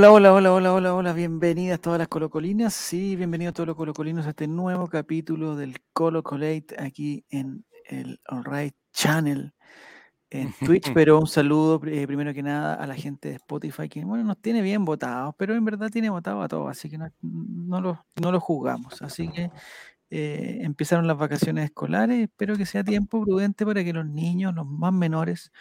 Hola, hola, hola, hola, hola, hola, bienvenidas todas las colocolinas, sí, bienvenidos todos los colocolinos a este nuevo capítulo del Colocolate aquí en el Alright Channel en Twitch, pero un saludo eh, primero que nada a la gente de Spotify, que bueno, nos tiene bien votados, pero en verdad tiene votado a todos, así que no, no lo, no lo juzgamos, así que eh, empezaron las vacaciones escolares, espero que sea tiempo prudente para que los niños, los más menores,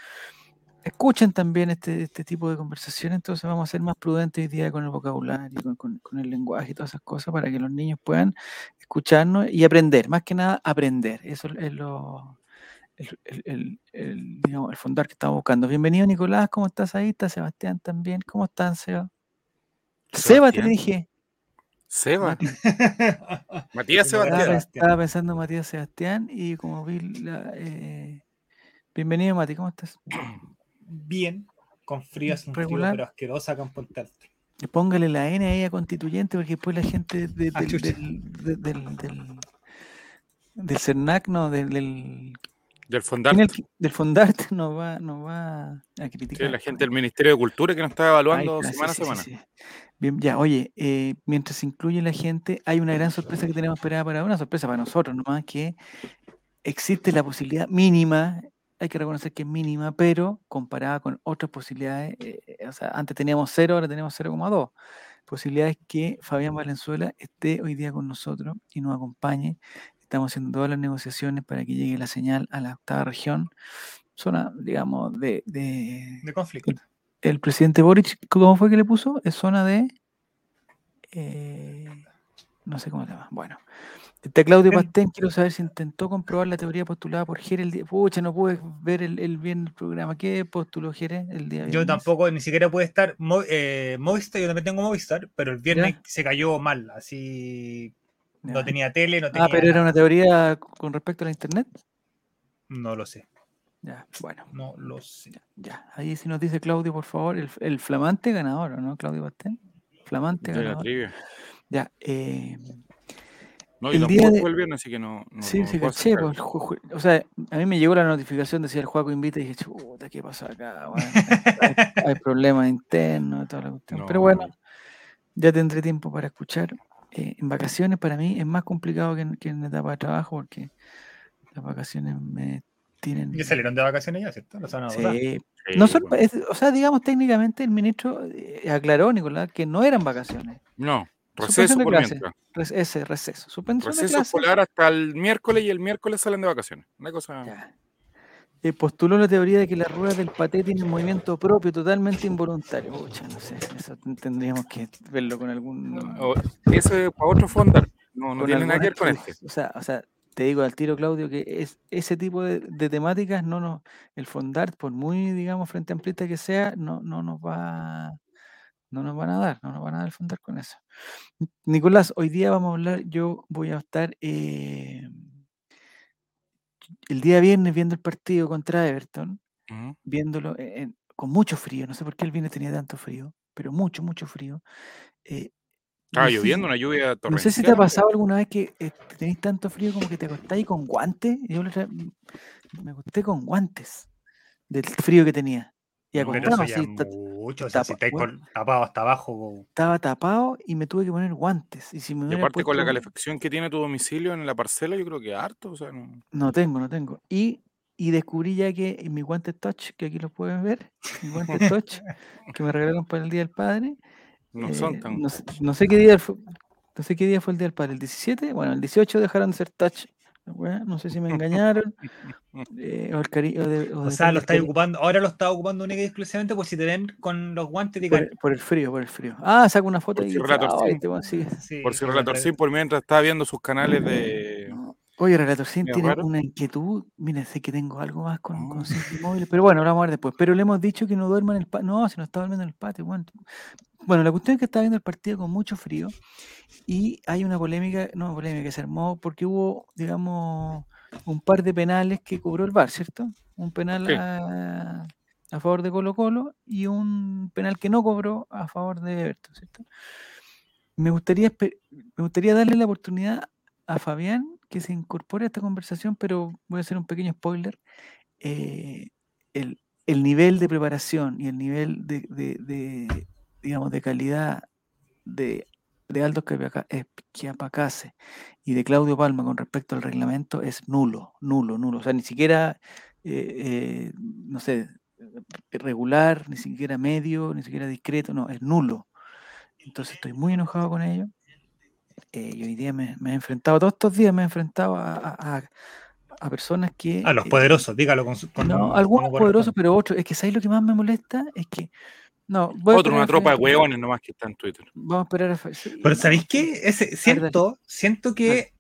escuchen también este, este tipo de conversaciones, entonces vamos a ser más prudentes hoy día con el vocabulario, con, con, el lenguaje y todas esas cosas para que los niños puedan escucharnos y aprender, más que nada aprender, eso es lo, el, el, el, digamos, el fundar que estamos buscando. Bienvenido Nicolás, ¿cómo estás ahí? Está Sebastián también, ¿cómo están Seba? Seba te dije. Seba. Matías Sebastián. Estaba pensando Matías Sebastián y como vi la, eh... Bienvenido Mati, ¿cómo estás? bien, con frío, es un Regular. frío, pero asquerosa acá en Puente Alto. Póngale la N ahí a constituyente, porque después la gente de, ah, del, del, del, del, del, CERNAC, no, del, del Fondarte. del Fondarte nos va, nos va a criticar. Sí, la gente del Ministerio de Cultura que nos está evaluando semana a semana. Bien, ya, oye, eh, mientras se incluye la gente, hay una gran sorpresa que tenemos esperada para una sorpresa para nosotros, nomás que existe la posibilidad mínima hay que reconocer que es mínima, pero comparada con otras posibilidades, eh, eh, o sea, antes teníamos 0, ahora tenemos 0,2. Posibilidades que Fabián Valenzuela esté hoy día con nosotros y nos acompañe. Estamos haciendo todas las negociaciones para que llegue la señal a la octava región, zona, digamos, de... De, conflicto. El, presidente Boric, ¿cómo fue que le puso? Es zona de... Eh, no sé cómo se llama. Bueno, Está Claudio Pastén, quiero saber si intentó comprobar la teoría postulada por Jere el día. Pucha, no pude ver el, el bien el programa. ¿Qué postuló Jere el día Yo tampoco, ni siquiera pude estar. Eh, Movistar, yo también tengo Movistar, pero el viernes se cayó mal. Así. No tenía tele, no tenía. Ah, pero era una teoría con respecto a la internet. No lo sé. Ya, bueno. No lo sé. Ya, ahí sí nos dice Claudio, por favor, el, el flamante ganador, ¿no, Claudio Pastén? Flamante ganador. Ya, eh. No, el día de... el viernes, así que no. sí, sí, caché. Pues, o sea, a mí me llegó la notificación, decía el juego invita y dije, chuta, ¿qué pasa acá? hay, problemas internos, toda la cuestión. Pero bueno, ya tendré tiempo para escuchar. Eh, en vacaciones para mí es más complicado que en, que en etapa de trabajo porque las vacaciones me tienen. ¿Y salieron de vacaciones ya, cierto? sí. No son, o sea, digamos, técnicamente el ministro eh, aclaró, Nicolás, que no eran vacaciones. No. Receso por mientras. ese receso. Suspensión receso escolar hasta el miércoles y el miércoles salen de vacaciones. Una cosa. Eh, postuló la teoría de que las ruedas del paté tienen movimiento propio totalmente involuntario. Pucha, no sé, eso tendríamos que verlo con algún. eso es para otro fondo. No, no tiene nada que ver con este. O sea, o sea, te digo al tiro, Claudio, que es ese tipo de, temáticas no nos, el fondar, por muy, digamos, frente amplista que sea, no, no nos va no nos van a dar, no nos van a dar fundar con eso. Nicolás, hoy día vamos a hablar, yo voy a estar eh, el día viernes viendo el partido contra Everton, viéndolo con mucho frío, no sé por qué el viernes tenía tanto frío, pero mucho, mucho frío. Eh, Estaba lloviendo, una lluvia torrencial. No sé si te ha pasado alguna vez que eh, tenéis tanto frío como que te acostáis con guantes. Yo me acosté con guantes del frío que tenía. Y acostado así, mucho, o sea, si estáis tapado hasta abajo. Estaba tapado y me tuve que poner guantes. Y, si me aparte con la calefacción que tiene tu domicilio en la parcela, yo creo que harto. O sea, no... no tengo, no tengo. Y, y descubrí ya que en mi guante touch, que aquí lo pueden ver, mi guante touch, que me regalaron para el Día del Padre. No son eh, tan... no, no, sé qué día fue, no sé qué día fue el Día del Padre, el 17, bueno, el 18 dejaron de ser touch no sé si me engañaron. Eh, o, sea, lo está ocupando, ahora lo está ocupando única y exclusivamente por si te ven con los guantes de por, por, el frío, por el frío. Ah, saco una foto por y si Relator sí. Por si Relator sí, por mientras está viendo sus canales de. Oye, Relator tiene una inquietud. Mira, sé que tengo algo más con, con móviles, pero bueno, lo vamos a ver después. Pero le hemos dicho que no duerma en el patio. No, si no está durmiendo en el patio. Bueno, bueno, la cuestión es que está viendo el partido con mucho frío y hay una polémica, no polémica, que se armó porque hubo, digamos, un par de penales que cobró el VAR, ¿cierto? Un penal a, favor de Colo Colo y un penal que no cobró a favor de Everton, ¿cierto? Me gustaría, me gustaría darle la oportunidad a Fabián que se incorpore a esta conversación, pero voy a hacer un pequeño spoiler. Eh, el, nivel de preparación y el nivel de digamos, de calidad de, de Aldo Chiapacase y de Claudio Palma con respecto al reglamento es nulo, nulo, nulo. O sea, ni siquiera, eh, eh, no sé, regular, ni siquiera medio, ni siquiera discreto, no, es nulo. Entonces estoy muy enojado con ello. Eh, y hoy día me, he enfrentado, todos estos días me he enfrentado a, a, personas que... A los poderosos, dígalo con, con No, algunos poderosos, pero otros. Es que ¿sabes lo que más me molesta? Es que no, Otro, una tropa de hueones nomás que está en Twitter. Vamos a esperar a... Pero ¿sabéis qué? Ese, siento, siento que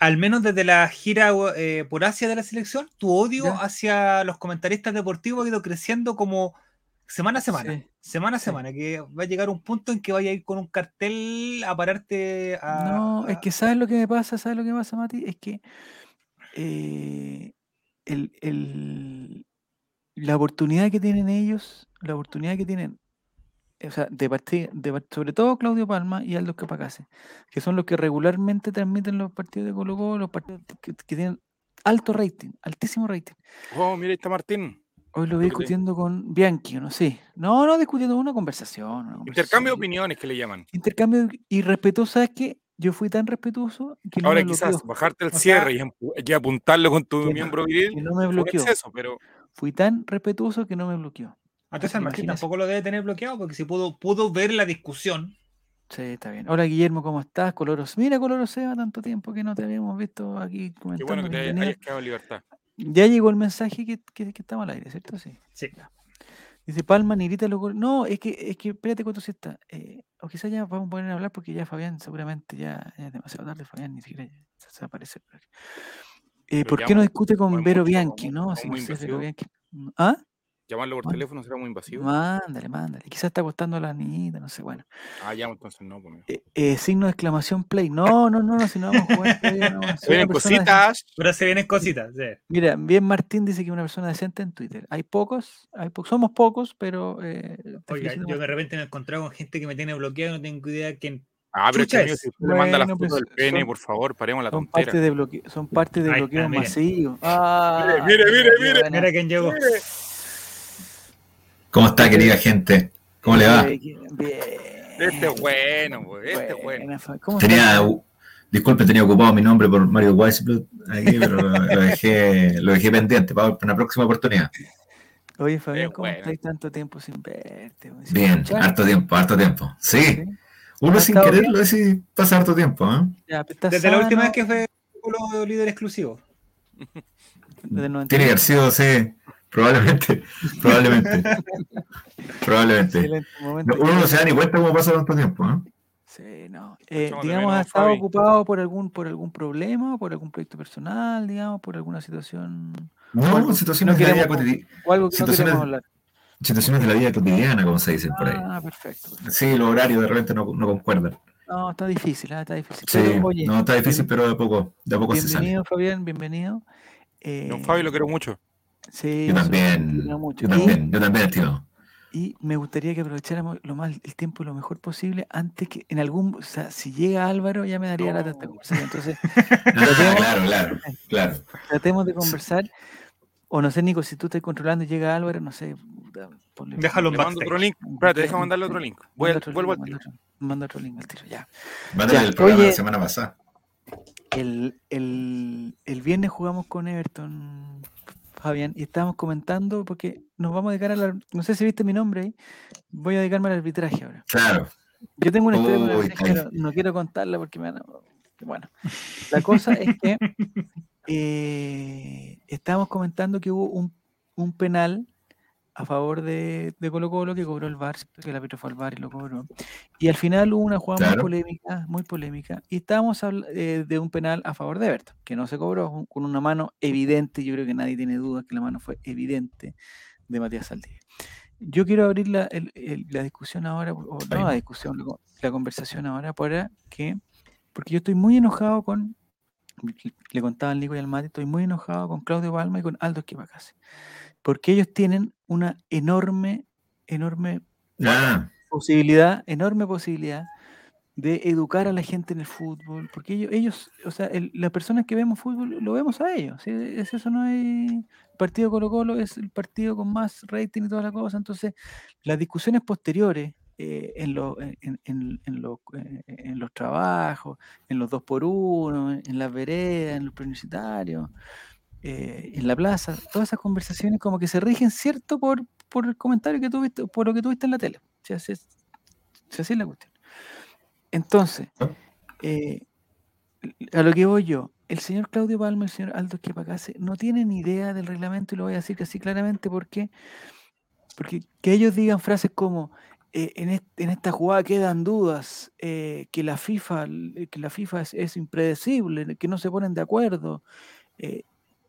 al menos desde la gira eh, por Asia de la selección, tu odio hacia los comentaristas deportivos ha ido creciendo como semana a semana. semana a semana, que va a llegar un punto en que vaya a ir con un cartel a pararte a... No, es que ¿sabes lo que me pasa? ¿Sabes lo que pasa, Mati? Es que eh, el, la oportunidad que tienen ellos, la oportunidad que tienen, o sea, de partir, de, sobre todo Claudio Palma y Aldo Capacase, que son los que regularmente transmiten los partidos de Colo Colo, los partidos que, tienen alto rating, altísimo rating. Oh, mira, ahí está Martín. Hoy lo vi discutiendo con Bianchi, no sé. No, no, discutiendo una conversación. Intercambio de opiniones que le llaman. Intercambio y respetuoso, ¿sabes qué? Yo fui tan respetuoso que no Ahora quizás bajarte el cierre y, apuntarlo con tu miembro viril. no me bloqueó. pero fui tan respetuoso que no me bloqueó. Entonces Martín tampoco lo debe tener bloqueado porque si pudo, pudo ver la discusión. Sí, está bien. Hola Guillermo, ¿cómo estás? Coloros. Mira, Coloros Seba, tanto tiempo que no te habíamos visto aquí comentando. Qué bueno que te hayas quedado en libertad. Ya llegó el mensaje que, que, estamos al aire, ¿cierto? Sí. Sí. Dice Palma, Nirita, loco. No, es que, es que, espérate cuánto se está. Eh, o quizás ya vamos a poner a hablar porque ya Fabián, seguramente ya, es demasiado tarde, Fabián ni siquiera se va a aparecer. Eh, ¿Por qué no discute con Vero Bianchi, no? Si no sé, Vero Bianchi. ¿Ah? Llamarlo por teléfono será muy invasivo. Mándale, mándale. Quizás está costando a la niñita, no sé, bueno. Ah, ya, entonces no. Pues, eh, eh, signo de exclamación play. No, no, no, no si no vamos a jugar. se vienen cositas. Pero se vienen cositas, sí. Mira, bien Martín dice que es una persona decente en Twitter. Hay pocos, hay somos pocos, pero. Eh, Oiga, yo de repente me he encontrado con gente que me tiene bloqueado y no tengo idea quién. Ah, pero es. si usted le manda la foto pues, del pene, por favor, paremos la son tontera. Parte de bloque, son parte de bloqueo masivo. Ah, mire, mire, mire, mire. quién llegó. ¿Cómo está, querida gente? ¿Cómo le va? Bien. Este es bueno, güey. Este es bueno. Tenía, disculpe, tenía ocupado mi nombre por Mario Weisblut aquí, pero lo dejé, lo dejé pendiente para una próxima oportunidad. Oye, Fabián, ¿cómo estáis tanto tiempo sin verte? Bien, harto tiempo, harto tiempo. Sí. Uno sin quererlo decide pasa harto tiempo. ¿eh? Desde la última vez que fue líder exclusivo. Tiene que haber sido, sí. Probablemente, probablemente. probablemente. uno no se da ni cuenta cómo pasa tanto tiempo. ¿eh? Sí, no. Eh, digamos, ¿ha estado ocupado por algún, por algún problema, por algún proyecto personal, digamos, por alguna situación? No, situaciones de la vida cotidiana. Situaciones, situaciones de la vida cotidiana, como se dice por ahí. Ah, perfecto. Sí, los horarios de repente no, no concuerdan. No, está difícil, ¿eh? está difícil. Sí, no, está difícil, pero de a poco, de a poco se sale. Bienvenido, Fabián, bienvenido. Eh, Don Fabi lo quiero mucho. Sí, yo también, yo también, yo también, tío. Y me gustaría que aprovecháramos lo más el tiempo lo mejor posible antes que en algún, o sea, si llega Álvaro ya me daría la tanta conversación. Entonces, claro, claro, claro. Tratemos de conversar. O no sé, Nico, si tú estás controlando y llega Álvaro, no sé. Déjalo en otro link. Espérate, déjame mandarle otro link. Voy al, vuelvo al tiro. Manda otro link al tiro, ya. Mándale el programa de la semana pasada. El, el, el viernes jugamos con Everton, Fabián, y estábamos comentando porque nos vamos a dedicar a la. No sé si viste mi nombre ahí. Voy a dedicarme al arbitraje ahora. Claro. Yo tengo una historia pero no quiero contarla porque me van a. Bueno, la cosa es que eh, estábamos comentando que hubo un, un penal a favor de, de, Colo Colo que cobró el VAR, que el árbitro fue al VAR y lo cobró. Y al final hubo una jugada muy polémica, muy polémica, y estábamos eh, de un penal a favor de Everton, que no se cobró, con una mano evidente, yo creo que nadie tiene dudas que la mano fue evidente de Matías Saldivia. Yo quiero abrir la, la discusión ahora, o no la discusión, la conversación ahora, para que, porque yo estoy muy enojado con, le contaba al Nico y al Mati, estoy muy enojado con Claudio Palma y con Aldo Esquivacase porque ellos tienen una enorme, enorme ah. posibilidad, enorme posibilidad de educar a la gente en el fútbol, porque ellos, ellos o sea, las personas que vemos fútbol lo vemos a ellos, es eso no hay el partido Colo Colo es el partido con más rating y toda la cosa, entonces las discusiones posteriores eh, en, en, en, eh, en, los trabajos, en los dos por uno, en las veredas, en los universitarios, en la plaza, todas esas conversaciones como que se rigen, ¿cierto? Por, por el comentario que tuviste, por lo que tuviste en la tele. Así, es la cuestión. Entonces, a lo que voy yo, el señor Claudio Palma y el señor Aldo Esquipacase no tienen idea del reglamento y lo voy a decir así claramente porque, porque que ellos digan frases como eh, en, esta jugada quedan dudas, eh, que la FIFA, que la FIFA es, impredecible, que no se ponen de acuerdo. Eh,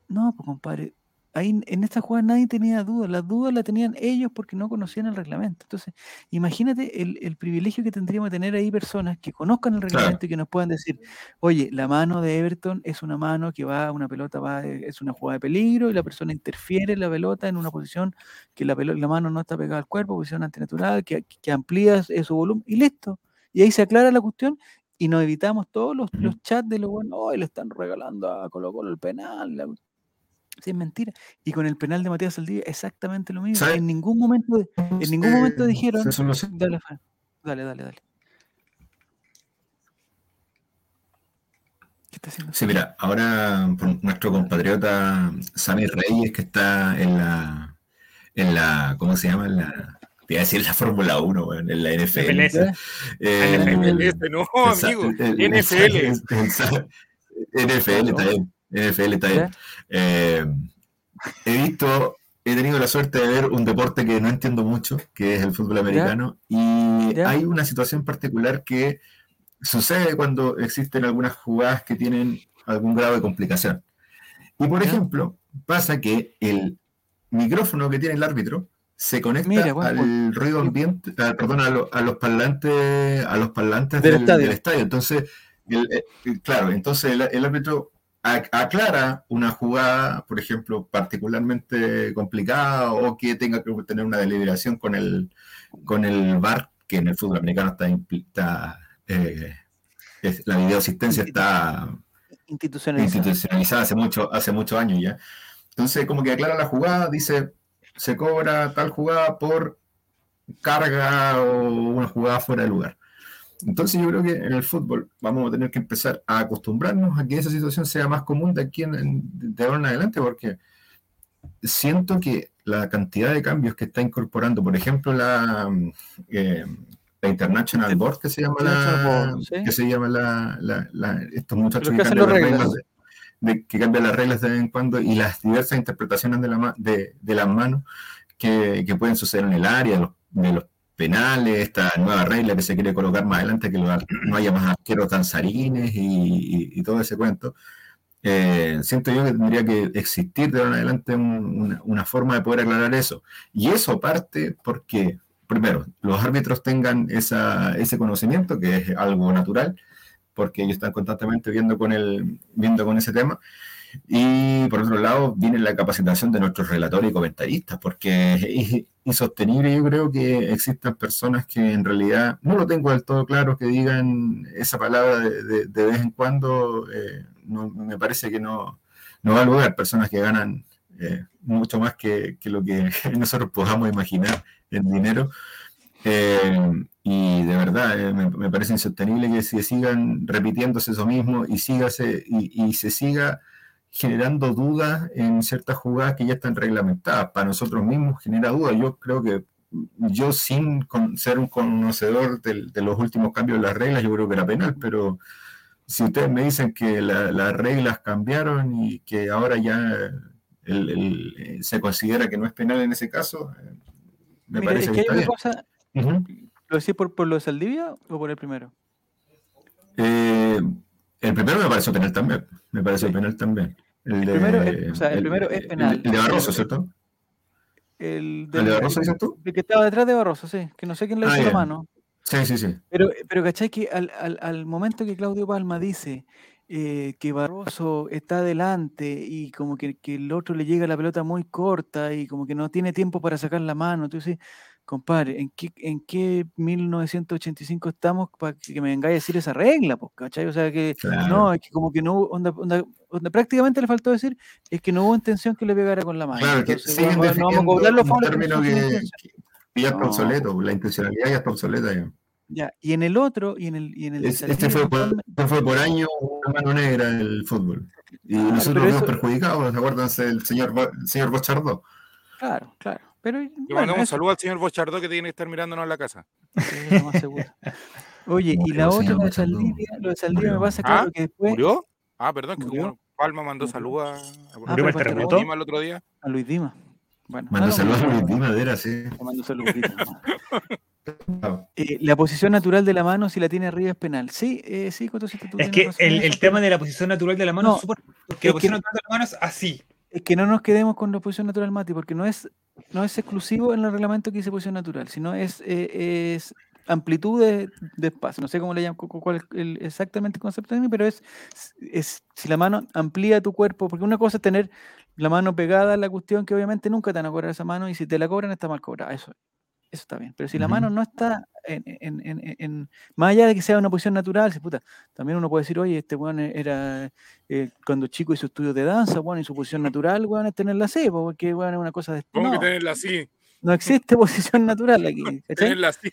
no, pues compadre, ahí en esta jugada nadie tenía dudas, las dudas las tenían ellos porque no conocían el reglamento. Entonces, imagínate el, privilegio que tendríamos de tener ahí personas que conozcan el reglamento y que nos puedan decir, oye, la mano de Everton es una mano que va, una pelota va, es una jugada de peligro y la persona interfiere en la pelota en una posición que la, pelota, la mano no está pegada al cuerpo, posición antinatural, que, que amplía su volumen y listo. Y ahí se aclara la cuestión y nos evitamos todos los, chats de lo bueno, hoy le están regalando a Colo Colo el penal, la, Sí, es mentira. Y con el penal de Matías Saldivia, exactamente lo mismo. En ningún momento, en ningún momento dijeron. Dale, dale, dale, dale. ¿Qué está haciendo? Sí, mira, ahora nuestro compatriota Sammy Reyes, que está en la, en la, ¿cómo se llama? En la, voy a decir la Fórmula 1, en la NFL. Eh, no, amigo, NFL. NFL, está bien. NFL está bien. Eh, he visto, he tenido la suerte de ver un deporte que no entiendo mucho, que es el fútbol americano, y hay una situación particular que sucede cuando existen algunas jugadas que tienen algún grado de complicación. Y por ejemplo, pasa que el micrófono que tiene el árbitro se conecta al ruido ambiente, perdón, a, los parlantes, a los parlantes del, estadio. Entonces, eh, claro, entonces el, árbitro aclara una jugada, por ejemplo, particularmente complicada o que tenga que tener una deliberación con el, con el VAR, que en el fútbol americano está, está eh, la videoasistencia está institucionalizada, hace mucho, hace muchos años ya. Entonces, como que aclara la jugada, dice, se cobra tal jugada por carga o una jugada fuera de lugar. Entonces yo creo que en el fútbol vamos a tener que empezar a acostumbrarnos a que esa situación sea más común de aquí en, de ahora en adelante, porque siento que la cantidad de cambios que está incorporando, por ejemplo, la, eh, la International Board, que se llama la, que se llama la, estos muchachos que, cambian las reglas, de, que cambian las reglas de vez en cuando y las diversas interpretaciones de, la, de, de las manos que, que, pueden suceder en el área, los, de los penales, esta nueva regla que se quiere colocar más adelante, que no haya más arqueros danzarines y, todo ese cuento. Eh, siento yo que tendría que existir de ahora en adelante una, forma de poder aclarar eso. Y eso parte porque, primero, los árbitros tengan esa, ese conocimiento, que es algo natural, porque ellos están constantemente viendo con, el, viendo con ese tema. Y por otro lado, viene la capacitación de nuestros relatores y comentaristas, porque es insostenible, yo creo que existan personas que en realidad no lo tengo del todo claro, que digan esa palabra de, vez en cuando, eh, me parece que no, no va a lugar, personas que ganan eh, mucho más que, lo que nosotros podamos imaginar en dinero. Eh, y de verdad, me, parece insostenible que se sigan repitiéndose eso mismo y, sígase, y, y se siga generando dudas en ciertas jugadas que ya están reglamentadas. Para nosotros mismos genera dudas. Yo creo que yo sin ser un conocedor de, los últimos cambios de las reglas, yo creo que era penal, pero si ustedes me dicen que las reglas cambiaron y que ahora ya eh, se considera que no es penal en ese caso, eh, me parece que, está Cosa, ¿Lo decís por, por lo de Saldivia o por el primero? Eh, el primero me pareció penal también. Me pareció penal también. El, primero, es, o sea, el, primero es penal. El, de Barroso, ¿cierto? El de, Barroso, dices tú? El que estaba detrás de Barroso, sí. Que no sé quién le hizo ah, la mano. Sí, sí, sí. Pero, pero ¿cachai? Que al, al, al momento que Claudio Palma dice eh, que Barroso está adelante y como que, que, el otro le llega la pelota muy corta y como que no tiene tiempo para sacar la mano, tú dices, compadre, ¿en qué, ¿en qué 1985 estamos para que me vengáis a decir esa regla? Pues, ¿cachai? O sea que no, es que como que no onda, prácticamente le faltó decir es que no hubo intención que le pegara con la mano. Claro, que siguen no, vamos a cobrar los ya está obsoleto, la intencionalidad ya está obsoleta ya. Ya, y en el otro, y en el, y en el este fue por, fue por año una mano negra en el fútbol. Y nosotros nos perjudicados, acuérdense el señor, el señor Bochardo. Claro, claro. Pero, Le mandamos un saludo al señor Bochardo que tiene que estar mirándonos en la casa. Oye, y la otra, lo de Saldivia, lo de Saldivia me pasa claro ¿Ah? que después. ¿Murió? Ah, perdón, que como Palma mandó saludos a, ah, ¿Murió el terremoto? el otro día. A Luis Dima. Bueno, mandó saludos a Luis Dima, era así. Mandó saludos. Eh, la posición natural de la mano, si la tiene arriba, es penal. Sí, eh, sí, Es que el, el tema de la posición natural de la mano es súper. Porque la posición natural de la mano es así. Es que no nos quedemos con la posición natural, Mati, porque no es, no es exclusivo en el reglamento que dice posición natural, sino es, eh, es amplitud de, espacio. No sé cómo le llaman, cuál es el, exactamente el concepto de mí, pero es, es si la mano amplía tu cuerpo, porque una cosa es tener la mano pegada a la cuestión que obviamente nunca te van a cobrar esa mano y si te la cobran está mal cobrada. Eso, eso está bien. Pero si la mano no está en, en, en, en, más allá de que sea una posición natural, puta, también uno puede decir, oye, este weón era eh, cuando chico hizo estudios de danza, bueno, y su posición natural, weón, es tenerla así, porque weón es una cosa de. ¿Cómo que tenerla así? No existe posición natural aquí. Tenerla así.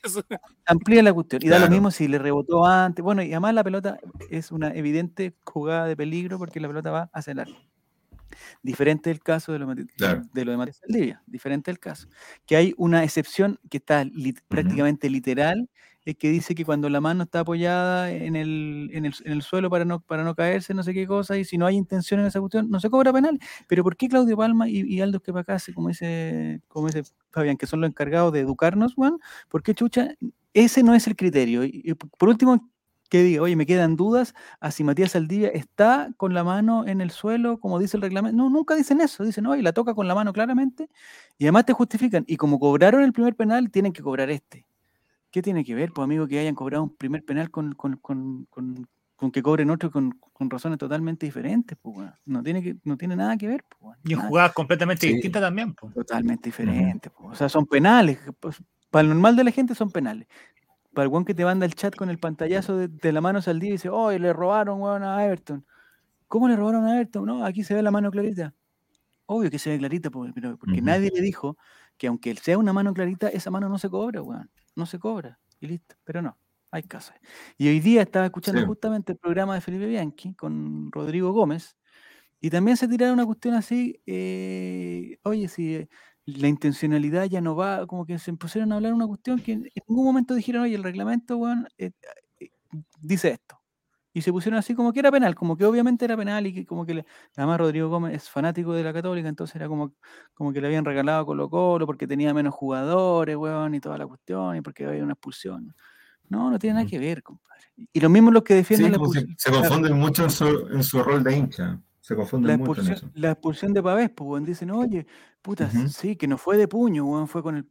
Amplía la cuestión. Y da lo mismo si le rebotó antes. Bueno, y además la pelota es una evidente jugada de peligro porque la pelota va hacia el arco. Diferente el caso de lo, de, lo de Matías Saldivia, diferente el caso. Que hay una excepción que está prácticamente literal, es que dice que cuando la mano está apoyada en el, en el, en el, suelo para no, para no caerse, no sé qué cosa, y si no hay intención en esa cuestión, no se cobra penal. Pero ¿por qué Claudio Palma y, y Aldo Quepacase, como dice, como dice Fabián, que son los encargados de educarnos, Juan? ¿Por qué chucha? Ese no es el criterio. y por último, que diga, oye, me quedan dudas a si Matías Saldivia está con la mano en el suelo, como dice el reglamento. No, nunca dicen eso, dicen, oye, la toca con la mano claramente, y además te justifican. Y como cobraron el primer penal, tienen que cobrar este. ¿Qué tiene que ver, pues, amigo, que hayan cobrado un primer penal con, con, con, con que cobren otro con, razones totalmente diferentes? Pues, no, tiene que, no tiene nada que ver. Pues, y en jugadas completamente distintas también. Pues. Totalmente diferentes. Pues. O sea, son penales. Pues, para el normal de la gente son penales para el que te manda el chat con el pantallazo de, la mano día y dice, oh, le robaron weón, a Everton. ¿Cómo le robaron a Everton? No, aquí se ve la mano clarita. Obvio que se ve clarita, porque, porque nadie le dijo que aunque sea una mano clarita, esa mano no se cobra, weón. No se cobra. Y listo. Pero no, hay casos. Y hoy día estaba escuchando justamente el programa de Felipe Bianchi con Rodrigo Gómez, y también se tiraron una cuestión así, eh, oye, si la intencionalidad ya no va, como que se pusieron a hablar una cuestión que en ningún momento dijeron, oye, el reglamento, weón, eh, eh, dice esto. Y se pusieron así como que era penal, como que obviamente era penal y que como que además Rodrigo Gómez es fanático de la Católica, entonces era como, como que le habían regalado a Colo Colo porque tenía menos jugadores, weón, y toda la cuestión, y porque había una expulsión. No, no tiene nada que ver, compadre. Y lo mismo los que defienden la expulsión. Se, confunden mucho en su, en su rol de hincha. Se confunden la mucho en eso. La expulsión de Pavés, pues, dicen, oye, puta, sí, que no fue de puño, weón, fue con el.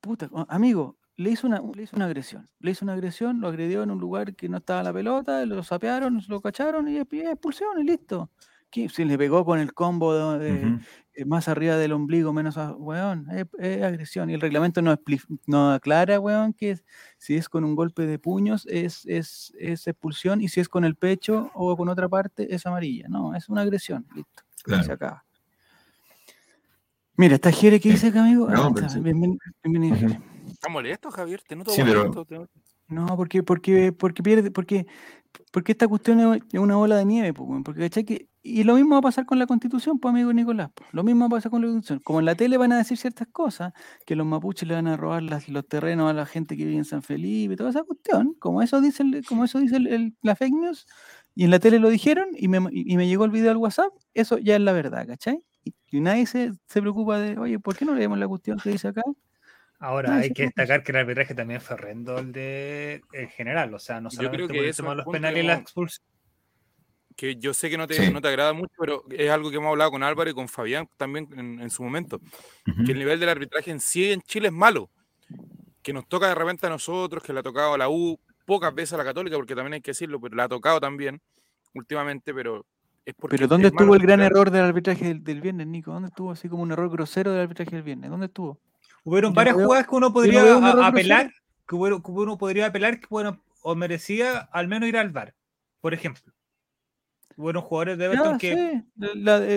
Puta, amigo, le hizo, una, le hizo una agresión. Le hizo una agresión, lo agredió en un lugar que no estaba la pelota, lo sapearon, lo cacharon y expulsión y listo. Si le pegó con el combo de, más arriba del ombligo, menos, a, weón, es, agresión. Y el reglamento no, no aclara, weón, que si es con un golpe de puños es, es, es, expulsión y si es con el pecho o con otra parte es amarilla. No, es una agresión, listo. Se acaba. Mira, está Jere que dice acá, amigo. No, está, bienvenido. ¿Está molesto, Javier? ¿Te noto sí, pero... No, porque, porque, porque pierde, porque, porque esta cuestión es una bola de nieve, porque ¿cachai? Que, y lo mismo va a pasar con la constitución, pues amigo Nicolás, lo mismo va a pasar con la constitución. Como en la tele van a decir ciertas cosas, que los mapuches le van a robar los terrenos a la gente que vive en San Felipe, toda esa cuestión, como eso dice, como eso dice el, la fake news, y en la tele lo dijeron y me, y me llegó el video al WhatsApp, eso ya es la verdad, ¿cachai? Y, nadie se, se preocupa de, oye, ¿por qué no leemos la cuestión que dice acá? Ahora, hay que destacar que el arbitraje también fue horrendo el de el general, o sea, no solamente por el tema de los penales y la expulsión. Que yo sé que no te, no te agrada mucho, pero es algo que hemos hablado con Álvaro y con Fabián también en, su momento. Que el nivel del arbitraje en sí en Chile es malo. Que nos toca de repente a nosotros, que le ha tocado a la U, pocas veces a la Católica, porque también hay que decirlo, pero le ha tocado también últimamente, pero es porque. Pero ¿dónde estuvo el gran error del arbitraje del, del, viernes, Nico? ¿Dónde estuvo así como un error grosero del arbitraje del viernes? ¿Dónde estuvo? Hubieron varias jugadas que uno podría apelar, que, uno podría apelar que bueno, o merecía al menos ir al bar, por ejemplo. Buenos jugadores de Everton que.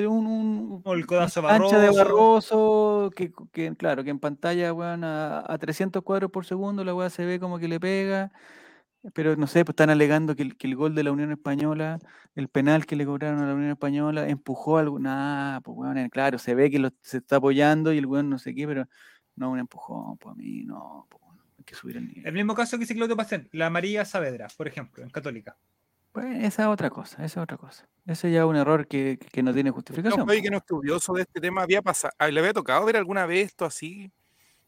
un, el codazo Barroso. De Barroso, que, que, claro, que en pantalla, weón, a, a, 300 cuadros por segundo la weá se ve como que le pega. Pero no sé, pues están alegando que el, que el, gol de la Unión Española, el penal que le cobraron a la Unión Española, empujó algo. Nada, pues weón, claro, se ve que lo, se está apoyando y el weón no sé qué, pero no un empujón, pues a mí no, pues, hay que subir el nivel. El mismo caso que dice Claudio Pacén, la María Saavedra, por ejemplo, en Católica. Pues esa es otra cosa, esa es otra cosa. Ese ya es un error que, que no tiene justificación. No, que no estudioso de este tema había pasado, ¿le había tocado ver alguna vez esto así?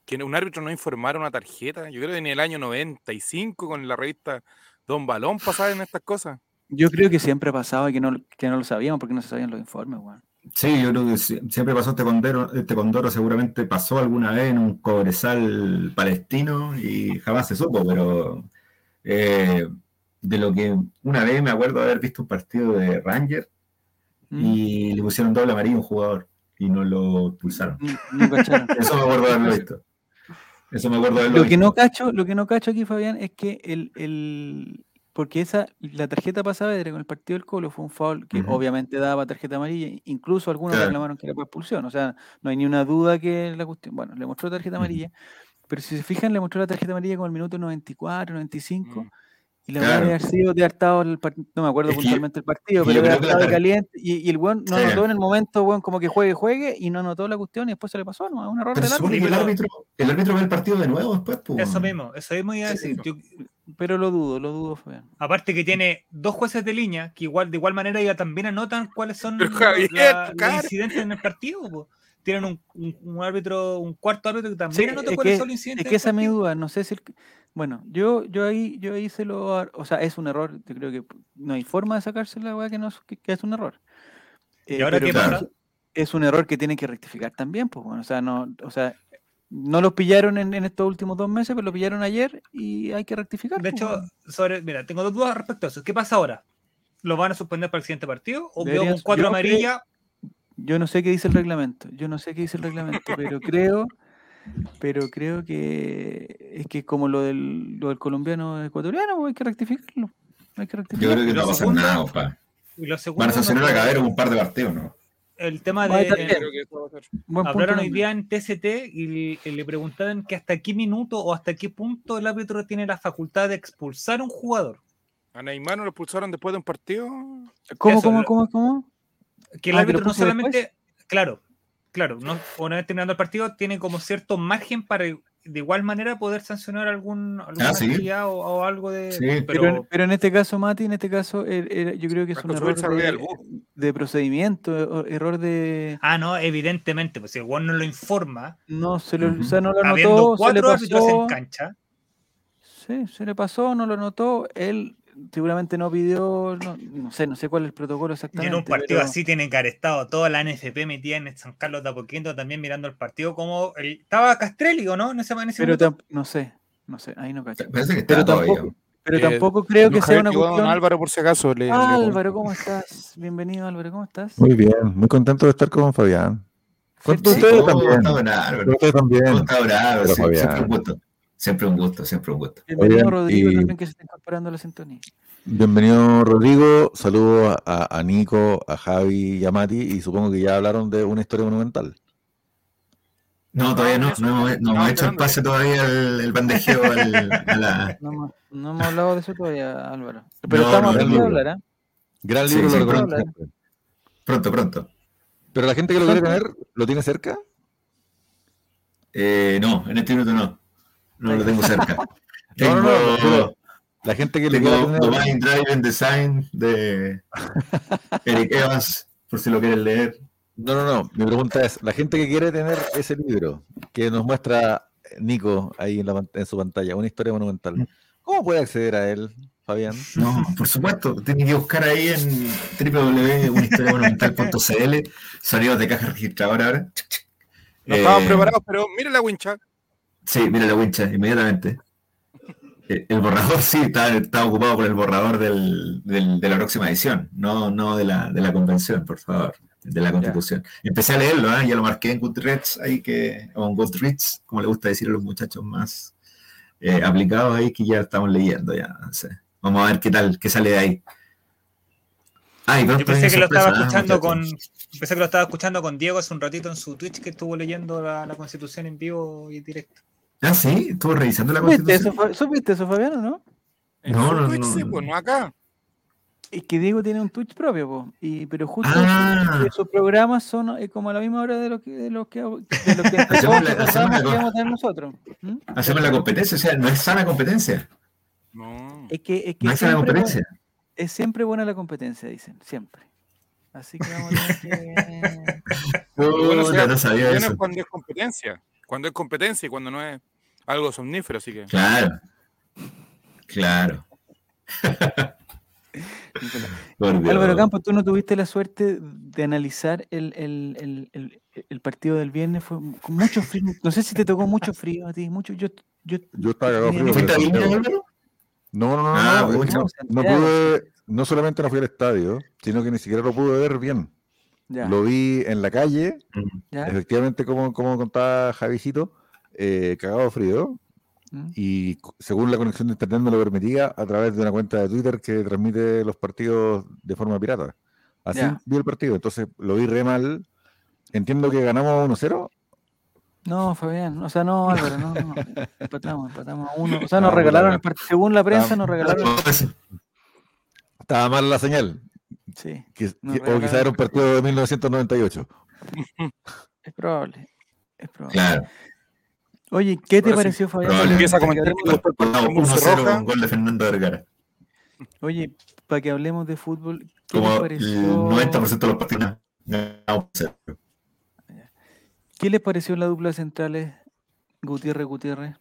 Que un árbitro no informara una tarjeta. Yo creo que en el año 95 con la revista Don Balón pasaban estas cosas. Yo creo que siempre pasaba y que no, que no lo sabíamos porque no se sabían los informes, weón. Sí, yo creo que siempre pasó este condoro, este condoro seguramente pasó alguna vez en un cobresal palestino y jamás se supo, pero eh, de lo que una vez me acuerdo de haber visto un partido de Ranger mm. y le pusieron doble amarillo a un jugador y no lo pulsaron. Eso me acuerdo de haberlo visto. Eso me acuerdo de lo visto. Que no cacho, lo que no cacho aquí, Fabián, es que el, el, porque esa, la tarjeta pasada con el partido del Colo fue un foul que obviamente daba tarjeta amarilla, incluso algunos reclamaron que era por expulsión, o sea, no hay ni una duda que la cuestión, bueno, le mostró tarjeta amarilla, pero si se fijan, le mostró la tarjeta amarilla como el minuto 94, 95, y la verdad haber sido de hartado el partido, no me acuerdo puntualmente el partido, pero de hartado de caliente, y, y, el buen no notó en el momento, buen como que juegue, juegue, y no notó la cuestión, y después se le pasó, ¿no? Un error del árbitro. El árbitro, el árbitro ve el partido de nuevo después, pues. Eso mismo, eso mismo iba a decir. Yo, pero lo dudo, lo dudo, fue. Aparte que tiene dos jueces de línea que igual de igual manera ya también anotan cuáles son los incidentes en el partido. Tienen un, un, árbitro, un cuarto árbitro que también anota cuáles son los incidentes. Es que esa es mi duda, no sé si bueno, yo, yo ahí, yo ahí se lo, o sea, es un error, yo creo que no hay forma de sacarse la weá que, no, que, es un error. ¿Y eh, ahora qué pasa? Es un error que tienen que rectificar también, pues bueno, o sea, no, o sea, no lo pillaron en, estos últimos dos meses, pero lo pillaron ayer y hay que rectificar. De hecho, sobre, mira, tengo dos dudas respecto a eso. ¿Qué pasa ahora? ¿Lo van a suspender para el siguiente partido? ¿O veo un cuatro amarilla? Yo no sé qué dice el reglamento. Yo no sé qué dice el reglamento, pero creo, pero creo que es que como lo del, lo del colombiano ecuatoriano, pues hay que rectificarlo. Hay que rectificarlo. Yo creo que no va a pasar nada, opa. Van a sancionar a Cabero un par de partidos, ¿no? el tema de. hablaron hoy día en TCT y, le preguntaban que hasta qué minuto o hasta qué punto el árbitro tiene la facultad de expulsar a un jugador. ¿A Neymar no lo expulsaron después de un partido? ¿Cómo, cómo, cómo, cómo? Que el ah, árbitro no solamente. Claro, claro, no, una vez terminando el partido, tiene como cierto margen para de igual manera poder sancionar algún alguna ah, o, algo de sí. pero, pero, en este caso Mati en este caso yo creo que es un error de, procedimiento error de ah no evidentemente pues si el Juan no lo informa no se lo, o sea, no lo notó se le pasó, en cancha. Sí se le pasó no lo notó él seguramente no pidió, no, sé, no sé cuál es el protocolo exactamente. en un partido así tienen que haber estado toda la NFP metida en San Carlos de Apoquindo también mirando el partido como el, estaba Castrelli o no en ese, en pero no sé, no sé, ahí no cacho. pero tampoco, pero eh, tampoco creo que sea una cuestión. Álvaro por si acaso. Le, Álvaro, ¿cómo estás? Bienvenido Álvaro, ¿cómo estás? Muy bien, muy contento de estar con Fabián. Con ustedes también. Ustedes también. Un gusto. Siempre un gusto, siempre un gusto. Bienvenido Rodrigo también que se está incorporando a la sintonía. Bienvenido Rodrigo, saludos a, Nico, a Javi y a Mati y supongo que ya hablaron de una historia monumental. No, todavía no, no hemos, hecho el pase todavía el, bandejeo al, a la... No, no, hemos hablado de eso todavía, Álvaro. Pero estamos a de hablar, ¿eh? Gran libro, lo pronto, pronto, pronto. Pero la gente que lo quiere tener, ¿lo tiene cerca? Eh, no, en este minuto no. No lo tengo cerca. tengo, no, no, no, la gente que tengo le Domain Drive and Design de Eric Evans, por si lo quieren leer. No, no, no. Mi pregunta es, la gente que quiere tener ese libro que nos muestra Nico ahí en, la, en su pantalla, una historia monumental, ¿cómo puede acceder a él, Fabián? No, por supuesto. Tiene que buscar ahí en www.unhistoriamonumental.cl sonidos de caja registradora ahora. No eh, preparados, pero mire la wincha. Sí, mira la wincha, inmediatamente. Eh, el borrador sí, está, ocupado por el borrador del, de la próxima edición, no, no de, la, de la convención, por favor, de la constitución. Empecé a leerlo, ¿eh? ya lo marqué en Goodreads, ahí que, o en Goodreads, como le gusta decir a los muchachos más eh, aplicados ahí, que ya estamos leyendo ya. Vamos a ver qué tal, qué sale de ahí. Yo pensé que lo estaba escuchando con. Pensé que lo estaba escuchando con Diego hace un ratito en su Twitch que estuvo leyendo la, constitución en vivo y directo. Ah, sí, estuvo revisando la constitución. ¿Supiste eso, Fabiano, no? No, no, no, sí, pues no acá. Es que Diego tiene un Twitch propio, po, y, pero justo ah. sus programas son eh, como a la misma hora de lo que, de lo que, de lo que hacemos la, hacemos la, nosotros. ¿Mm? Hacemos la competencia, o sea, no es sana competencia. No. Es que, es que no es sana competencia es siempre buena la competencia, dicen, siempre. Así que vamos a tener que. bueno, no sabía eso. cuando es competencia. Cuando es competencia y cuando no es algo somnífero, así que. Claro. Claro. Álvaro Campos, tú no tuviste la suerte de analizar el, el, el, el, partido del viernes. Fue con mucho frío. No sé si te tocó mucho frío a ti. Mucho, yo, yo, yo estaba frío. No, no, no, ah, no, no, pude, no solamente no fui al estadio, sino que ni siquiera lo pude ver bien. Lo vi en la calle, efectivamente, como, como contaba Javicito, eh, cagado frío, mm. y según la conexión de internet me lo permitía a través de una cuenta de Twitter que transmite los partidos de forma pirata. Así vi el partido, entonces lo vi re mal. Entiendo que ganamos 1-0 no, Fabián, o sea, no, Álvaro, no, no. Empatamos, empatamos a uno. O sea, nos regalaron el partido. Según la prensa, nos regalaron. Estaba mal la señal. Sí. o quizá era un partido de 1998. Es probable. Es probable. Claro. Oye, ¿qué te pareció, Fabián? Empieza a comentar un gol de Fernando Vergara. Oye, para que hablemos de fútbol, ¿qué te pareció? El 90% de los partidos ¿Qué les pareció la dupla centrales Gutiérrez Gutiérrez?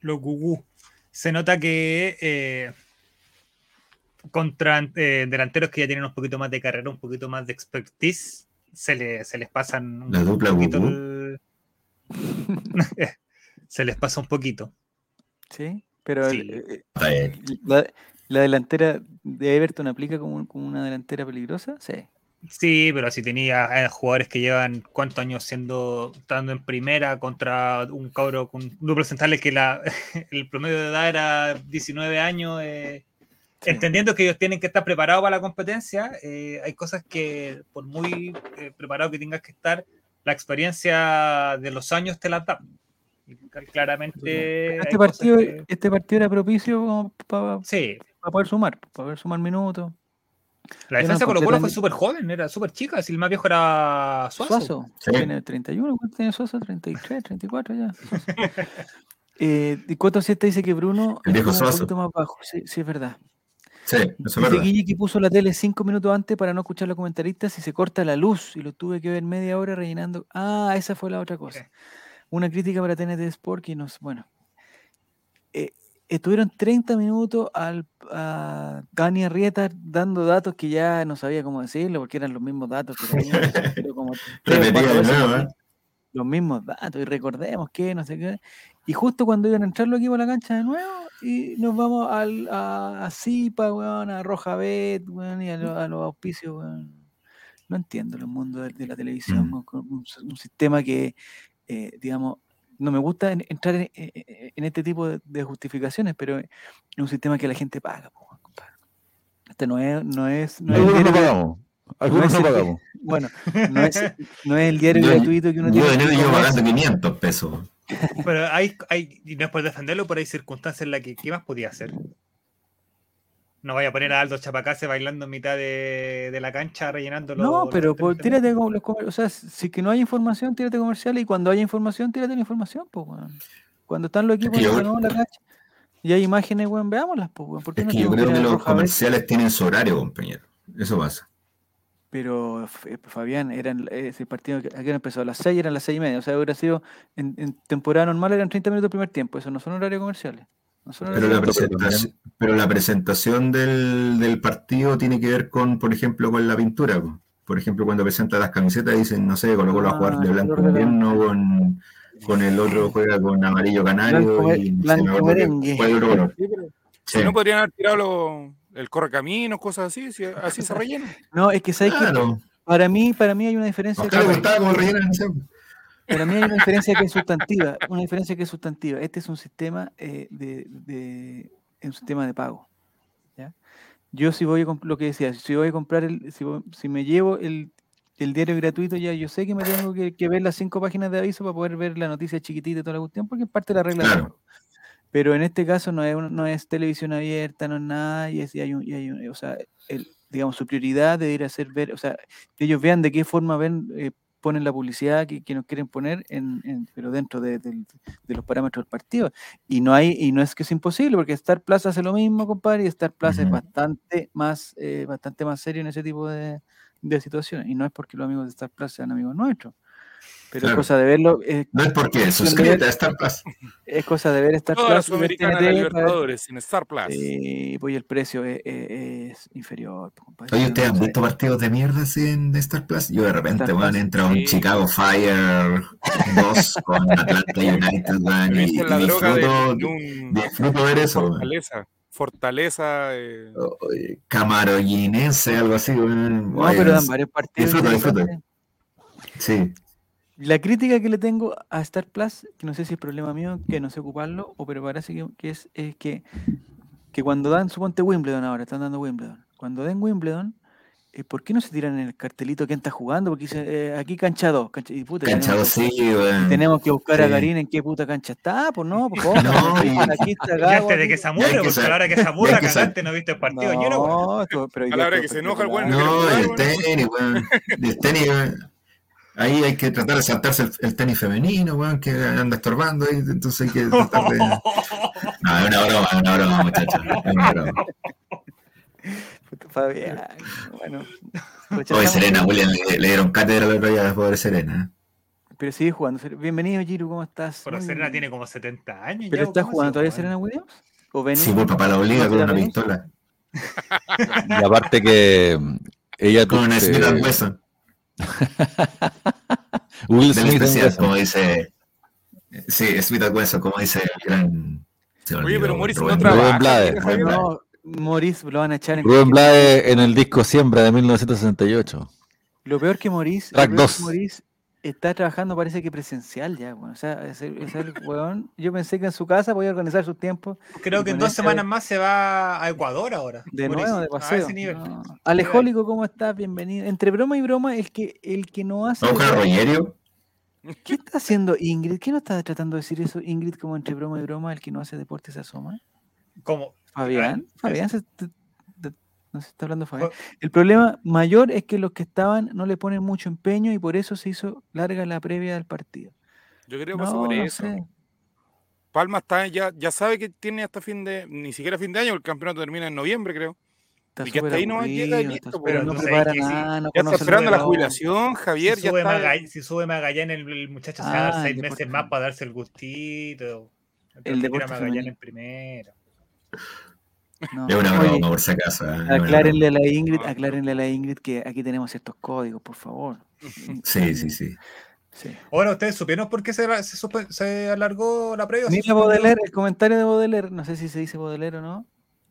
Los Gugú. Se nota que eh, contra eh, delanteros que ya tienen un poquito más de carrera, un poquito más de expertise, se, se les pasan un la dupla poquito. se les pasa un poquito. Sí, pero eh, la, delantera de Everton aplica como, como una delantera peligrosa, sí. Sí, pero si tenía eh, jugadores que llevan cuántos años siendo estando en primera contra un cabro con duplo centrales que la, el promedio de edad era 19 años, eh, entendiendo que ellos tienen que estar preparados para la competencia, eh, hay cosas que por muy preparado que tengas que estar, la experiencia de los años te la da. Claramente. Este partido, este partido era propicio para, sí. para poder sumar, para poder sumar minutos. La defensa Colo Colo fue súper joven, era súper chica, si el más viejo era Suazo. Suazo, tiene 31, ¿cuánto tiene Suazo? 33, 34 ya. eh, y Coto 7 dice que Bruno el viejo Suazo. un poquito más bajo, sí, sí es verdad. Sí, eso es verdad. Guille que puso la tele cinco minutos antes para no escuchar a los comentaristas y se corta la luz y lo tuve que ver media hora rellenando. Ah, esa fue la otra cosa. Una crítica para TNT Sport que nos, bueno, eh, estuvieron 30 minutos al, a Dani Arrieta dando datos que ya no sabía cómo decirlo, porque eran los mismos datos que teníamos, pero como ¿eh? los mismos datos, y recordemos que no sé qué. Y justo cuando iban a entrar los equipos a la cancha de nuevo, y nos vamos al, a, a Zipa, a Roja Bet, y a, los auspicios, No entiendo el mundo de, la televisión, mm. un, un, sistema que, eh, digamos, no me gusta entrar en, este tipo de, justificaciones, pero es un sistema que la gente paga. Este no es. No es, no es no pagamos. Algunos no, pagamos. Bueno, no es, no es el diario gratuito que uno tiene. Yo de enero llevo pagando 500 pesos. Pero hay, hay, y no es por defenderlo, pero hay circunstancias en las que, ¿qué más podía hacer? No vaya a poner a Aldo Chapacase bailando en mitad de, la cancha rellenando No, pero pues, tírate los O sea, si que no hay información, tírate comerciales y cuando haya información, tírate la información, pues, Cuando están los equipos en la cancha y hay imágenes, weón, veámoslas, pues, ¿Por es que yo creo que los comerciales tienen su horario, compañero. Eso pasa. Pero eh, Fabián, eran ese partido que aquí empezó a las 6, eran las 6 y media. O sea, hubiera sido en, en temporada normal eran 30 minutos el primer tiempo. Eso no son horarios comerciales. Pero la, presentación, pero la presentación del, del, partido tiene que ver con, por ejemplo, con la pintura. Por ejemplo, cuando presentan las camisetas dicen, no sé, con lo a jugar de ah, blanco invierno, con, con el otro juega con amarillo canario y blanco merengue. Si no podrían haber tirado el correcamino, cosas así, si, así se rellena. No, es que sabes que para mí, para mí hay una diferencia. como para mí hay una diferencia que es sustantiva, una diferencia que es sustantiva. Este es un sistema eh, de, un sistema de pago. yo si voy a lo que decía, si voy a comprar el, si, me llevo el, diario gratuito, ya yo sé que me tengo que, ver las cinco páginas de aviso para poder ver la noticia chiquitita y toda la cuestión, porque es parte de la regla. Pero en este caso no es, no es televisión abierta, no es nada, y, es, hay un, y hay o sea, el, digamos, su prioridad de ir a hacer ver, o sea, que ellos vean de qué forma ven, eh, ponen la publicidad que, nos quieren poner, en, pero dentro de, los parámetros del partido. Y no hay, y no es que es imposible, porque Star Plaza hace lo mismo, compadre, y Star Plaza es bastante más, eh, bastante más serio en ese tipo de, de situaciones. Y no es porque los amigos de Star Plaza sean amigos nuestros. Pero es cosa de verlo. no es porque, suscríbete a Star Plus. Es cosa de ver Star Toda Plus. Sudamericana de Libertadores sin Star Plus. Y pues el precio es, inferior. Pues, Oye, ¿ustedes han visto partidos de mierda en Star Plus? Yo de repente, van entra un Chicago Fire 2 con Atlanta United, y, la disfruto, de, un, disfruto ver eso. Fortaleza. Fortaleza. Eh. algo así. No, pero dan varios partidos. Disfruto, disfruto. Sí. La crítica que le tengo a Star Plus, que no sé si es problema mío, que no sé ocuparlo, o pero parece que, es, es que, que, cuando dan, suponte Wimbledon ahora, están dando Wimbledon. Cuando den Wimbledon, eh, ¿por qué no se tiran en el cartelito quién está jugando? Porque dice, eh, aquí cancha 2. Cancha, y puta, cancha 2, sí, Tenemos que buscar a Karin en qué puta cancha está, pues no, pues ¿cómo? No, y... aquí está Gago. de que Zamora, porque a la hora que Zamora cagaste no viste el partido. No, pero a la hora que se enoja el bueno. No, el tenis, weón. El tenis, weón. Ahí hay que tratar de saltarse el, tenis femenino, weón, que anda estorbando ahí, entonces hay que tratar de... No, es una broma, es una broma, muchachos, es una broma. Fabián, bueno. Hoy Serena William le, dieron cátedra otro día después de Serena. Pero sigue jugando. Bienvenido, Giru, ¿cómo estás? Pero Serena tiene como 70 años. ¿Pero está jugando todavía Serena Williams? ¿O Sí, pues papá la obliga con una pistola. Y aparte que ella... Con una Smith Wesson. Will Smith especial, como dice. Sí, Smith Wesson, como dice el gran. Oye, pero Morris no trabaja. No, Morris lo van a echar en. Rubén Blade en el disco Siembra de 1968. Lo peor que Morris, Track lo peor que Morris está trabajando parece que presencial ya, bueno. O sea, es el, es el weón. Yo pensé que en su casa podía organizar sus tiempos. Creo que en dos semanas más se va a Ecuador ahora. De nuevo, de paseo. No. Alejólico, ¿cómo estás? Bienvenido. Entre broma y broma, el que, el que no hace. ¿Qué está haciendo Ingrid? ¿Qué no está tratando de decir eso, Ingrid, como entre broma y broma, el que no hace deporte se asoma? ¿Cómo? Fabián, Fabián se, no se está hablando Fabián. El problema mayor es que los que estaban no le ponen mucho empeño y por eso se hizo larga la previa del partido. Yo creo que no, sobre eso. Palma está, ya, ya sabe que tiene hasta fin de, ni siquiera fin de año, el campeonato termina en noviembre, creo. y que hasta ahí no llega listo. Pero no prepara nada, no ya está esperando la jubilación, Javier. Si ya sube, está... Magallanes, si sube Magallanes, el, muchacho se va a dar seis meses más para darse el gustito. El de Magallanes en primero. No, es una broma, por si acaso. ¿eh? Aclárenle a la Ingrid, aclárenle a la Ingrid que aquí tenemos estos códigos, por favor. Sí, sí, sí. sí. Ahora, ¿ustedes supieron por qué se, se, se alargó la previa? Mira Baudelaire, el comentario de Baudelaire, no sé si se dice Baudelaire o no.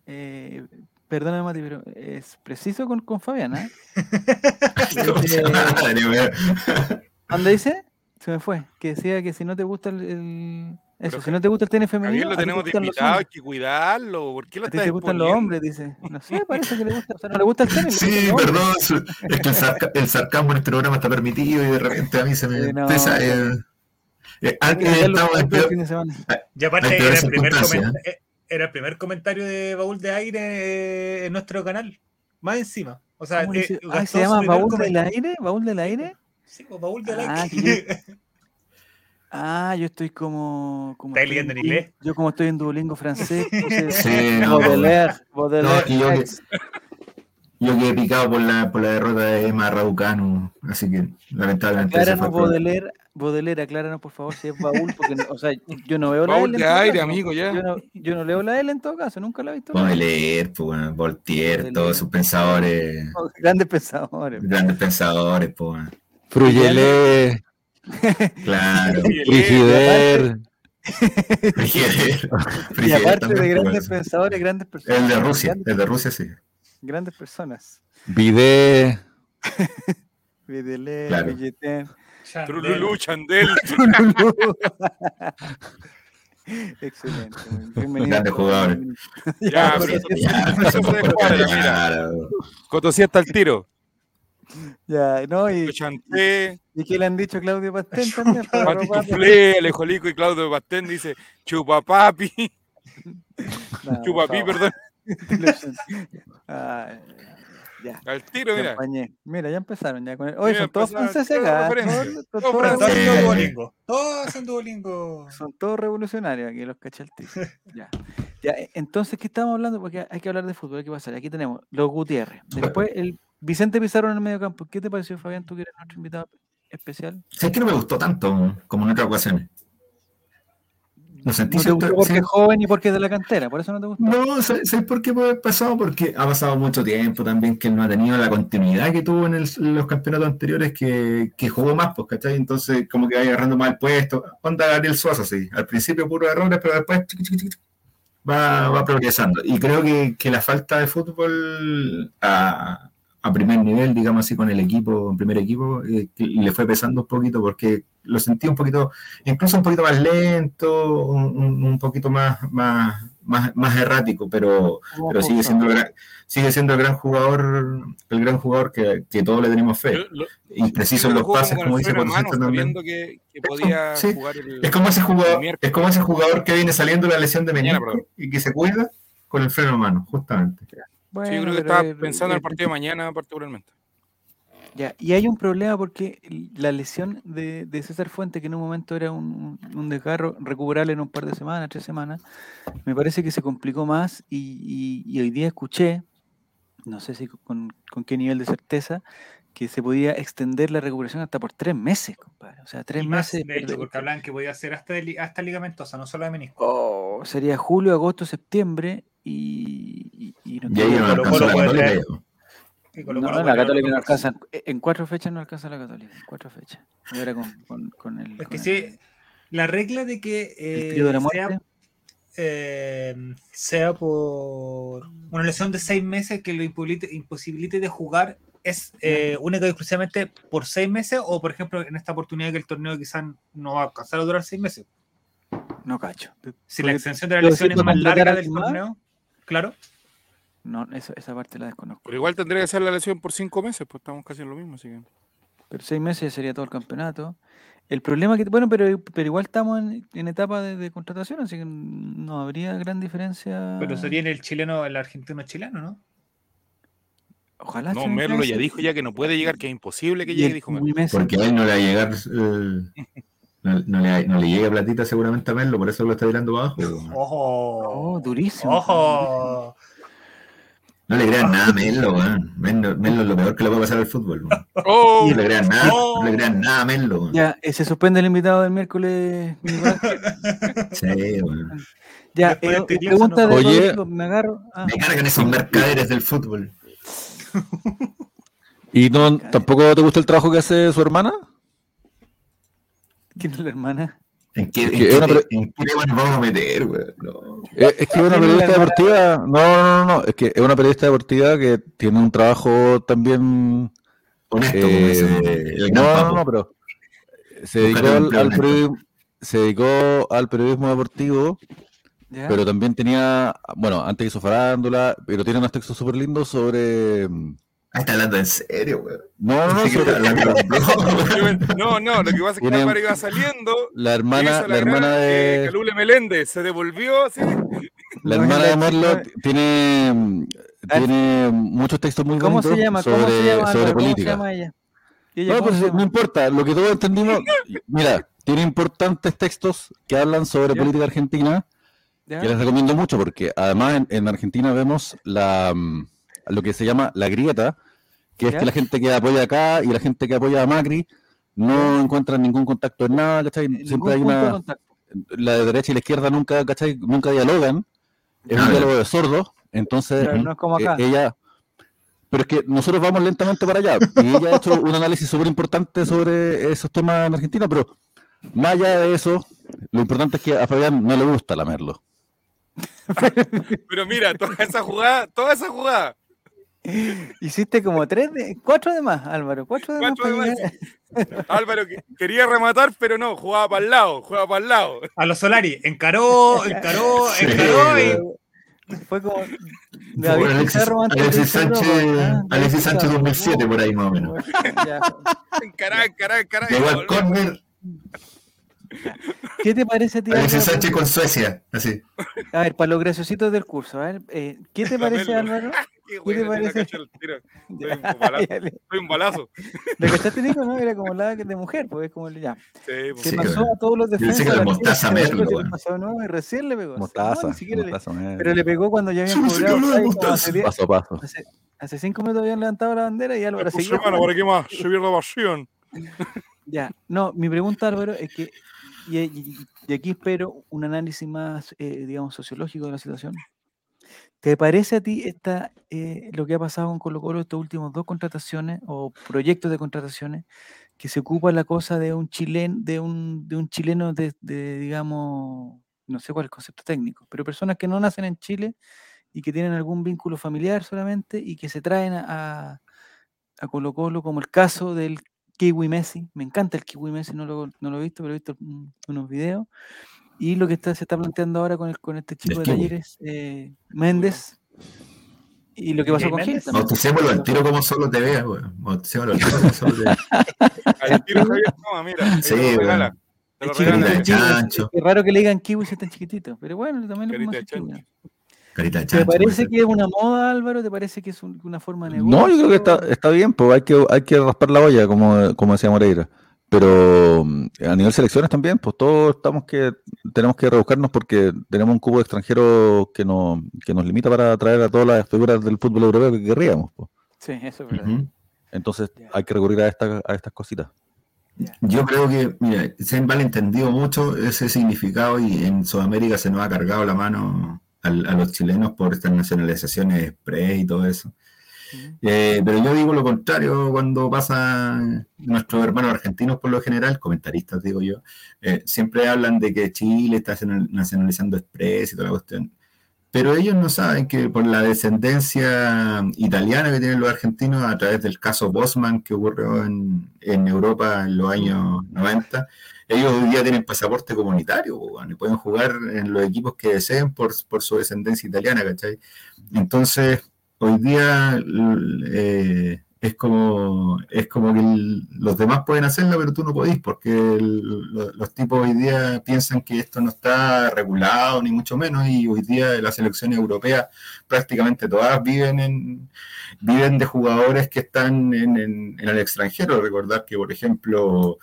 Eh, perdóname, Mati, pero es preciso con, con Fabián, ¿eh? ¿Dónde dice? Se me fue. Que decía que si no te gusta el eso, si no te gusta el tenis femenino. lo tenemos de invitado, hay que cuidarlo. ¿Por qué lo ti te gustan los hombres? Dice. No sé, parece que le gusta. O sea, no le gusta el tenis. Sí, perdón. Es que el, sarcasmo en este programa está permitido y de repente a mí se me pesa. El, eh, ya aparte era el, primer eh, era el primer comentario de Baúl de Aire en nuestro canal. Más encima. O sea, eh, ah, ¿se llama Baúl del Aire? ¿Baúl del Aire? Sí, pues Baúl del ah, Aire. Ah, yo estoy como. como ¿Estás leyendo en inglés? Yo, como estoy en Duolingo francés. sí, Baudelaire. Baudelaire. No, yo, yo, quedé picado por la, por la derrota de Emma Raducanu, así que lamentablemente. Acláranos, Baudelaire, Baudelaire, acláranos por favor si es baúl, porque o sea, yo no veo la L. de aire, amigo, ya. Yo no, yo no, leo la L en todo caso, nunca la he visto. leer, pues, bueno, Voltaire, todos sus pensadores. Grandes pensadores. Grandes pensadores, pues. Fruyele. Claro. Frigider. Frigider. Y aparte de grandes pensadores, grandes personas. El de Rusia, el de Rusia sí. Grandes personas. Vide. Videle, claro. Trululú, Chandel. Excelente. Bienvenido. Grande jugador. Ya, pero ya. Cotosí hasta el tiro. Ya, no, y, Chanté. y, qué le han dicho Claudio Pastén también. Patituflé, Alejolico y Claudio Pastén dice chupapapi. No, chupapi, perdón. Ay, ya. Al tiro, mira. Mira, ya empezaron ya con el... Oye, son todos franceses acá. Todos son Duolingo. Todos son Duolingo. Son todos revolucionarios aquí los cachaltis. ya. ya. E, entonces, ¿qué estamos hablando? Porque hay que hablar de fútbol. ¿Qué pasar? Aquí tenemos los Gutiérrez. Después el Vicente Pizarro en el medio campo. ¿Qué te pareció, Fabián? Tú que eres nuestro invitado especial. Sí, es que no me gustó tanto como en otras ocasiones. No sentí no te porque es joven y porque es de la cantera, por eso no te gustó. No, ¿sabes por qué pasado? Porque ha pasado mucho tiempo también que él no ha tenido la continuidad que tuvo en, los campeonatos anteriores que, que, jugó más, pues, ¿cachai? Entonces, como que va agarrando mal puesto. Onda Gabriel Suazo, sí. Al principio puro errores, pero después va, va progresando. Y creo que, que la falta de fútbol a, a primer nivel, digamos así, con el equipo, en primer equipo, eh, le fue pesando un poquito porque lo sentí un poquito, incluso un poquito más lento, un, poquito más, más, más, errático, pero, pero sigue siendo el gran, sigue siendo el gran jugador, el gran jugador que, que todos le tenemos fe. y preciso en los pases, como dice por también. es como ese jugador, es como ese jugador que viene saliendo de la lesión de menisco y que se cuida con el freno a mano, justamente sí, yo creo que estaba pensando en el partido de mañana particularmente. Ya, y hay un problema porque la lesión de, César Fuente, que en un momento era un, un desgarro recuperable en un par de semanas, tres semanas, me parece que se complicó más y, hoy día escuché, no sé si con, qué nivel de certeza, que se podía extender la recuperación hasta por tres meses, compadre. O sea, tres meses. de hecho, porque hablan que podía ser hasta, hasta ligamentosa, no solo de menisco. Oh, sería julio, agosto, septiembre y, y, no, ahí no alcanzó la Católica. No, la Católica no alcanza, en cuatro fechas no alcanza la Católica, en cuatro fechas. Era con, con, el, es que sí, la regla de que eh, de sea, eh, sea, por una lesión de seis meses que lo imposibilite, de jugar es eh, única y exclusivamente por seis meses o por ejemplo en esta oportunidad que el torneo quizás no va a alcanzar a durar seis meses. No cacho. Si la extensión de la lesión es más larga del torneo. Claro. No, esa parte la desconozco. Pero igual tendría que ser la lesión por cinco meses, pues estamos casi en lo mismo, así que... Pero seis meses sería todo el campeonato. El problema que, bueno, pero, pero igual estamos en, etapa de, contratación, así que no habría gran diferencia. Pero sería en el chileno, el argentino chileno, ¿no? Ojalá. No, Merlo ya dijo ya que no puede llegar, que es imposible que llegue, dijo Merlo. Porque a él no le va a llegar, eh, no, le, no, le, llega platita seguramente a Merlo, por eso lo está tirando abajo. Ojo, oh, durísimo. Ojo. No le crean nada a Melo, weón. Melo, es lo peor que le puede pasar al fútbol. Oh, no le crean nada, no le crean nada a Melo. Ya, eh, se suspende el invitado del miércoles. sí, weón. Ya, eh, pregunta de Oye, me agarro. Ah. Me cargan esos mercaderes del fútbol. ¿Y no, tampoco te gusta el trabajo que hace su hermana? ¿Quién es la hermana? ¿En qué, en vamos a meter, güey? Es, que es una periodista deportiva. No, no, no, Es que es una periodista deportiva que tiene un trabajo también. Honesto, eh, no, no, no, pero se dedicó al, periodismo, se dedicó al periodismo deportivo, pero también tenía, bueno, antes hizo farándula, pero tiene unos textos súper lindos sobre Ah, está hablando en serio, güey. No, no, no, no, no, lo que pasa es que Álvaro iba saliendo. La hermana, la, hermana de. Calule Meléndez se devolvió, ¿sí? La hermana de Merlo tiene, tiene muchos textos muy ¿Cómo bonitos se llama? sobre, ¿Cómo se llama, sobre política. ¿Cómo se llama ella? no, pues no importa, lo que todos entendimos, mira, tiene importantes textos que hablan sobre política argentina, que les recomiendo mucho, porque además en, en Argentina vemos la, lo que se llama la grieta, que es que la gente que apoya acá y la gente que apoya a Macri no encuentran ningún contacto en nada, ¿cachai? Siempre hay una... La de derecha y la izquierda nunca, ¿cachai? Nunca dialogan, es un diálogo de sordos, entonces eh, ella... Pero es que nosotros vamos lentamente para allá, y ella ha hecho un análisis súper importante sobre esos temas en Argentina, pero más allá de eso, lo importante es que a Fabián no le gusta la Merlo. pero mira, toda esa jugada, toda esa jugada Hiciste como tres, de, cuatro de más, Álvaro. Cuatro de más. Álvaro quería rematar, pero no, jugaba para el lado, jugaba para el lado. A los Solari, encaró, encaró, encaró y. Fue como. David Alexis, Sánchez, ¿ah? Alexis Sánchez 2007, por ahí más o menos. Encará, encará, encará. Llegó al córner ¿Qué te parece a ti? Alexis Sánchez con Suecia, así. A ver, para los graciositos del curso, a ver, eh, ¿qué te parece, Álvaro? ¿Qué, te parece? Soy un balazo. Lo que cachaste, Nico? No, era como la de mujer, pues es como ya. Sí, pues, se pasó a todos los defensores. Que la mostaza Merlo, pasó, ¿no? Y recién le pegó. Mostaza, mostaza le... Pero le pegó cuando ya habían cobrado. Paso a paso. Hace, hace cinco minutos habían levantado la bandera y Álvaro seguía. Semana, ¿para qué más? Se pierde la pasión. Ya, no, mi pregunta, Álvaro, es que y, aquí espero un análisis más, eh, digamos, sociológico de la situación. ¿Te parece a ti esta, eh, lo que ha pasado con Colo Colo estos últimos dos contrataciones o proyectos de contrataciones que se ocupa la cosa de un chileno, de un, de un chileno de, digamos, no sé cuál es el concepto técnico, pero personas que no nacen en Chile y que tienen algún vínculo familiar solamente y que se traen a, a Colo Colo, como el caso del Kiwi Messi. Me encanta el Kiwi Messi, no lo, no lo he visto, pero he visto unos videos. Y lo que está, se está planteando ahora con, el, con este chico de talleres, eh, Méndez. Y lo que pasó con Gil. Bauticémoslo al tiro como solo te vea, güey. Bauticémoslo al tiro como solo te vea. al tiro Javier toma, mira. Sí, güey. Es raro que le digan kiwi si es tan chiquitito, pero bueno, también le pongo ¿Te parece que es una moda, Álvaro? ¿Te parece que es una forma de negocio? No, yo creo que está, está bien, pues hay que, hay que raspar la olla, como, como decía Moreira. Pero mm, a nivel selecciones también, pues todos estamos que tenemos que rebuscarnos porque tenemos un cubo de extranjeros que, no, que nos limita para atraer a todas las figuras del fútbol europeo que querríamos. Pues. Sí, eso es verdad. Entonces hay que recurrir a, esta, a estas cositas. Yo creo que, mira, se han malentendido mucho ese significado y en Sudamérica se nos ha cargado la mano a los chilenos por estas nacionalizaciones express y todo eso. Eh, pero yo digo lo contrario cuando pasa nuestros hermanos argentinos por lo general, comentaristas digo yo, eh, siempre hablan de que Chile está nacionalizando express y toda la cuestión. Pero ellos no saben que por la descendencia italiana que tienen los argentinos a través del caso Bosman que ocurrió en, en Europa en los años 90, ellos hoy día tienen pasaporte comunitario y pueden jugar en los equipos que deseen por, su descendencia italiana, ¿cachai? Entonces, hoy día eh, es como es como que los demás pueden hacerlo, pero tú no podís, porque los tipos hoy día piensan que esto no está regulado, ni mucho menos, y hoy día las selecciones europeas prácticamente todas viven en viven de jugadores que están en, en el extranjero. Recordar que, por ejemplo,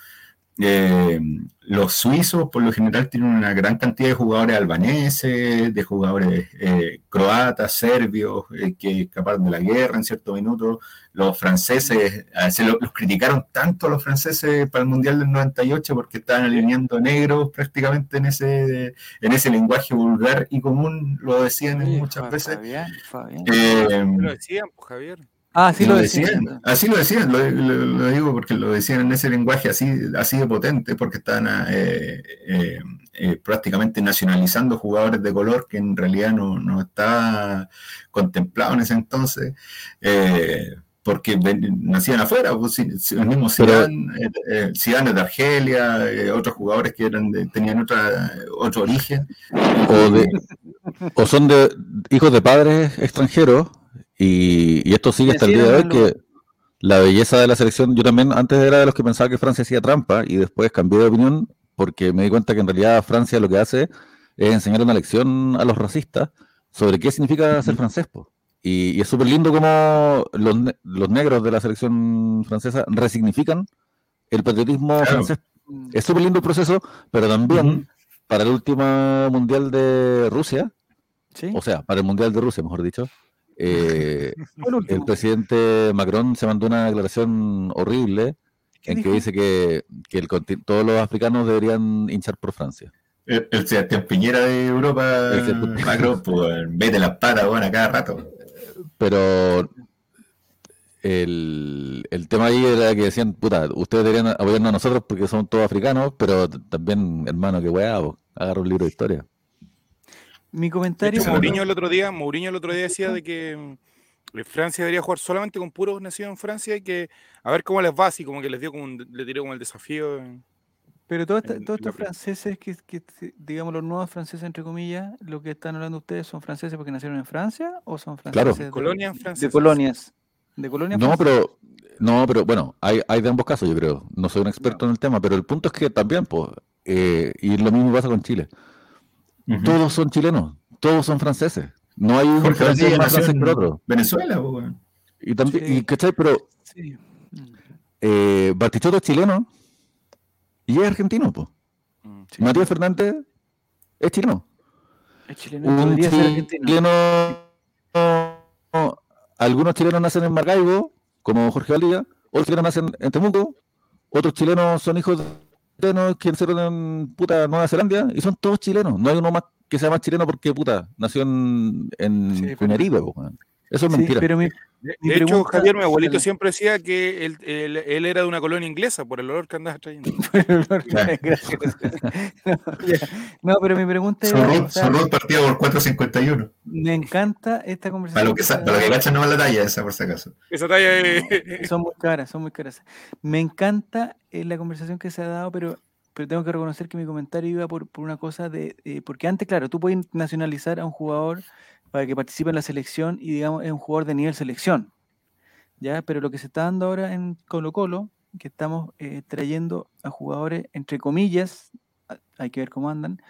eh, los suizos por lo general tienen una gran cantidad de jugadores albaneses, de jugadores eh, croatas, serbios, eh, que escaparon de la guerra en cierto minuto. Los franceses, se los criticaron tanto a los franceses para el Mundial del 98 porque estaban alineando negros prácticamente en ese, en ese lenguaje vulgar y común, lo decían muchas veces. lo decían, pues, Javier. Ah, así lo, decían. Así lo decían, lo, digo porque lo decían en ese lenguaje así, así de potente, porque estaban eh, eh, eh, prácticamente nacionalizando jugadores de color que en realidad no, no está contemplado en ese entonces, porque nacían afuera, pues, los mismos ciudadanos de Argelia, otros jugadores que eran tenían otra, otro origen. O, o son de hijos de padres extranjeros y, esto sigue hasta el día de hoy que la belleza de la selección, yo también antes era de los que pensaba que Francia hacía trampa y después cambié de opinión porque me di cuenta que en realidad Francia lo que hace es enseñar una lección a los racistas sobre qué significa ser francés. Y, es súper lindo como los, negros de la selección francesa resignifican el patriotismo francés. Es súper lindo el proceso, pero también para el último mundial de Rusia, o sea, para el mundial de Rusia, mejor dicho, eh, el presidente Macron se mandó una declaración horrible en que dice que, todos los africanos deberían hinchar por Francia. El, Sebastián Piñera de Europa, Macron, pues, vete las patas, bueno, a cada rato. Pero el, tema ahí era que decían, puta, ustedes deberían apoyarnos a nosotros porque somos todos africanos, pero también, hermano, que weá, agarra un libro de historia. Mi comentario. Mourinho el otro día, Mourinho el otro día decía de que Francia debería jugar solamente con puros nacidos en Francia y que a ver cómo les va, así como que les dio como le tiró como el desafío. Pero todos estos franceses que, digamos, los nuevos franceses, entre comillas, lo que están hablando ustedes, ¿son franceses porque nacieron en Francia o son franceses de, colonias de colonias? De colonias no, pero, no, pero bueno, hay, hay de ambos casos, yo creo. No soy un experto en el tema, pero el punto es que también, pues, eh, y lo mismo pasa con Chile. Todos son chilenos, todos son franceses. No hay un francés más francés que otro. Venezuela, Y también, y, ¿cachai? Pero sí. eh, es chileno y es argentino, pues. Matías Fernández es chileno. Es chileno. Un chileno, algunos chilenos nacen en Margaibo, como Jorge Valdía, otros chilenos nacen en Temuco, otros chilenos son hijos de chilenos que nacieron en puta Nueva Zelanda y son todos chilenos. No hay uno más que sea más chileno porque puta nació en, en sí, eso es mentira. Pero mi, de, hecho, Javier, mi abuelito siempre decía que él, él, era de una colonia inglesa por el olor que andaba trayendo. no, pero mi pregunta es. Solo partido por 4.51. Me encanta esta conversación. Para lo que, para lo que cachan no va la talla esa, por si acaso. Esa talla es... Son muy caras, son muy caras. Me encanta eh, la conversación que se ha dado, pero pero tengo que reconocer que mi comentario iba por, por una cosa de, eh, porque antes, claro, tú puedes nacionalizar a un jugador para que participe en la selección y digamos es un jugador de nivel selección. ¿ya? Pero lo que se está dando ahora en Colo Colo, que estamos eh, trayendo a jugadores, entre comillas, hay que ver cómo andan,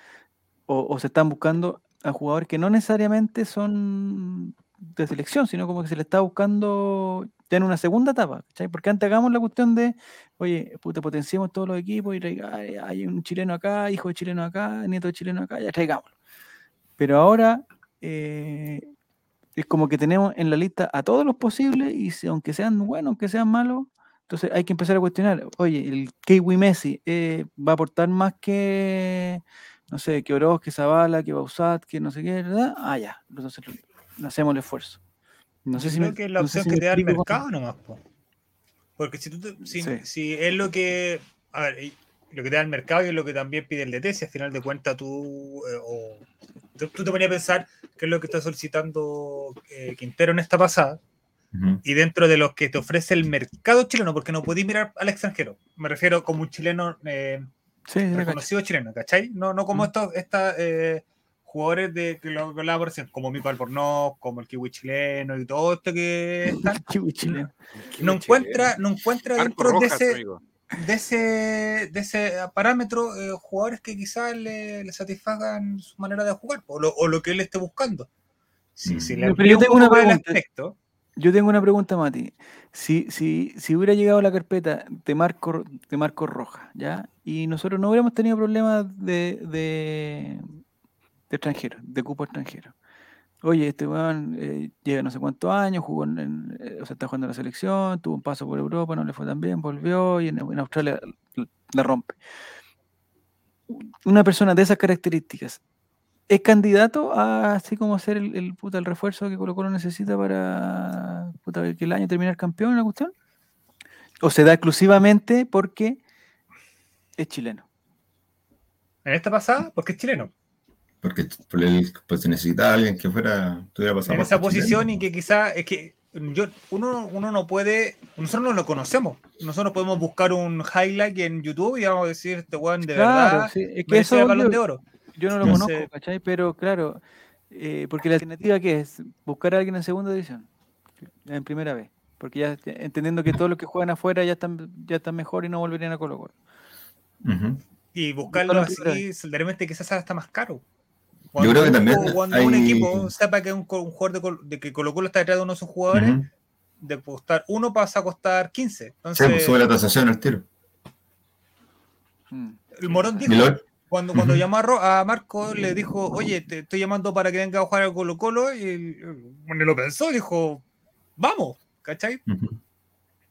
o, se están buscando a jugadores que no necesariamente son de selección, sino como que se le está buscando ya en una segunda etapa, Porque antes hagamos la cuestión de, oye, puta, potenciemos todos los equipos y hay un chileno acá, hijo de chileno acá, nieto de chileno acá, ya traigámoslo. Pero ahora eh, es como que tenemos en la lista a todos los posibles y aunque sean buenos, aunque sean malos, entonces hay que empezar a cuestionar, oye, el Kiwi Messi eh, va a aportar más que, no sé, que Oroz, que Zavala, que Bausat, que no sé qué, ¿verdad? Ah, ya, entonces hacemos el esfuerzo. No sé si creo que es la opción que te da el mercado nomás, porque si, tú si, si, es lo que, a ver, lo que te da el mercado y es lo que también pide el DT, si al final de cuentas tú, eh, o, tú, te ponías a pensar qué es lo que está solicitando eh, Quintero en esta pasada, y dentro de los que te ofrece el mercado chileno, porque no podéis mirar al extranjero, me refiero como un chileno eh, reconocido chileno, ¿cachai? No, no como estos esta, jugadores de que lo hablaba por como Mico Albornoz, como el Kiwi chileno y todo esto que están. Kiwi chileno. No encuentra, no encuentra dentro de ese de ese, de ese parámetro eh, jugadores que quizás le, satisfagan su manera de jugar o lo, o lo, que él esté buscando. Si, si le yo tengo una pregunta. yo tengo una pregunta, Mati. Si, si, si hubiera llegado la carpeta de Marco, de Marco Roja, ¿ya? Y nosotros no hubiéramos tenido problemas de, de, de extranjeros, de cupo extranjero oye, este weón eh, lleva no sé cuántos años, jugó en, eh, o sea, está jugando en la selección, tuvo un paso por Europa, no le fue tan bien, volvió y en, Australia la rompe. Una persona de esas características, ¿es candidato a así como ser el, puta, el refuerzo que Colo Colo necesita para que el año terminar campeón en la cuestión? ¿O se da exclusivamente porque es chileno? En esta pasada, porque es chileno. Porque pues, se necesitaba alguien que fuera, tuviera pasado. En esa posición y que quizá es que yo, uno, uno no puede, nosotros no lo conocemos. Nosotros podemos buscar un highlight en YouTube y vamos a decir, este weón de verdad es que eso balón de oro. Yo no lo conozco, ¿cachai? Pero claro, eh, porque la alternativa que es buscar a alguien en segunda división, en primera vez. Porque ya entendiendo que todos los que juegan afuera ya están, ya están mejor y no volverían a Colo Colo. Y buscarlo así, solidariamente quizás hasta más caro. Yo creo que también. Cuando un equipo sepa que un, un jugador de, que Colo Colo está detrás de uno de sus jugadores, de costar uno pasa a costar 15. Entonces, sí, pues sube la tasación al tiro. El Morón dijo, cuando, cuando llamó a, Marco, le dijo, oye, te estoy llamando para que venga a jugar al Colo Colo, y bueno, lo pensó, dijo, vamos, ¿cachai?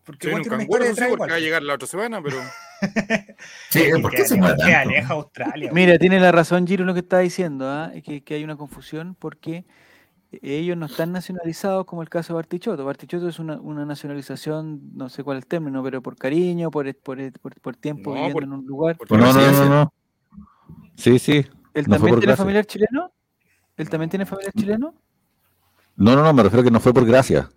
Porque sí, una historia de porque va a llegar la otra semana, pero. sí, ¿por qué se aleja Australia? Mira, tiene la razón Giro lo que está diciendo, ¿eh? que, que, hay una confusión porque ellos no están nacionalizados como el caso de Bartichotto. Bartichotto es una, una nacionalización, no sé cuál es el término, pero por cariño, por, por, por, por tiempo viviendo en un lugar. no, no, no, no, Sí, sí. ¿Él también tiene familiar chileno? ¿Él también tiene familiar chileno? No, no, no, me refiero a que no fue por gracia.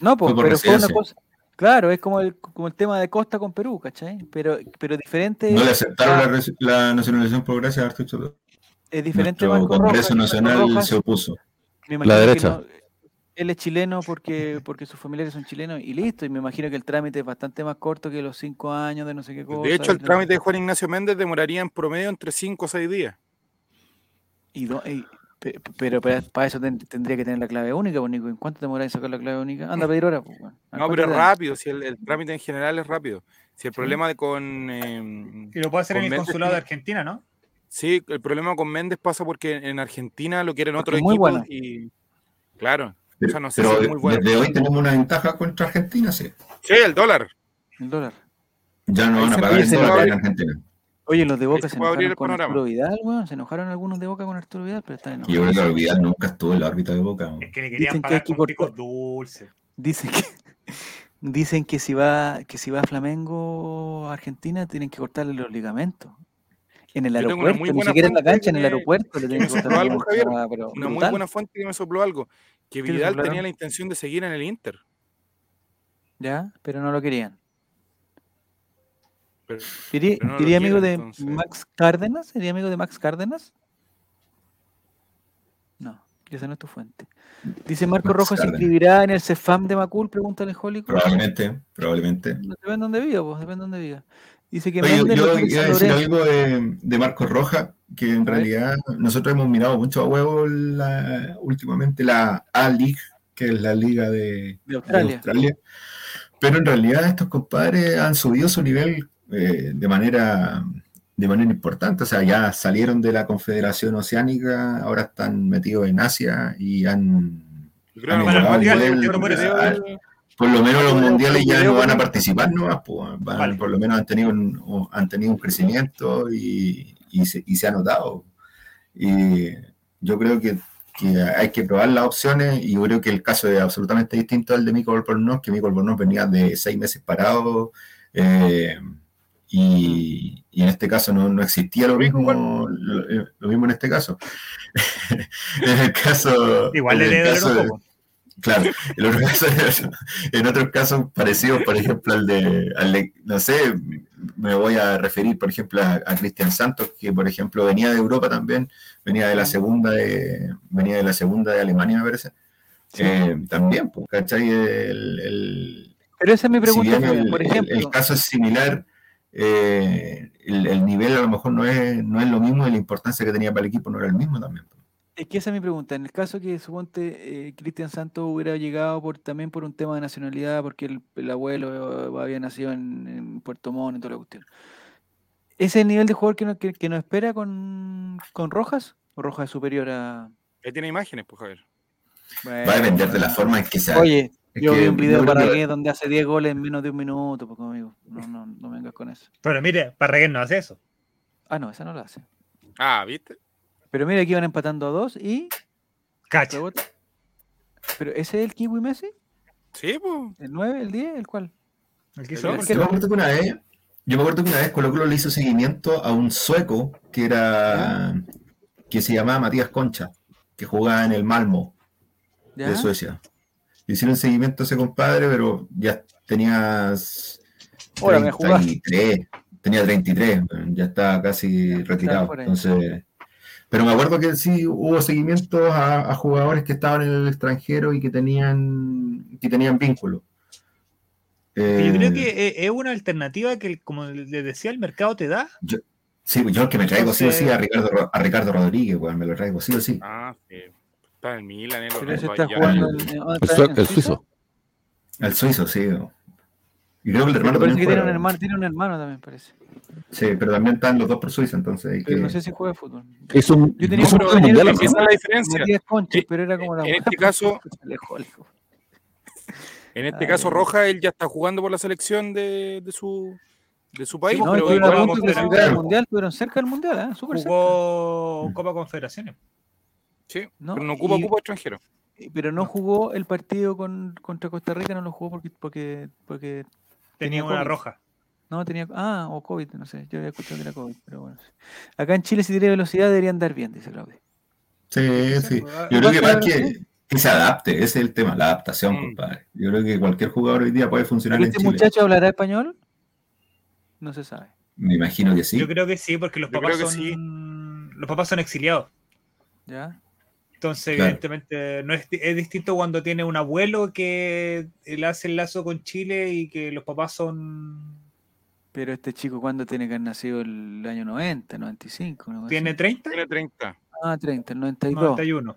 No, pues, pero fue una cosa. Claro, es como el, como el tema de Costa con Perú, ¿cachai? Pero, pero diferente. No le aceptaron la, nacionalización por gracia a Arturo Es diferente. El Congreso Nacional se opuso. La derecha. él es chileno porque, porque sus familiares son chilenos y listo. Y me imagino que el trámite es bastante más corto que los cinco años de no sé qué cosa. De hecho, el trámite de Juan Ignacio Méndez demoraría en promedio entre cinco o seis días. Y, pero para, eso tendría que tener la clave única, pues, ¿En cuánto demora en sacar la clave única? Anda a pedir hora. Pues, no, pero es rápido. Si el, trámite en general es rápido. Si el problema de con. Eh, y lo puede hacer en el consulado de Argentina, ¿no? Sí, el problema con Méndez pasa porque en Argentina lo quieren otro equipo. Bueno. Y, claro. Pero, no sé si muy bueno. desde hoy tenemos una ventaja contra Argentina, sí. Sí, el dólar. El dólar. Ya no van a pagar el dólar en Argentina. Oye, los de Boca se enojaron con Arturo Vidal, weón. Se enojaron algunos de Boca con Arturo Vidal, pero están enojados. Yo creo que Vidal nunca estuvo en la órbita de Boca. Es que le querían Dicen pagar que hay que cortar... dulce. Dicen que, dicen que si va que si va a Flamengo Argentina tienen que cortarle los ligamentos. En el aeropuerto, ni siquiera en la cancha, en el aeropuerto le tienen que cortar algo, Javier, Una muy buena fuente que me sopló algo. Que Vidal tenía la intención de seguir en el Inter. Ya, pero no lo querían. ¿Sería, amigo de Max Cárdenas? ¿Sería amigo de Max Cárdenas? No, esa no es tu fuente. Dice Marco Rojo, ¿se inscribirá en el CEFAM de Macul? Pregúntale Jólico. Probablemente, probablemente. No, depende de dónde viva, pues, depende de dónde viva. Dice que Oye, yo iba a decir algo de, de Marco Roja, que en realidad nosotros hemos mirado mucho a huevo últimamente la A-League, que es la liga de, de Australia. Pero en realidad estos compadres han subido su nivel eh, de, manera, de manera importante. O sea, ya salieron de la Confederación Oceánica, ahora están metidos en Asia y han... por lo menos los mundiales ya no van a participar, ¿no? Pues, por lo menos han tenido un, han tenido un crecimiento y, y, se, y se ha notado. Y yo creo que, que, hay que probar las opciones y yo creo que el caso es absolutamente distinto al de Michael Bornos, que Michael Bornos venía de seis meses parado. Eh, y, en este caso no, existía lo mismo, eh, lo, mismo en este caso. en el caso. Igual le caso Claro, en, otros casos parecidos, por ejemplo, al de, no sé, me voy a referir, por ejemplo, a, Cristian Santos, que por ejemplo venía de Europa también, venía de la segunda de, venía de la segunda de Alemania, me parece. Eh, también, pues, ¿cachai? El, Pero esa es mi pregunta, por ejemplo. el, caso es similar eh, el, nivel a lo mejor no es, no es lo mismo y la importancia que tenía para el equipo no era el mismo también. Es que esa es mi pregunta. En el caso que suponte eh, Cristian Santos hubiera llegado por, también por un tema de nacionalidad, porque el, abuelo había nacido en, Puerto Montt y toda la cuestión. ¿Ese es el nivel de jugador que, que, nos espera con, con, Rojas? ¿O Rojas es superior a.? Él tiene imágenes, pues, Javier. Va a depender de la forma en que se Oye, yo vi un video de Parragués donde hace 10 goles en menos de un minuto, pues amigo. No, no, no vengas con eso. Pero mire, Parragués no hace eso. Ah, no, esa no lo hace. Ah, ¿viste? Pero mira, aquí iban empatando a dos y. Cacha. ¿Pero ese es el Kiwi Messi? Sí, pues. ¿El 9, el 10, el cuál? El que yo, me acuerdo que una vez, yo me acuerdo que una vez Colo Colo le hizo seguimiento a un sueco que era. que se llamaba Matías Concha, que jugaba en el Malmo de Suecia hicieron seguimiento a ese compadre, pero ya tenías 33, tenía 33, ya está casi retirado. Entonces, pero me acuerdo que sí hubo seguimientos a, jugadores que estaban en el extranjero y que tenían, que tenían vínculo. yo creo que eh, es una alternativa que, como le decía, el mercado te da. sí, yo que me traigo sí o sí a Ricardo, a Ricardo Rodríguez, me lo traigo sí o sí. Ah, sí está en Milan, el, el, el, suizo. El suizo, sí. Y creo que el hermano también. Que tiene, un hermano, tiene un hermano también, parece. Sí, pero también están los dos por Suiza, entonces. Pero no sé si juega fútbol. Es un, Yo tenía un mundial. Esa es la diferencia. pero era como la en este caso. en este caso, Roja, él ya está jugando por la selección de, de su de su país. no, pero igual, mundial, estuvieron cerca del mundial, ¿eh? Súper Jugó Copa Confederaciones. Sí, ¿no? pero no ocupa cupo extranjero. Pero no jugó el partido con, contra Costa Rica, no lo jugó porque, porque, porque tenía, una roja. No, tenía. Ah, o COVID, no sé. Yo había escuchado que era COVID, pero bueno. Acá en Chile, si tiene velocidad, debería andar bien, dice Claudio. Sí, sí. Yo creo que más que, que se adapte, ese es el tema, la adaptación, mm. compadre. Yo creo que cualquier jugador hoy día puede funcionar en ¿Este muchacho hablará español? No se sabe. Me imagino que sí. Yo creo que sí, porque los papás son los papás son exiliados. ¿Ya? Entonces, evidentemente, no es, es, distinto cuando tiene un abuelo que él hace el lazo con Chile y que los papás son. Pero este chico, ¿cuándo tiene que haber nacido el año 90, 95? ¿Tiene 30? Tiene 30. Ah, 30, el 92. 91,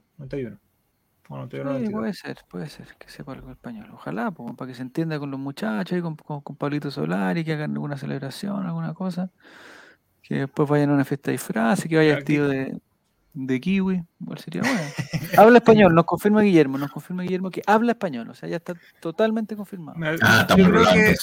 91. sí, puede ser, puede ser que sepa algo español. Ojalá, para que se entienda con los muchachos y con, con, con Pablito Solari, que hagan alguna celebración, alguna cosa. Que después vayan a una fiesta de disfraz y que vaya el tío de, de kiwi. Igual sería bueno. habla español, nos confirma Guillermo, nos confirma Guillermo que habla español, o sea, ya está totalmente confirmado. Ah, Yo creo que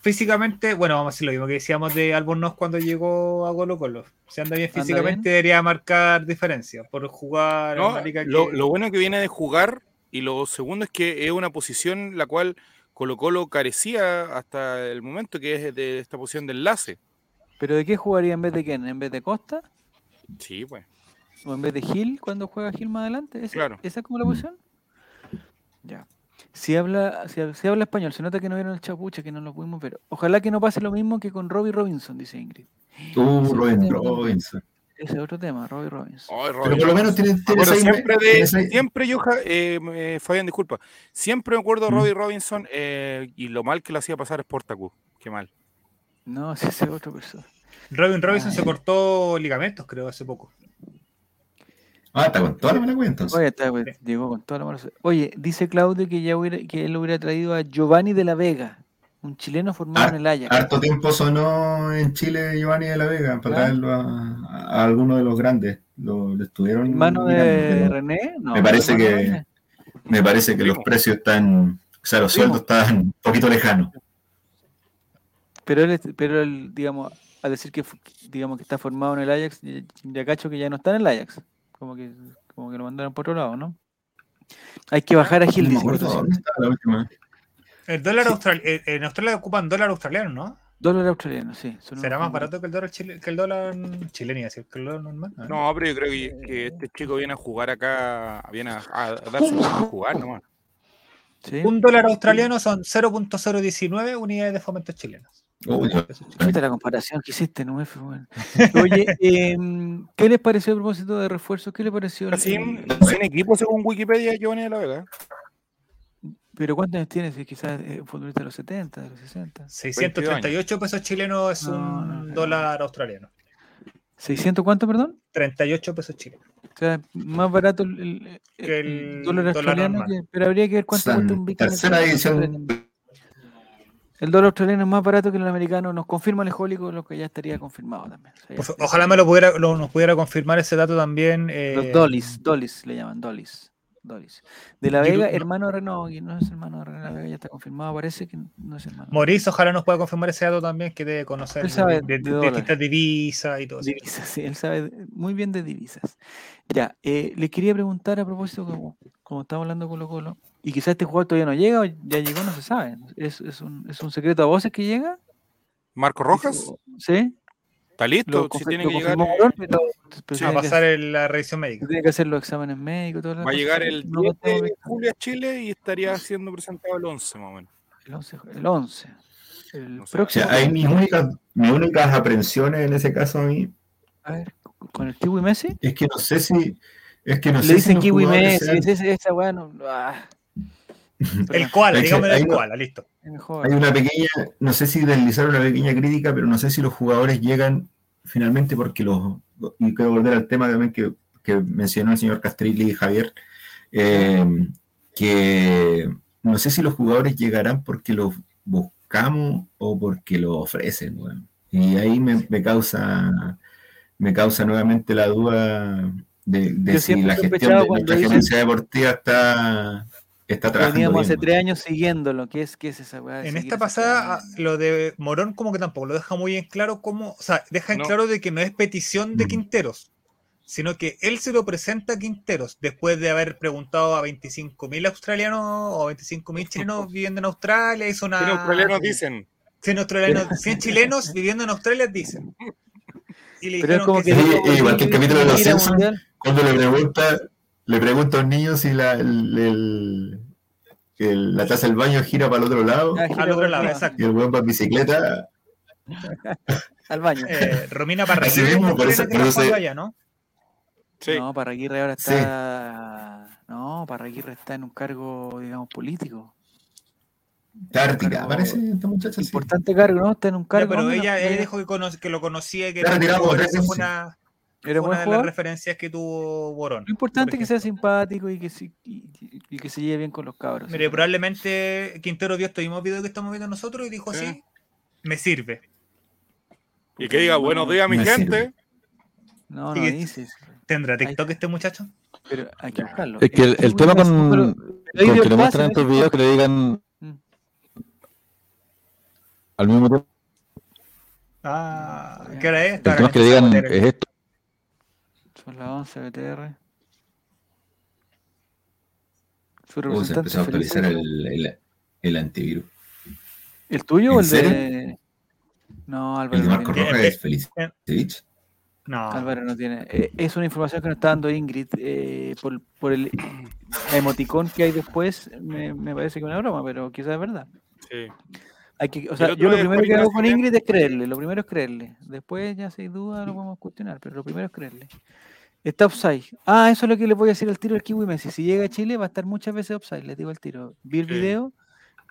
físicamente, bueno, vamos a decir lo mismo que decíamos de Albornoz cuando llegó a Colo Colo. Si anda bien físicamente, debería marcar diferencia por jugar. lo, bueno que viene de jugar y lo segundo es que es una posición la cual Colo Colo carecía hasta el momento, que es de esta posición de enlace. ¿Pero de qué jugaría en vez de quién? ¿En vez de Costa? Sí, pues. ¿O en vez de Gil cuando juega Gil más adelante? claro. ¿Esa es como la posición? Ya. Si habla, si, habla español, se nota que no vieron el chapuche, que no lo pudimos ver. Ojalá que no pase lo mismo que con Robbie Robinson, dice Ingrid. Uh, Robin Robinson. Ese es otro tema, Robbie Robinson. Pero por lo menos tiene, siempre, de, siempre yo, eh, Fabián, disculpa, siempre me acuerdo de Robbie Robinson eh, y lo mal que lo hacía pasar es Portacus. Qué mal. No, ese es otro persona. Robin Robinson se cortó ligamentos, creo, hace poco. Ah, está con toda la mala cuenta. Oye, está, llegó con toda la mala Oye, dice Claudio que ya hubiera, que él hubiera traído a Giovanni de la Vega, un chileno formado en el Ajax. Harto tiempo sonó en Chile Giovanni de la Vega para traerlo a, alguno de los grandes. Lo, estuvieron. ¿Mano de René? No, me parece que me parece que los precios están, o sea, los sueldos están un poquito lejanos. Pero él, pero él, digamos, a decir que digamos que está formado en el Ajax, ya cacho que ya no está en el Ajax. Como que, como que lo mandaron por otro lado, ¿no? Hay que bajar a Gil. el dólar australiano, eh, en Australia ocupan dólar australiano, ¿no? Dólar australiano, sí. ¿Será más barato que el dólar, chile, que el dólar chileno? Que el dólar normal? No, pero yo creo que, este chico viene a jugar acá, viene a, a darse a jugar nomás. Un dólar australiano son 0.019 unidades de fomento chilenos. Uy, la comparación que hiciste en UF. Oye, em, ¿qué les pareció a propósito de refuerzos? ¿Qué les pareció? Sin, equipo, según Wikipedia, Giovanni de la Vega. ¿Pero cuántos años tienes? Quizás un futbolista de los 70, de los 60. 638 pesos chilenos es un dólar australiano. ¿600 cuánto, perdón? 38 pesos chilenos. O sea, más barato el, que el, dólar australiano, pero habría que ver cuánto cuesta un Bitcoin. Tercera edición el dólar australiano es más barato que el americano. Nos confirma el ejólico lo que ya estaría confirmado también. ojalá me lo pudiera, nos pudiera confirmar ese dato también. Eh... Los dolis, dolis le llaman, dolis. dolis. De la Vega, hermano de Renault, no es hermano de Renault, la Vega ya está confirmado, parece que no es hermano. Maurice, ojalá nos pueda confirmar ese dato también, que debe conocer él sabe de, distintas divisas y todo divisas, Sí, él sabe muy bien de divisas. Ya, eh, le quería preguntar a propósito, como, como estamos hablando con Colo Colo, y quizás este jugador todavía no llega o ya llegó, no se sabe. ¿Es, es, un, es un secreto a voces que llega? ¿Marco Rojas? Sí. ¿Está listo? si tiene que llegar. va a pasar la revisión médica. Tiene que hacer los exámenes médicos. Todo va a llegar el 10 de julio a Chile y estaría siendo presentado el 11 más o menos. El 11. El 11. El próximo. O sea, hay mis únicas, mis únicas aprensiones en ese caso a mí. A ver, ¿con el Kiwi Messi? Es que no sé si. Es que no Le sé dicen si Kiwi Messi, es esa weá, no. Ah. El cual, dígame el cual, listo. Hay una pequeña, no sé si deslizar una pequeña crítica, pero no sé si los jugadores llegan finalmente porque los, y quiero volver al tema también que, mencionó el señor Castrilli y Javier, eh, que no sé si los jugadores llegarán porque los buscamos o porque los ofrecen. Y ahí me, causa me causa nuevamente la duda de, si la gestión de nuestra gerencia deportiva está está Veníamos hace tres años siguiendo lo que es, qué es esa weá. En esta pasada, ah, lo de Morón como que tampoco lo deja muy en claro como, o sea, deja en claro de que no es petición de mm. Quinteros, sino que él se lo presenta a Quinteros después de haber preguntado a 25.000 australianos o 25.000 chilenos viviendo en Australia. Hizo una... 100 australianos dicen. 100, australianos, 100 chilenos viviendo en Australia dicen. Y le Pero es como que, igual que el capítulo de los Simpsons, cuando le pregunta le pregunto a un niño si la, el, la taza del baño gira para el otro lado. Ah, al otro lado, exacto. Y el buen va en bicicleta. Al baño. Eh, Romina Parraguirre. Mismo, por eso, por eso allá, ¿no? Sí. No, Parraguirre ahora está. Sí. No, Parraguirre está en un cargo, digamos, político. Tártica, parece esta muchacha. Importante cargo, ¿no? Está en un cargo. pero ella, ella dijo que, que, lo conocía y que era una, ¿Era una de las referencias que tuvo Borón. Lo importante es que sea simpático y que, se, y, que se lleve bien con los cabros. Mire, probablemente Quintero vio estos mismos videos que estamos viendo nosotros y dijo así, me sirve. Y que diga, buenos días, mi gente. No, no dices. ¿Tendrá TikTok este muchacho? Pero hay que buscarlo. Es que el, tema con, que le muestran en estos videos que le digan mm. al mismo tiempo. Ah, ¿qué hora es? El tema es que le digan, es esto. Son las 11 BTR. Su se empezó a actualizar el, el, el, antivirus. ¿El tuyo o el de.? No, Álvaro. El de Marco Rojas es Felicevich. No. Álvaro no tiene. Eh, es una información que nos está dando Ingrid. Eh, por, por el emoticón que hay después, me, me parece que es una broma, pero quizás es verdad. Sí. Hay que, o sea, yo lo primero que hago con Ingrid es creerle, lo primero es creerle. Después ya sin duda lo podemos cuestionar, pero lo primero es creerle. Está offside. Ah, eso es lo que le voy a decir al tiro del Kiwi Messi. Si llega a Chile va a estar muchas veces offside, les digo al tiro. Vi el video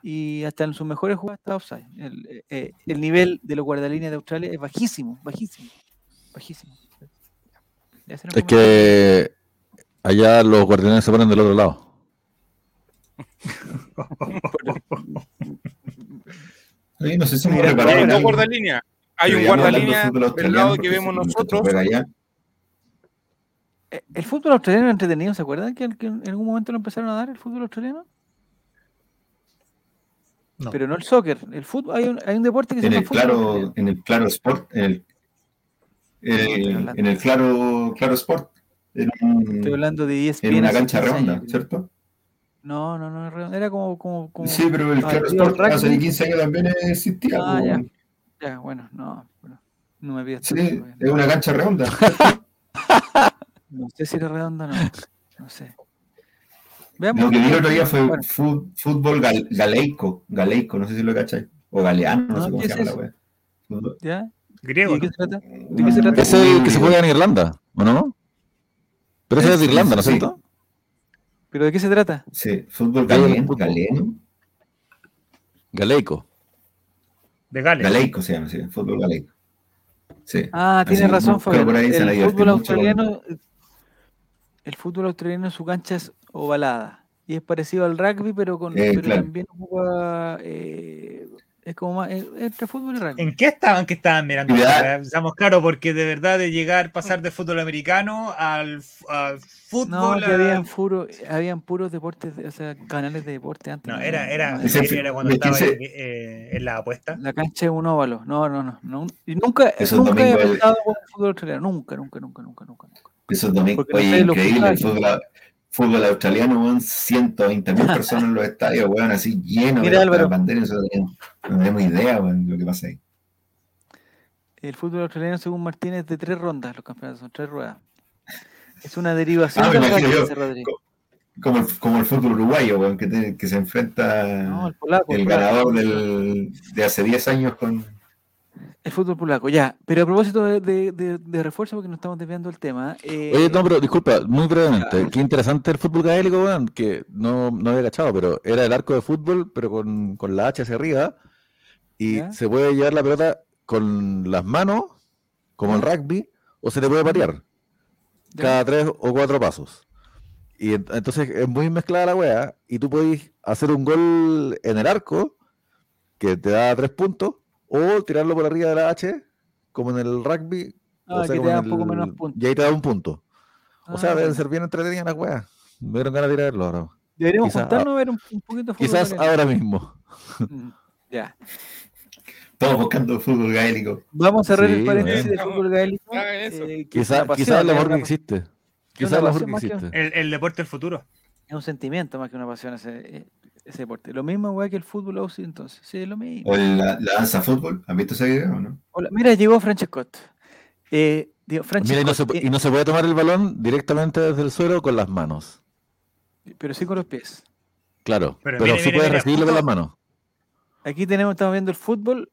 y hasta en sus mejores jugadas está offside. El, eh, el nivel de los guardalíneas de Australia es bajísimo, bajísimo, bajísimo. Es que allá los guardianes se ponen del otro lado. no sé si Mira, hay un guardalínea. Hay un guardalínea del lado que vemos nosotros. Eh, ¿El fútbol australiano entretenido? ¿Se acuerdan que, en algún momento lo empezaron a dar el fútbol australiano? No. Pero no el soccer. El fútbol, hay, un, hay un deporte que en se llama el claro, En el claro sport, en el, en el claro, claro sport. Estoy hablando de ESPN. En una cancha redonda, ¿cierto? No, no, no, redonda. era como, como, como, Sí, pero el claro sport hace 15 años también existía. Ah, ya. ya, bueno, no. no me pidas. Sí, es una cancha redonda. No sé si era redonda o no. No sé. Veamos. Lo que vi el otro día fue fútbol galeico, galeico, no sé si lo cacháis. O galeano, no, sé cómo se llama la wea. ¿Ya? Griego. ¿De qué se trata? ¿De qué se trata? Es el que se juega en Irlanda, ¿o no? Pero ese es de Irlanda, ¿no es cierto? ¿Pero de qué se trata? Sí, fútbol galeno. Galeico. De Gales. Galeico se llama, sí, fútbol galeico. Sí. Ah, tiene razón, Fabián. El fútbol australiano el fútbol australiano en su cancha es ovalada. Y es parecido al rugby, pero con eh, pero también juega, eh, es como más, entre fútbol y rugby. ¿En qué estaban que estaban mirando? Estamos claro, porque de verdad de llegar, pasar de fútbol americano al, fútbol. No, que habían, habían puros deportes, o sea, canales de deporte antes. No, era, era, era, cuando estaba eh, en, la apuesta. La cancha es un óvalo. No, no, no. no y nunca, nunca he apostado con el fútbol australiano. Nunca, nunca, nunca, nunca, nunca. Eso también oye, increíble. El fútbol, fútbol australiano, weón, 120 mil personas en los estadios, weón, así lleno Mira, de Álvaro. banderas. No tenemos idea, weón, de lo que pasa ahí. El fútbol australiano, según Martínez, de tres rondas, los campeonatos son tres ruedas. Es una derivación ah, del rugby, como el, como el fútbol uruguayo, weón, que, que se enfrenta no, el, polaco, el, el ganador del, de hace 10 años con, el fútbol polaco, ya. Pero a propósito de, de, de, refuerzo, porque nos estamos desviando el tema. Eh... Oye, no, pero disculpa, muy brevemente. Qué interesante el fútbol gaélico, weón, que no, no había cachado, pero era el arco de fútbol, pero con, con la H hacia arriba. Y se puede llevar la pelota con las manos, como el rugby, o se le puede patear. Cada tres o cuatro pasos. Y entonces es muy mezclada la weá, y tú puedes hacer un gol en el arco, que te da tres puntos o tirarlo por arriba de la H, como en el rugby. Ah, que te da un poco menos puntos. Y ahí te da un punto. O sea, ah, deben ser bien entretenidas las weas. Me dieron ganas de tirarlo ahora. Deberíamos juntarnos a ver un, un poquito de fútbol. Quizás ahora mismo. Mm, ya. Estamos buscando fútbol gaélico. Vamos a cerrar el paréntesis de fútbol gaélico. Eh, quizás quizá el deporte que existe. Quizás el deporte que existe. El, el deporte del futuro. Es un sentimiento más que una pasión ese, eh, ese deporte. Lo mismo, güey, que el fútbol Aussie, entonces. Sí, lo mismo. O la, danza fútbol. ¿Han visto ese video o no? Hola. Mira, llegó Francescott. Eh, Mira, y no, se, y no se puede tomar el balón directamente desde el suelo con las manos. Pero sí con los pies. Claro, pero, se puede recibirlo con las manos. Aquí tenemos, estamos viendo el fútbol.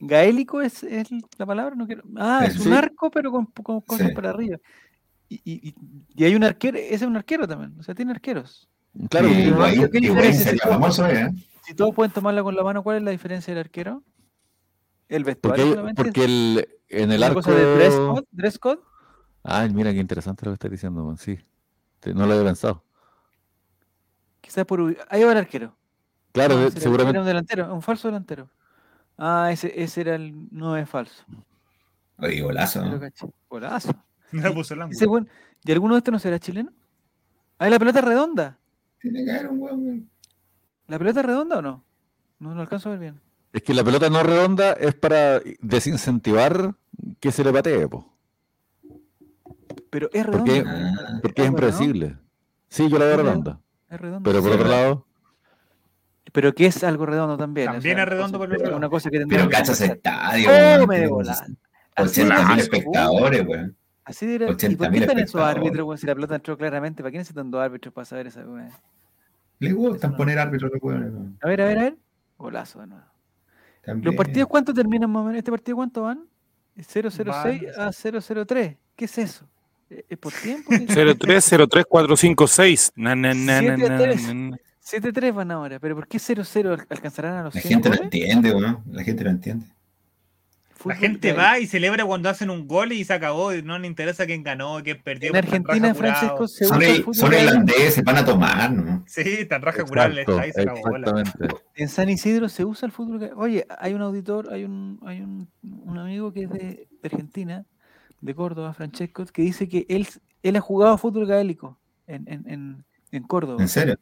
Gaélico es, la palabra, no quiero. Ah, es un arco, pero con, cosas para arriba. Y, hay un arquero, ese es un arquero también, o sea, tiene arqueros. Claro, si, todos pueden tomarla con la mano, ¿cuál es la diferencia del arquero? El vestuario. Porque, porque el, en el arco. Cosa de dress code, dress code. Ay, mira qué interesante lo que estás diciendo, sí. No lo había pensado. Quizás por. Ahí va el arquero. Claro, ah, seguramente. un delantero, un falso delantero. Ah, ese, ese era el. No es falso. Oye, golazo. Golazo. No el ¿Y alguno de estos no será chileno? Ah, la pelota redonda. Tiene que haber un huevo. ¿La pelota es redonda o no? No lo alcanzo a ver bien. Es que la pelota no redonda es para desincentivar que se le patee, po. Pero es redonda. Porque, es impredecible. Sí, yo la veo redonda. Es redonda. Pero por otro lado. Pero que es algo redondo también. También es redondo por el Una cosa que Pero cachas estadio. ¡Oh, me de volar! 80 espectadores, weón. Así. ¿Y por qué están esos árbitros, weón? Si la pelota entró claramente, ¿para qué necesitan dos árbitros para saber esa weón? Le gustan poner árbitros, weón. A ver, a ver, a ver. Golazo de nuevo. ¿Los partidos cuánto terminan más o menos? ¿Este partido cuánto van? 006 a 003. ¿Qué es eso? ¿Es por tiempo? 03, 03, 4, 5, 6. 7-3 van ahora, pero ¿por qué 0-0 alcanzarán a los La gente lo entiende, ¿no? La gente lo entiende. La gente va y celebra cuando hacen un gol y se acabó. Y no le interesa quién ganó, quién perdió. En Argentina, Francisco, se son, el, son irlandeses, van a tomar, ¿no? Sí, tan raja curable está ahí, se En San Isidro se usa el fútbol. Oye, hay un auditor, hay un, hay un, un amigo que es de, Argentina, de Córdoba, Francesco, que dice que él, él ha jugado fútbol gaélico en, en, en, en Córdoba. ¿En serio?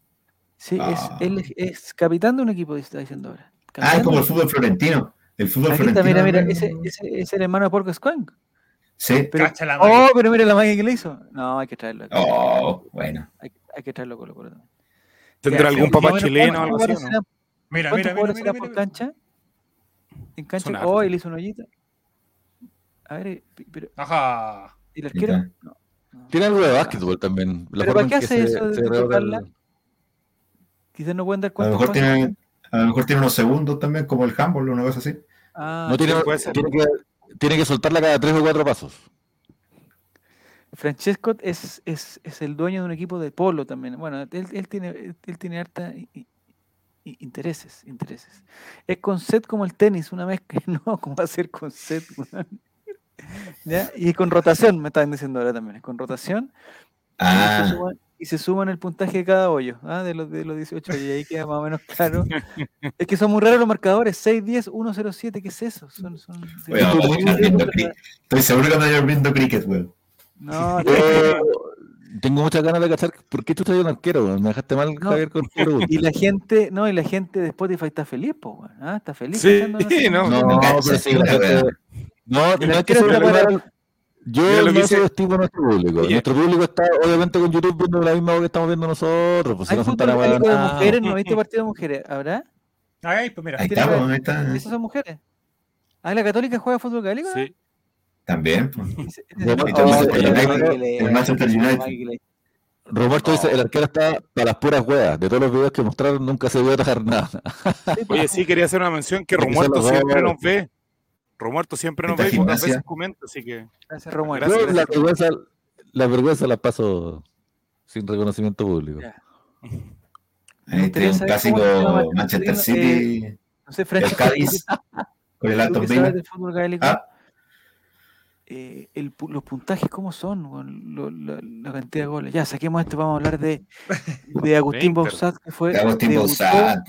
Sí, es, ah. él es, capitán de un equipo, está diciendo ahora. ah, es como el fútbol florentino. El fútbol florentino. mira, mira, ese, ese, es el hermano de Porco Squank. Sí. Pero, oh, pero mira la magia que le hizo. No, hay que traerlo. Oh, bueno. Hay, hay que traerlo Colo Colo. ¿Tendrá algún papá chileno o algo así? ¿no? Mira, mira, mira, mira, por cancha? En cancha, oh, y le hizo una ollita. A ver, eh, pero. Ajá. ¿Y el arquero? No. Tiene algo de básquetbol también. La ¿Pero para qué hace eso de tocarla? Quizás no pueden dar cuenta. A lo mejor, tiene, a lo mejor tiene unos segundos también, como el handball, una cosa así. Ah, no tiene, tiene, que, tiene que soltarla cada tres o cuatro pasos. Francesco es, es, es, el dueño de un equipo de polo también. Bueno, él, él tiene, él tiene harta intereses, intereses. Es con set como el tenis, una mezcla, no, ¿cómo va a ser con set? ¿Ya? Y con rotación, me estaban diciendo ahora también, es con rotación. Ah y se suman el puntaje de cada hoyo, ¿ah? de, los, de los 18, y ahí queda más o menos claro. es que son muy raros los marcadores, 6, 10, 1, 0, 7, ¿qué es eso? Son, son, Estoy seguro que no estoy viendo cricket, weón. No, tengo muchas ganas de cachar. ¿Por qué tú estás un arquero? Me dejaste mal, Javier, con Y la gente, no, y la gente de Spotify está feliz, po, ¿ah? Está feliz. Sí, no, no, no, pero sí, la gente, no, no es que se yo no subestimo a nuestro público. Nuestro público está obviamente con YouTube viendo la misma que estamos viendo nosotros. Pues, ¿Hay no fútbol de mujeres? ¿No viste partido de mujeres? ¿Habrá? Ay, pues mira. Ahí está, ahí está. Esas son mujeres. ¿Ah, la Católica juega fútbol gaélico? Sí. También. Pues. El Manchester United. Roberto dice, el arquero está para las puras huevas. De todos los videos que mostraron nunca se vio atajar nada. Oye, sí, quería hacer una mención que Romuerto siempre nos ve. Romuerto siempre nos ve y pocas veces comenta, así que. Gracias, Romuerto. Gracias, la, vergüenza, la vergüenza la paso sin reconocimiento público. Este es un clásico Manchester City. Eh, no sé, el Cádiz con el Alto Villa. Ah. Eh, el, los puntajes, ¿cómo son? Lo, lo, la cantidad de goles. Ya, saquemos esto, vamos a hablar de, de Agustín Bausat, que fue. De Agustín Bausat,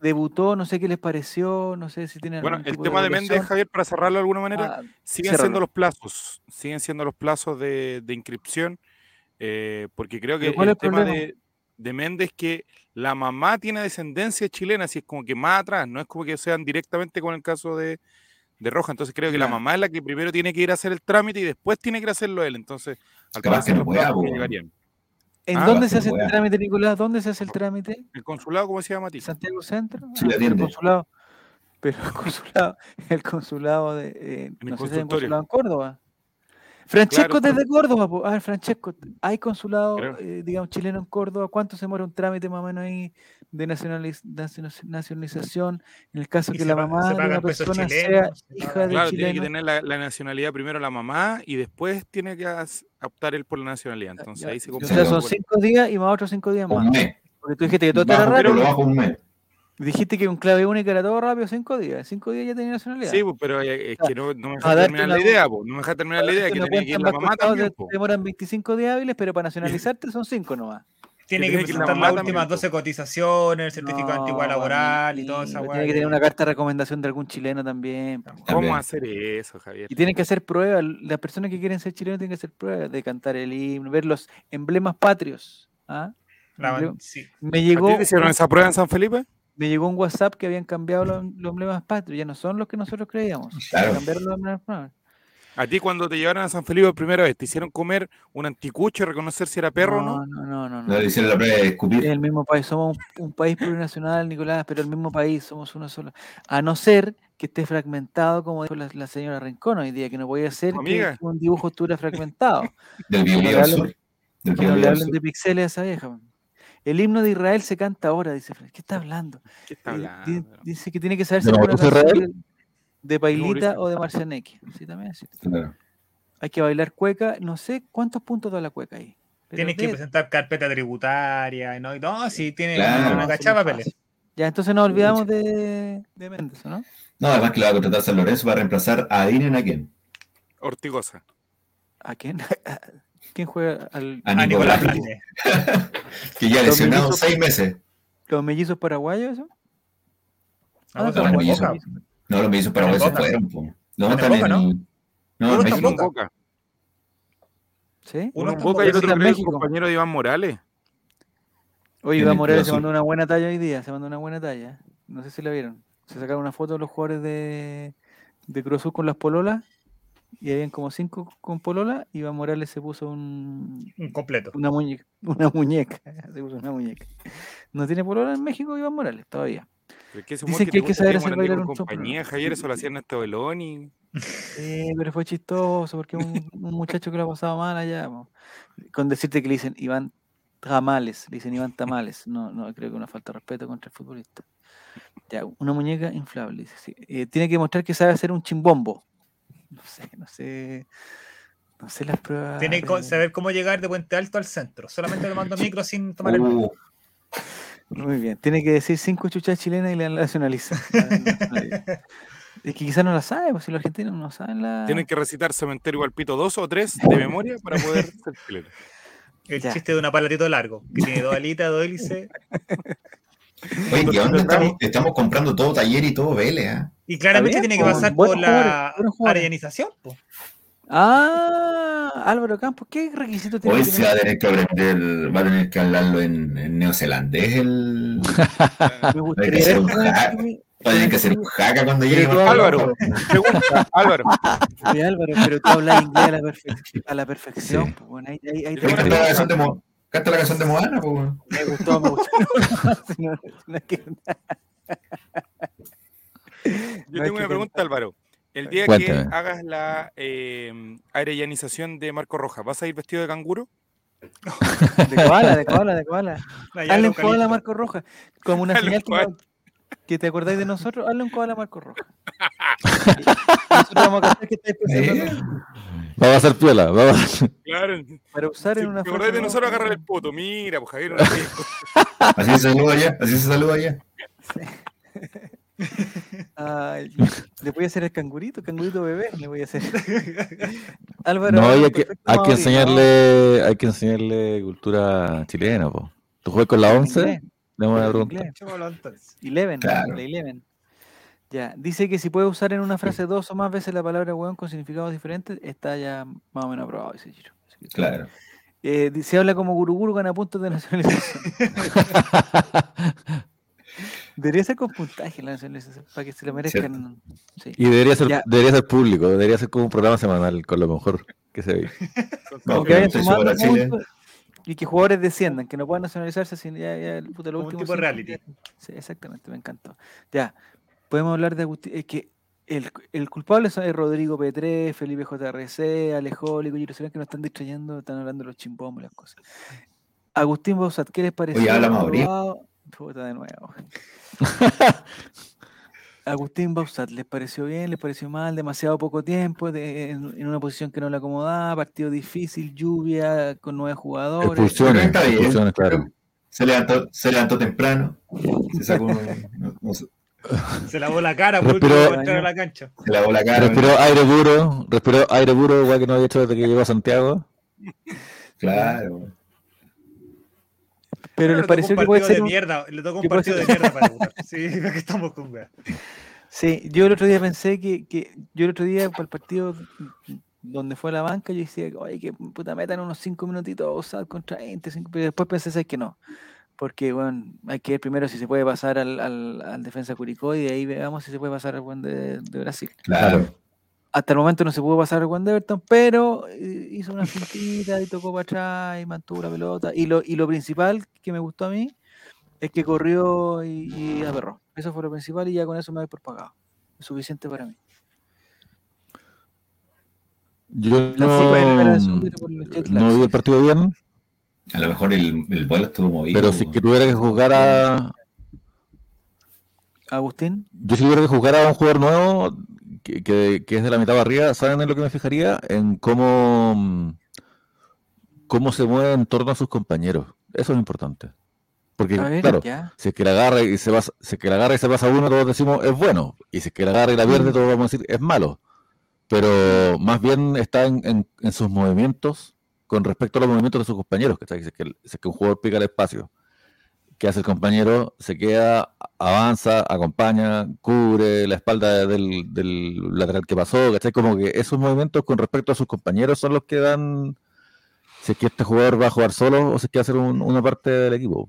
debutó, no sé qué les pareció, no sé si tienen. Bueno, el tema de, Méndez, Javier, para cerrarlo de alguna manera, ah, siguen siendo los plazos, siguen siendo los plazos de, inscripción, eh, porque creo que el, tema de, de, Méndez es que la mamá tiene descendencia chilena, así es como que más atrás, no es como que sean directamente con el caso de, Roja, entonces creo que la mamá es la que primero tiene que ir a hacer el trámite y después tiene que hacerlo él, entonces al que no llegarían. ¿En ah, dónde se hace el trámite, Nicolás? ¿Dónde se hace el trámite? El consulado, ¿cómo se llama? Santiago Centro. Sí, ah, el consulado. Pero el consulado, el consulado de. Eh, en el consulado en Córdoba. Francesco desde Córdoba, a ver, Francesco, ¿hay consulado, eh, digamos, chileno en Córdoba? ¿Cuánto se muere un trámite más o menos ahí de nacionalización? En el caso que la mamá de una persona sea hija de claro, Tiene que tener la, nacionalidad primero la mamá y después tiene que optar él por la nacionalidad. Entonces ahí se O sea, son cinco días y más otros cinco días más. Porque tú dijiste que todo era raro. Pero lo bajo un mes. Dijiste que un clave único era todo rápido, cinco días. Cinco días ya tenía nacionalidad. Sí, pues, pero es que no, me deja terminar la idea, pues. No me deja terminar la idea que tenía que ir la mamá también. Te demoran 25 días hábiles, pero para nacionalizarte son cinco nomás. Tiene que, presentar las últimas 12 cotizaciones, el certificado no, antigua laboral y todo eso. Tiene que tener una carta de recomendación de algún chileno también. ¿Cómo hacer eso, Javier? Y tienen que hacer pruebas. Las personas que quieren ser chilenos tienen que hacer pruebas de cantar el himno, ver los emblemas patrios. ¿ah? sí. Me llegó. hicieron esa prueba en San Felipe? me llegó un WhatsApp que habían cambiado los, emblemas patrios, ya no son los que nosotros creíamos. Cambiaron los emblemas patrios. A ti cuando te llevaron a San Felipe por primera vez, ¿te hicieron comer un anticucho, reconocer si era perro o no? No, no, no. No, hicieron la prueba de escupir. el mismo país, somos un, país plurinacional, Nicolás, pero el mismo país, somos uno solo. A no ser que esté fragmentado, como dijo la, señora Rincón hoy día, que no podía ser que un dibujo estuviera fragmentado. Del violín no le hablen de pixeles a esa vieja. El himno de Israel se canta ahora, dice ¿Qué está hablando? ¿Qué está eh, hablando? Dice que tiene que saberse alguna canción de Pailita o de Marcianeque. Sí, también es Hay que bailar cueca. No sé cuántos puntos da la cueca ahí. Tienes que presentar carpeta tributaria. No, no sí, tiene una cachapa papeles. Ya, entonces nos olvidamos de, de Méndez, ¿no? No, además que la va a contratar San Lorenzo para reemplazar a Adinen a quién? Ortigosa. ¿A quién? ¿Quién juega al a, Nicolás, que ya lesionado seis meses. ¿Los mellizos paraguayos eso? Ah, no, los mellizos, no, los mellizos paraguayos se fueron. No, también. ¿no? No, en Boca. ¿Sí? Uno en Boca y el otro es compañero de Iván Morales. Oye, Iván Morales se mandó una buena talla hoy día, se mandó una buena talla. No sé si la vieron. Se sacaron una foto de los jugadores de, de Cruz con las pololas y habían como cinco con polola, Iván Morales se puso un, un completo. Una muñeca, una muñeca. Se puso una muñeca. No tiene polola en México Iván Morales todavía. Dicen que, hay que saber hacer bailar un compañía, Javier, eso lo hacía Ernesto Beloni. Sí, pero fue chistoso porque un, un muchacho que lo ha pasado mal allá. Con decirte que le dicen Iván Tamales, le dicen Iván Tamales. No, no creo que una falta de respeto contra el futbolista. Ya, una muñeca inflable. Dice, eh, tiene que mostrar que sabe hacer un chimbombo no sé, no sé. No sé las pruebas. Tiene que saber cómo llegar de Puente Alto al centro. Solamente tomando micro sin tomar el uh. Muy bien. Tiene que decir cinco chuchas chilenas y la nacionaliza. es que quizás no la sabe, pues si los argentinos no saben la. Tienen que recitar Cementerio Pito dos o tres de memoria para poder ser chileno. El chiste de un aparatito largo, que tiene dos alitas, dos hélices. Oye, ¿qué onda? Estamos, estamos, comprando todo taller y todo Vélez, ¿eh? Y claramente tiene que pasar por la arellanización. Ah, Álvaro Campos, ¿qué requisito tiene? Hoy se va a tener que aprender, va a tener que hablarlo en, en neozelandés el. Me gustaría un. Va a tener que hacer un jaca cuando llegue. Álvaro, pregunta, Álvaro. Sí, Álvaro, pero tú hablas inglés a la, perfección. A la perfección sí. pues, bueno, ahí, ahí, ahí te la canción de Mo, Canta la canción de Moana, pues. Me gustó, me gustó. no, no, es que... Yo tengo una pregunta, Álvaro. El día que hagas la eh, arellanización de Marco Rojas, ¿vas a ir vestido de canguro? de koala, de koala, de koala. Hazle un koala a Marco Rojas. Como una señal que, que, te acordáis de nosotros, hazle un koala a Marco Rojas. nosotros vamos a que estáis pensando. Vamos a hacer piola, vamos. Claro. Para usar en una foto. Te de nosotros agarrar el poto. Mira, pues Javier. así se saluda allá, así se saluda allá. Ay, le voy a hacer el cangurito, cangurito bebé, le voy a hacer. Álvaro, no, hay que, hay que enseñarle, hay que enseñarle cultura chilena, po. ¿Tú juegas con la 11? Dame una pregunta. Eleven, claro. la Eleven. Ya, dice que si puede usar en una frase dos o más veces la palabra weón con significados diferentes, está ya más o menos aprobado ese giro. Claro. Eh, se habla como guruguru gana puntos de nacionalización. Debería ser con puntaje la nacionalización, para que se lo merezcan. Sí. Y debería ser, debería ser público, debería ser como un programa semanal, con lo mejor que se ve. no, que vayan sumando puntos y que jugadores desciendan, que no puedan nacionalizarse sin ya, ya el lo último. tipo reality. Sí, exactamente, me encantó. Ya, podemos hablar de Agustín. Es que el, el, culpable es Rodrigo Petré, Felipe JRC, Alejólico, y que nos están distrayendo, están hablando de los chimbombos y las cosas. Agustín Bosat, ¿qué les pareció? Oye, habla Puta de nuevo. Agustín Bausat, ¿les pareció bien? ¿Les pareció mal? Demasiado poco tiempo en, una posición que no le acomodaba, partido difícil, lluvia, con nueve jugadores. Expulsiones, claro. Se levantó, se levantó temprano. Se sacó Se lavó la cara por respiró, entrar a la cancha. Se lavó la cara. Respiró aire puro, respiró aire puro, igual que no había hecho desde que llegó a Santiago. Claro. Pero les pareció que puede ser de mierda, le tocó un partido de mierda para jugar. Sí, que estamos con Sí, yo el otro día pensé que, que yo el otro día para el partido donde fue a la banca, yo decía, oye, que puta metan unos 5 minutitos contra 20, pero después pensé que no. Porque, bueno, hay que ver primero si se puede pasar al, al, al defensa Curicó y de ahí veamos si se puede pasar al buen de, de Brasil. Claro. Hasta el momento no se pudo pasar buen de Everton, pero eh, hizo una fintita y tocó para atrás y mantuvo la pelota. Y lo, y lo principal que me gustó a mí es que corrió y, y aperró. Eso fue lo principal y ya con eso me voy por pagado. Es suficiente para mí. Yo no, no vi el partido bien. A lo mejor el, el vuelo estuvo movido. Pero si que tuviera que jugar a. Agustín. Yo si tuviera que jugar a un jugador nuevo que, que, es de la mitad barriga, ¿saben en lo que me fijaría? En cómo, cómo se mueve en torno a sus compañeros. Eso es importante. Porque, claro, si es que la agarra y se pasa, si es que la agarra y se pasa uno, todos decimos es bueno. Y si es que la agarra y la pierde, mm. todos vamos a decir es malo. Pero más bien está en, en, sus movimientos con respecto a los movimientos de sus compañeros. Que, si, es que, si es que un jugador pica el espacio, ¿qué hace el compañero? Se queda, avanza, acompaña, cubre la espalda del, del lateral que pasó. ¿cachai? Como que esos movimientos con respecto a sus compañeros son los que dan si es que este jugador va a jugar solo o si es que va a ser una parte del equipo.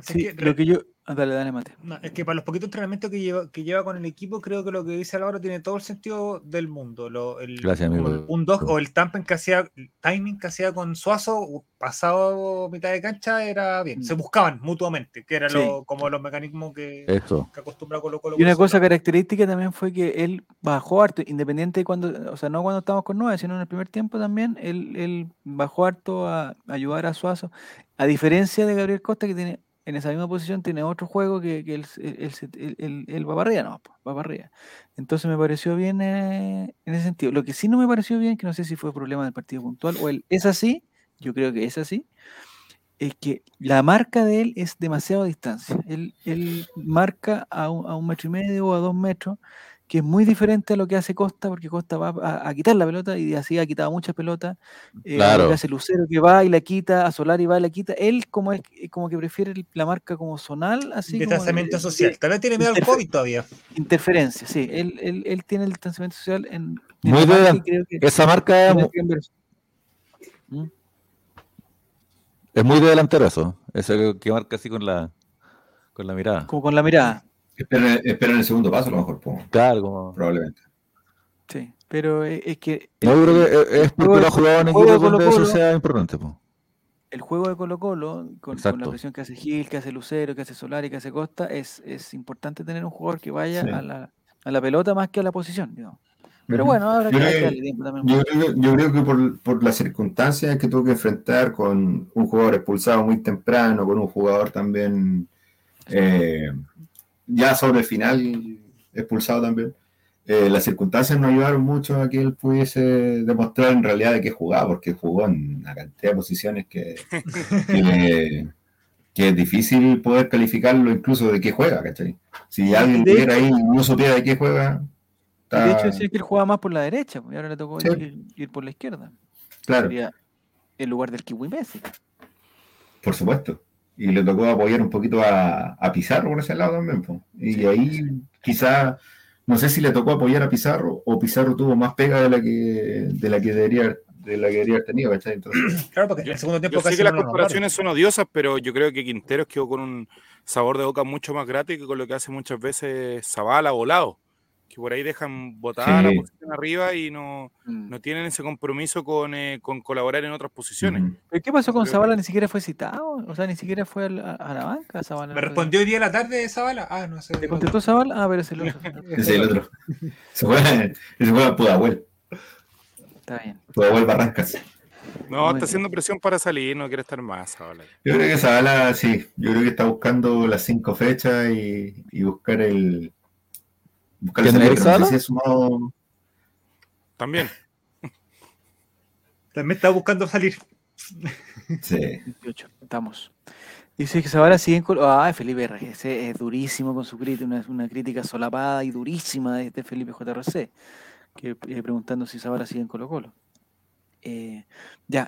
Sí, lo que yo. Ah, dale, dale, mate. es que para los poquitos entrenamientos que lleva, que lleva con el equipo, creo que lo que dice Álvaro tiene todo el sentido del mundo. Lo, el, Gracias, amigo. Un dos o el timing que hacía, timing que hacía con Suazo, pasado mitad de cancha, era bien. Se mm. buscaban mutuamente, que era lo, como los mecanismos que, que acostumbra Colo Colo. Y una cosa característica también fue que él bajó harto, independiente de cuando, o sea, no cuando estábamos con nueve, sino en el primer tiempo también, él, él bajó harto a ayudar a Suazo. A diferencia de Gabriel Costa, que tiene en esa misma posición tiene otro juego que, que él, él, va para arriba, no, va para arriba. Entonces me pareció bien eh, en ese sentido. Lo que sí no me pareció bien, que no sé si fue problema del partido puntual o él es así, yo creo que es así, es que la marca de él es demasiado distancia. Él, él marca a un, a un metro y medio o a dos metros que es muy diferente a lo que hace Costa, porque Costa va a, quitar la pelota y así ha quitado muchas pelotas. Eh, claro. hace Lucero que va y la quita, a Solari va y la quita. Él como es como que prefiere la marca como zonal, así. Distanciamiento social. Tal vez tiene miedo al COVID todavía. Interferencia, sí. Él, él, él tiene el distanciamiento social en. muy bien. Esa marca. ¿Mm? Es muy de delantero eso. Ese que marca así con la, con la mirada. Como con la mirada. Espera, en el segundo paso, a lo mejor. Claro, probablemente. Sí, pero es que. No, yo creo que es porque lo ha jugado en equipos donde eso sea importante. El juego de Colo-Colo, con, la presión que hace Gil, que hace Lucero, que hace Solari, que hace Costa, es, es importante tener un jugador que vaya a, la, a, la, pelota más que a la posición. Pero bueno, ahora yo, que creo, tiempo también. Yo creo, yo creo que por, por, las circunstancias que tuvo que enfrentar con un jugador expulsado muy temprano, con un jugador también. Eh, ya sobre el final expulsado también, eh, las circunstancias no ayudaron mucho a que él pudiese demostrar en realidad de qué jugaba, porque jugó en una cantidad de posiciones que, que, es difícil poder calificarlo incluso de qué juega, ¿cachai? Si alguien tuviera ahí no supiera de qué juega. De hecho, decía que él jugaba más por la derecha, pues, y ahora le tocó ir, por la izquierda. Claro. en lugar del Kiwi Messi. Por supuesto y le tocó apoyar un poquito a, Pizarro por ese lado también. Y ahí quizá, no sé si le tocó apoyar a Pizarro o Pizarro tuvo más pega de la que, de la que debería de la que debería haber tenido, claro, porque en el segundo tiempo yo sé que las corporaciones son odiosas, pero yo creo que Quinteros quedó con un sabor de boca mucho más gratis que con lo que hace muchas veces Zavala volado que por ahí dejan botada la posición arriba y no, mm. no tienen ese compromiso con, eh, con colaborar en otras posiciones. qué pasó con Zavala? ¿Ni siquiera fue citado? O sea, ni siquiera fue a la, banca Zavala. ¿Me respondió hoy día a la tarde Zavala? Ah, no sé. ¿Te contestó Zavala? Ah, pero es el otro. es el otro. Se fue, se fue a Pudahuel. Está bien. Pudahuel Barrancas. No, está haciendo presión para salir, no quiere estar más, Zavala. Yo creo que Zavala, sí, yo creo que está buscando las cinco fechas y, y buscar el, también. También está buscando salir. Sí. estamos. Dice que Zavala sigue en Ah, Felipe RGC es durísimo con su crítica, una, una crítica solapada y durísima de, este Felipe JRC, que eh, preguntando si Zavala sigue en Colo Colo. Eh, ya,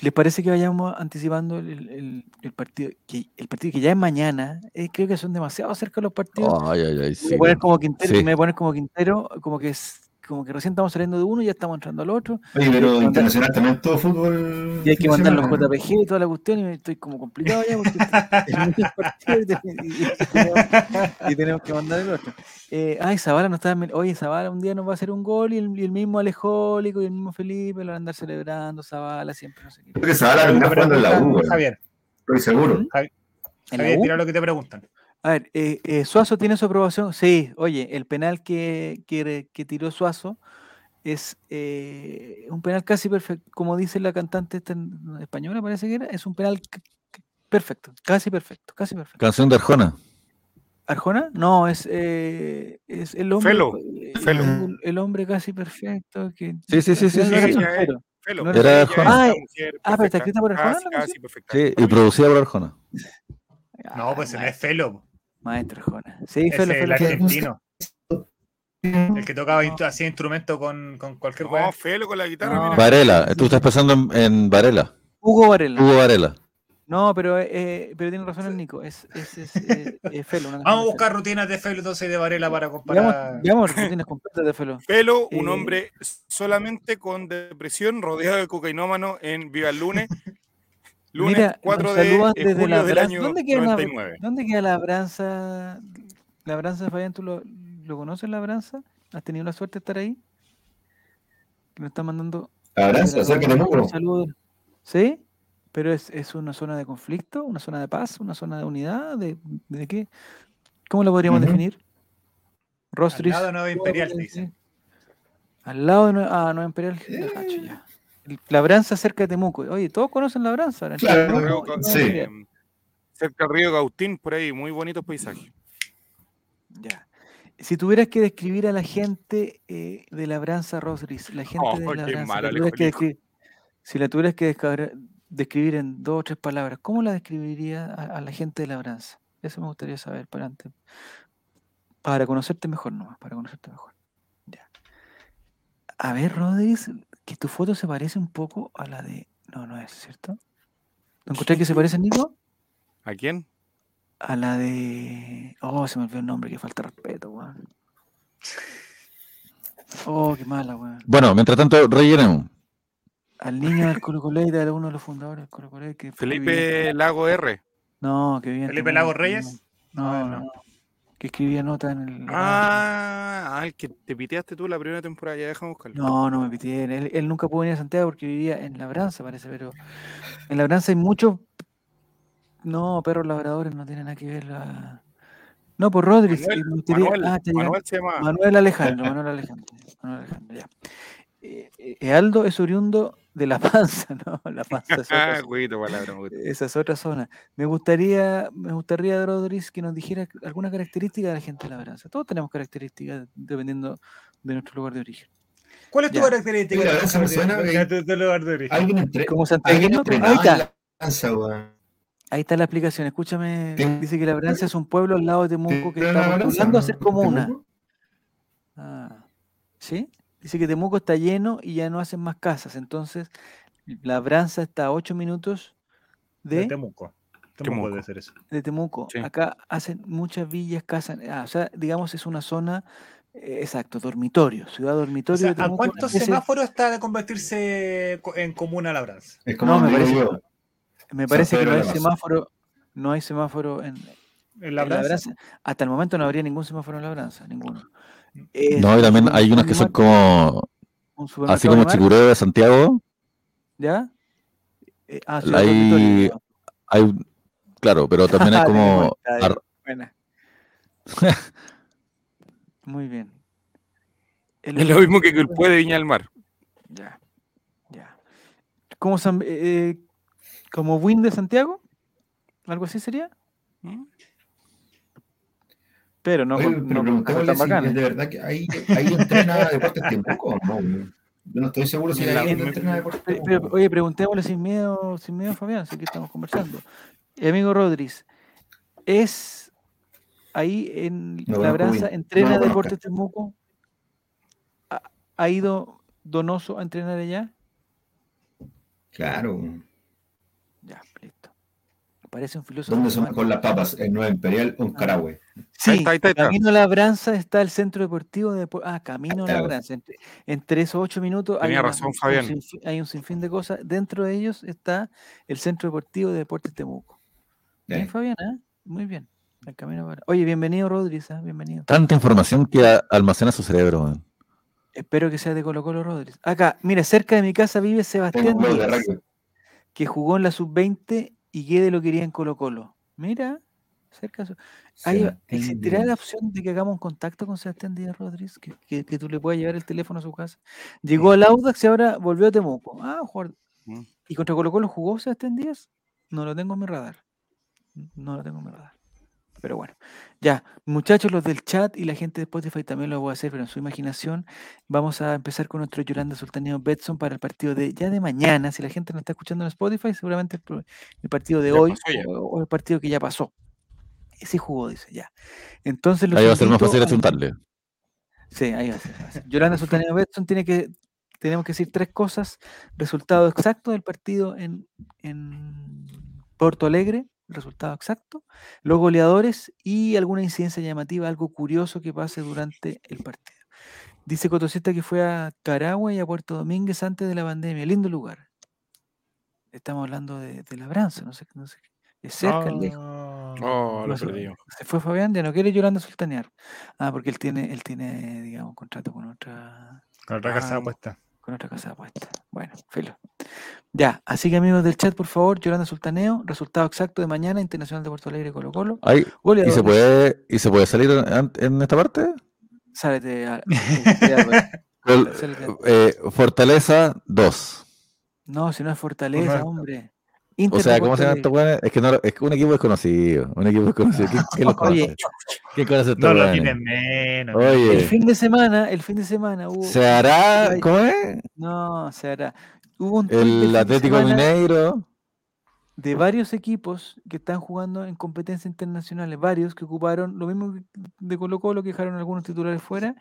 ¿les parece que vayamos anticipando el, partido? Que, el partido que ya es mañana, eh, creo que son demasiado cerca los partidos. Ay, ay, ay, me pones como Quintero, me pones como Quintero, como que es como que recién estamos saliendo de uno y ya estamos entrando al otro. Oye, pero internacional también todo fútbol. Y hay que mandar los JPG y toda la cuestión, y estoy como complicado ya porque y, tenemos, que mandar el otro. Eh, ay, Zavala no está. Oye, Zavala un día nos va a hacer un gol y el, mismo Alejólico y el mismo Felipe lo van a andar celebrando. Zavala siempre no sé qué. Creo que Zavala está jugando en la U, Javier. Estoy seguro. Javier, Javier mira lo que te preguntan. A ver, eh, eh, Suazo tiene su aprobación. Sí, oye, el penal que, que, tiró Suazo es eh, un penal casi perfecto, como dice la cantante española, parece que era, es un penal perfecto, casi perfecto, casi perfecto. Canción de Arjona. ¿Arjona? No, es, es el hombre. Felo. El, hombre casi perfecto. Que, sí, sí, sí, sí. era Arjona. Ah, ah, pero está escrita por Arjona. Casi, sí, y producida por Arjona. No, pues se no es Felo. Maestro Jona. Sí, fue el argentino. El que tocaba, hacía instrumento con, con cualquier No, Felo con la guitarra. Varela, tú estás pensando en, Varela. Hugo Varela. Hugo Varela. No, pero, eh, pero tiene razón el Nico, es, es, es, eh, Felo. Vamos a buscar rutinas de Felo entonces y de Varela para comparar. Veamos, rutinas completas de Felo. Felo, un eh, hombre solamente con depresión, rodeado de cocainómano en Viva el Lunes, Lunes Mira, 4 de julio del año ¿Dónde queda 99. La, ¿Dónde queda la Labranza? ¿Labranza, Fabián, tú lo, lo conoces, Labranza? ¿Has tenido la suerte de estar ahí? Que me está mandando... Labranza, cerca de Mucro. ¿Sí? Pero es, es, una zona de conflicto, una zona de paz, una zona de unidad, ¿de, de qué? ¿Cómo lo podríamos definir? Rostris. Al lado de Nueva Imperial, dice. Al lado de Nueva, ah, Nueva Imperial. Ya. Labranza cerca de Temuco. Oye, todos conocen Labranza. Claro, sí. Cerca del río Gautín, por ahí, muy bonitos paisajes. Ya. Si tuvieras que describir a la gente eh, de Labranza Rosris, la gente de Labranza, si la tuvieras que describir en dos o tres palabras, ¿cómo la describiría a, la gente de Labranza? Eso me gustaría saber para antes. Para conocerte mejor, no, para conocerte mejor. Ya. A ver, Rodríguez, que tu foto se parece un poco a la de. No, no es, ¿cierto? ¿No encontré que se parece, Nico? ¿A quién? A la de. Oh, se me olvidó el nombre, que falta respeto, weón. Oh, qué mala, weón. Bueno, mientras tanto, rellenemos. Al niño del Colo era uno de los fundadores del Colo Colo. Que Felipe Lago R. No, que bien. ¿Felipe Lago Reyes? No, no. no que escribía nota en el. Ah, el que te piteaste tú la primera temporada, ya dejamos buscarlo. No, no me piteé. Él, él, nunca pudo venir a Santiago porque vivía en Labranza, parece, pero en Labranza hay muchos. No, perros labradores no tienen nada que ver. La... No, por Rodríguez. Manuel, ah, Manuel, se llama. Manuel Alejandro, Manuel Alejandro. Manuel Alejandro, ya. Eh, Ealdo es oriundo de La Panza, ¿no? La Panza es otra, palabra, esa es otra zona. Me gustaría, me gustaría, Rodríguez, que nos dijera alguna característica de la gente de La Panza. Todos tenemos características dependiendo de nuestro lugar de origen. ¿Cuál es tu característica de, tu lugar de origen? Alguien entre, Como Santiago. Ahí está. Ahí está la explicación. Escúchame. Dice que La Branza es un pueblo al lado de Temuco que está postulando a ser comuna. Ah, ¿Sí? Dice que Temuco está lleno y ya no hacen más casas. Entonces, la Branza está a 8 minutos de, Temuco. Temuco, debe ser eso. De Temuco. Acá hacen muchas villas, casas. Ah, o sea, digamos, es una zona, eh, exacto, dormitorio, ciudad dormitorio. ¿A cuántos semáforos está de convertirse en comuna la Branza? no, me parece, me parece que no hay semáforo, no hay semáforo en, ¿En la, Hasta el momento no habría ningún semáforo en la Branza, ninguno. no, y también hay unas que son como. Así como Chicureo de Santiago. ¿Ya? Eh, ah, hay, hay, claro, pero también hay como. Muy bien. es lo mismo que el puede Viña del Mar. Ya, ya. ¿Cómo eh, eh, ¿Como Win de Santiago? ¿Algo así sería? ¿Mm? Pero no, Oye, pero no, no si es de verdad que ahí, ahí entrena Deportes Temuco no. Yo no estoy seguro si hay entrena Deportes Temuco. Oye, preguntémosle sin miedo, sin miedo, Fabián, así que estamos conversando. amigo Rodríguez, ¿es ahí en la brasa, entrena Deportes Temuco? ¿Ha ido Donoso a entrenar allá? Claro. Parece un filósofo. ¿Dónde son con las papas? ¿En Nueva Imperial o en ah. Carahue? Sí, Camino a la Labranza está el centro deportivo de. Ah, Camino Labranza. Entre, esos ocho minutos. Tenía hay razón, Fabián. hay un sinfín de cosas. Dentro de ellos está el centro deportivo de Deportes Temuco. Bien, Fabián, ¿eh? Muy bien. El camino Oye, bienvenido, Rodríguez. ¿eh? Bienvenido. Tanta información que almacena su cerebro. Man. Espero que sea de Colo Colo Rodríguez. Acá, mira, cerca de mi casa vive Sebastián Díaz, que jugó en la sub-20 y Guede lo quería en Colo Colo. Mira, cerca. ¿Existirá la opción de que hagamos un contacto con Sebastián Díaz Rodríguez? Que, tú le puedas llevar el teléfono a su casa. Llegó al Audax y ahora volvió a Temuco. Ah, jugar. Mm. ¿Y contra Colo Colo jugó Sebastián Díaz? No lo tengo en mi radar. No lo tengo en mi radar. Pero bueno, ya, muchachos, los del chat y la gente de Spotify también lo voy a hacer, pero en su imaginación vamos a empezar con nuestro Yolanda Sultaneo Betson para el partido de ya de mañana. Si la gente no está escuchando en Spotify, seguramente el, partido de hoy o, el partido que ya pasó. Ese jugó, dice ya. Entonces, ahí va a ser más fácil apuntarle. Sí, ahí va a ser. Yolanda Sultaneo Betson tiene que, tenemos que decir tres cosas. Resultado exacto del partido en, en Porto Alegre resultado exacto, los goleadores y alguna incidencia llamativa, algo curioso que pase durante el partido. Dice Cotosita que fue a Caragua y a Puerto Domínguez antes de la pandemia. Lindo lugar. Estamos hablando de, de Labranza, no sé, no sé. Es cerca, lejos. Oh, lo perdió. Se fue Fabián, ya no quiere Yolanda Sultanear. Ah, porque él tiene, él tiene, digamos, un contrato con otra. Con otra casa de ah, apuesta. Con otra casa de apuesta. Bueno, filo. Ya, así que amigos del chat, por favor, Yolanda Sultaneo, resultado exacto de mañana, Internacional de Puerto Alegre, Colo Colo. ¿y, se puede, ¿Y se puede salir en, esta parte? Sálete. A, eh, Fortaleza 2. No, si no es Fortaleza, hombre. O sea, ¿cómo se llama esto? Es que, no, es que un equipo desconocido. Un equipo desconocido. ¿Quién, lo conoce? ¿Quién conoce No lo tienen menos. Oye. El fin de semana, el fin de semana hubo. ¿Se hará? ¿Cómo es? No, se hará un el Atlético Mineiro. De varios equipos que están jugando en competencias internacionales, varios que ocuparon lo mismo de Colo Colo, que dejaron algunos titulares fuera,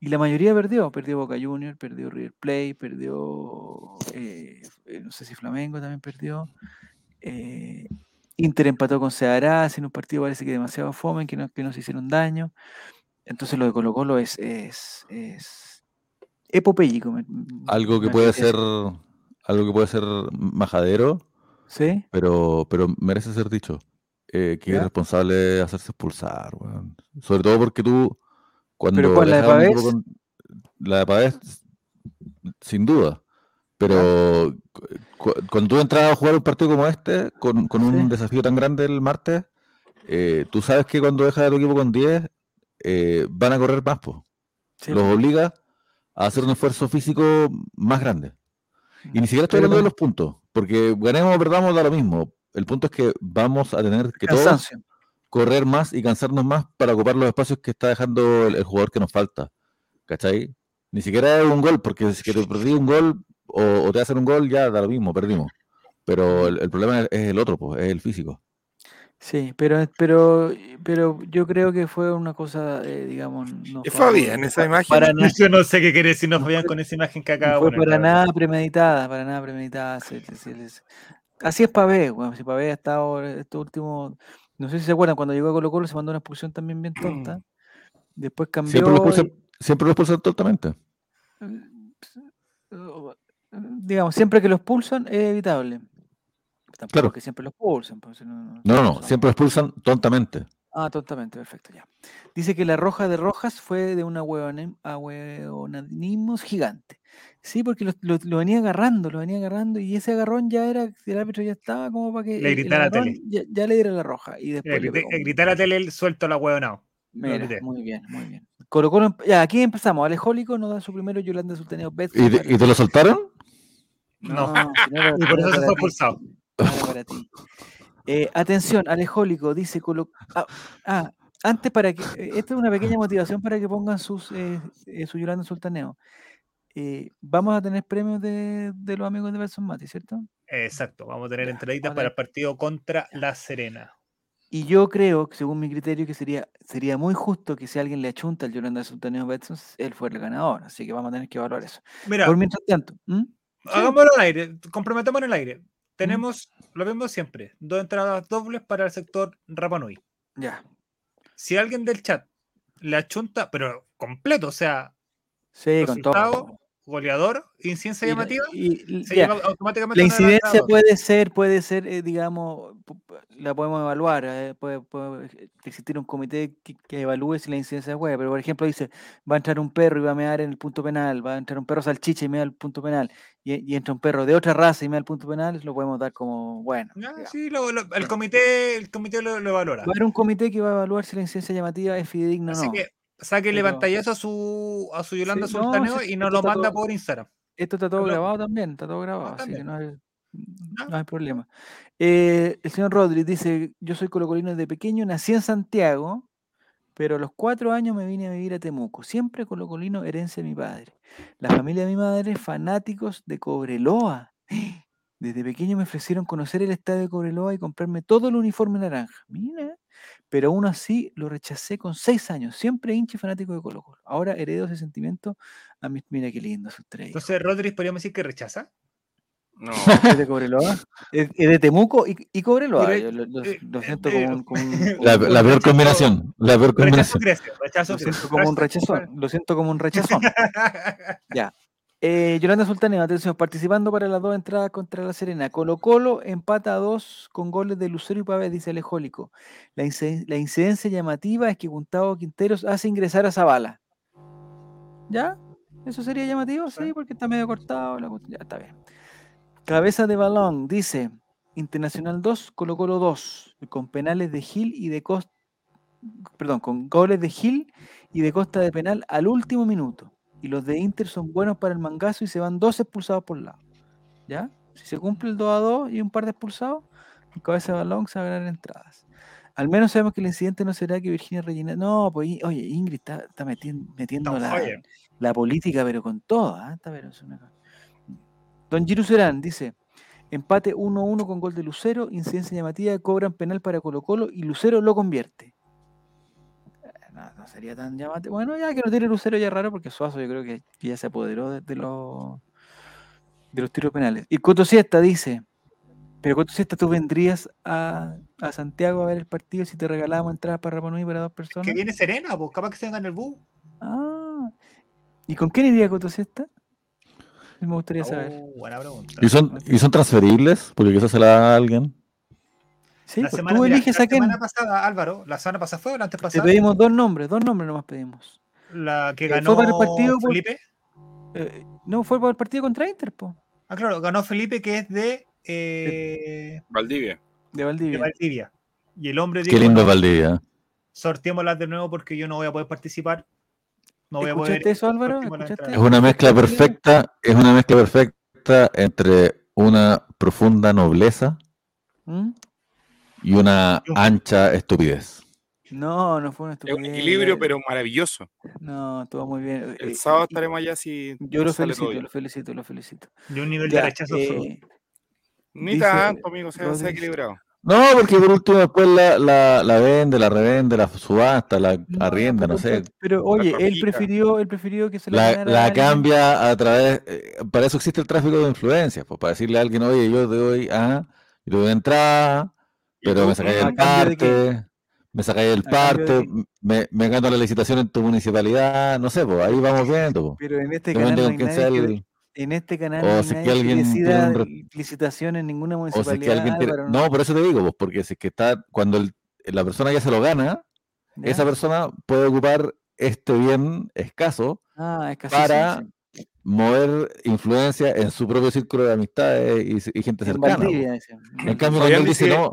y la mayoría perdió. Perdió Boca Junior, perdió River Plate, perdió, eh, eh, no sé si Flamengo también perdió. Eh, Inter empató con Ceará, en un partido parece que demasiado fome, que, no, que nos hicieron daño. Entonces lo de Colo Colo es, es, es epopélico. Algo que puede ser algo que puede ser majadero, ¿Sí? pero, pero merece ser dicho. Eh, que es responsable hacerse expulsar, Sobre todo porque tú, cuando... ¿Pero cuál, la de Pavés? la de Pavés, sin duda. Pero cuando tú entras a jugar un partido como este, con, un desafío tan grande el martes, eh, tú sabes que cuando dejas a tu equipo con 10, eh, van a correr más, pues. Los obliga a hacer un esfuerzo físico más grande. Y ni siquiera estoy hablando de los puntos, porque ganemos o perdamos da lo mismo. El punto es que vamos a tener que todos correr más y cansarnos más para ocupar los espacios que está dejando el, jugador que nos falta. ¿Cachai? Ni siquiera es un gol, porque si te perdí un gol o, te hacen un gol, ya da lo mismo, perdimos. Pero el, problema es, el otro, pues, es el físico. Sí, pero, pero, pero yo creo que fue una cosa, eh, digamos. No fue bien esa imagen. Para Yo no sé qué quiere decir no Fabián con esa imagen que acaba de Fue para nada premeditada, para nada premeditada. así es Pavé, bueno, si Pavé ha estado estos últimos. No sé si se acuerdan, cuando llegó a Colo Colo se mandó una expulsión también bien tonta. Después cambió. Siempre lo expulsan, siempre lo expulsan tontamente. Digamos, siempre que lo expulsan es evitable. Tampoco claro. que siempre los expulsan. Pues, no, no, no, siempre lo expulsan tontamente. Ah, totalmente, perfecto, ya. Dice que la roja de rojas fue de un ahueonanismo gigante. Sí, porque lo, lo, venía agarrando, lo venía agarrando y ese agarrón ya era, el árbitro ya estaba como para que le gritara a tele. Ya, le diera la roja. Y después le, gritar a tele suelto la hueonao. Mira, muy bien, muy bien. Colo, ya, aquí empezamos. Alejólico nos da su primero Yolanda Sultaneo ¿Y, ¿Y te lo soltaron? No, y por eso se fue expulsado. Para ti. Eh, atención, Alejólico dice, ah, ah, antes para que, eh, esta es una pequeña motivación para que pongan sus, eh, su Yolanda Sultaneo. vamos a tener premios de, los amigos de Belson Mati, ¿cierto? Exacto, vamos a tener entraditas para el partido contra La Serena. Y yo creo, según mi criterio, que sería, sería muy justo que si alguien le achunta al Yolanda Sultaneo Betson, él fuera el ganador. Así que vamos a tener que evaluar eso. Mira, por mientras tanto, hagámoslo al aire, comprometamos en el aire. Tenemos, lo vemos siempre, dos entradas dobles para el sector Rapanui. Ya. Si alguien del chat le achunta, pero completo, o sea, sí, con todo goleador, incidencia llamativa, y, se lleva automáticamente La incidencia puede ser, puede ser, eh, digamos, la podemos evaluar, eh, puede, existir un comité que, evalúe si la incidencia es buena, pero por ejemplo dice, va a entrar un perro y va a mear en el punto penal, va a entrar un perro salchicha y mea el punto penal, y, entra un perro de otra raza y mea el punto penal, lo podemos dar como bueno. sí, el comité, el comité lo, valora. Va a haber un comité que va a evaluar si la incidencia llamativa es fidedigna o no. Que Saque pantallazo a su, a su Yolanda Sultaneo y nos lo manda por Instagram. Esto está todo grabado también, está todo grabado, así que no hay, no hay problema. Eh, el señor Rodríguez dice, yo soy colocolino desde pequeño, nací en Santiago, pero a los cuatro años me vine a vivir a Temuco. Siempre colocolino, herencia de mi padre. La familia de mi madre, fanáticos de Cobreloa. Desde pequeño me ofrecieron conocer el estadio de Cobreloa y comprarme todo el uniforme naranja. Mira, pero aún así lo rechacé con seis años, siempre hincha fanático de Colo Colo. Ahora heredo ese sentimiento a mis, mira qué lindo su estrella. Entonces, Rodríguez, podríamos decir que rechaza. No. ¿Es de Cobreloa? ¿Es, de Temuco y, y Cobreloa? lo, eh, siento eh, como, un, la, peor combinación. La peor combinación. Rechazo, rechazo, lo siento como un rechazón. Lo siento como un rechazón. ya. Eh, Yolanda Sultaneo, atención, participando para las dos entradas contra la Serena. Colo Colo empata a dos con goles de Lucero y Pávez, dice Alejólico. La, la incidencia llamativa es que Gustavo Quinteros hace ingresar a Zavala. ¿Ya? ¿Eso sería llamativo? Sí, porque está medio cortado. Ya está bien. Cabeza de balón, dice Internacional 2, Colo Colo 2, con penales de Gil y de Costa. Perdón, con goles de Gil y de Costa de penal al último minuto y los de Inter son buenos para el mangazo y se van dos expulsados por lado. ¿Ya? Si se cumple el 2 a 2 y un par de expulsados, en cabeza de balón se van a ganar entradas. Al menos sabemos que el incidente no será que Virginia rellena. No, pues oye, Ingrid está, metiendo, la, política, pero con todo. ¿ah? Don Giru Serán dice: empate 1-1 con gol de Lucero, incidencia llamativa, cobran penal para Colo Colo y Lucero lo convierte no, sería tan llamativo. Bueno, ya que no tiene Lucero ya raro porque Suazo yo creo que ya se apoderó de, los de los tiros penales. Y Coto Siesta dice, pero Coto Siesta, ¿tú vendrías a, Santiago a ver el partido si te regalábamos entradas para Rapanui para dos personas? Que viene Serena, pues capaz que se venga en el bus. Ah, ¿y con quién iría Coto Siesta? Me gustaría saber. Oh, buena pregunta. ¿Y son, ¿Y son transferibles? Porque quizás se la da a alguien. Sí, la pues, semana, tú eliges la semana pasada, Álvaro, la semana pasada fue o la antes pasada. Te pedimos dos nombres, dos nombres nomás pedimos. La que ganó fue para el partido Felipe. Eh, no, fue para el partido contra Inter, po. Ah, claro, ganó Felipe, que es de eh, Valdivia. De Valdivia. De Valdivia. Y el hombre dijo, Qué lindo Valdivia. Sorteémoslas de nuevo porque yo no voy a poder participar. No voy a poder. eso, Álvaro? Es una mezcla perfecta, es una mezcla perfecta entre una profunda nobleza. ¿Mm? Y una ancha estupidez. No, no fue una estupidez. un equilibrio, pero maravilloso. No, todo muy bien. El eh, sábado estaremos allá si. Yo lo felicito, lo felicito, lo felicito. De un nivel de rechazo eh, Ni tanto, amigo, se, ha equilibrado. No, porque por último después la, la, la vende, la revende, la subasta, la arrienda, no sé. Pero oye, él prefirió, él prefirió que se la, la cambia a través, eh, para eso existe el tráfico de influencias, pues para decirle a alguien, oye, yo te doy, ah, yo te doy entrada, pero me sacáis el parte, me sacáis el parte, me, me gano la licitación en tu municipalidad, no sé, pues ahí vamos viendo. Pero en este canal no hay nadie en este canal o si que alguien decida licitación en ninguna municipalidad. no, por eso te digo, pues, porque si es que está, cuando el, la persona que se lo gana, esa persona puede ocupar este bien escaso ah, para mover influencia en su propio círculo de amistades y, gente cercana. en cambio, cuando, dice, no,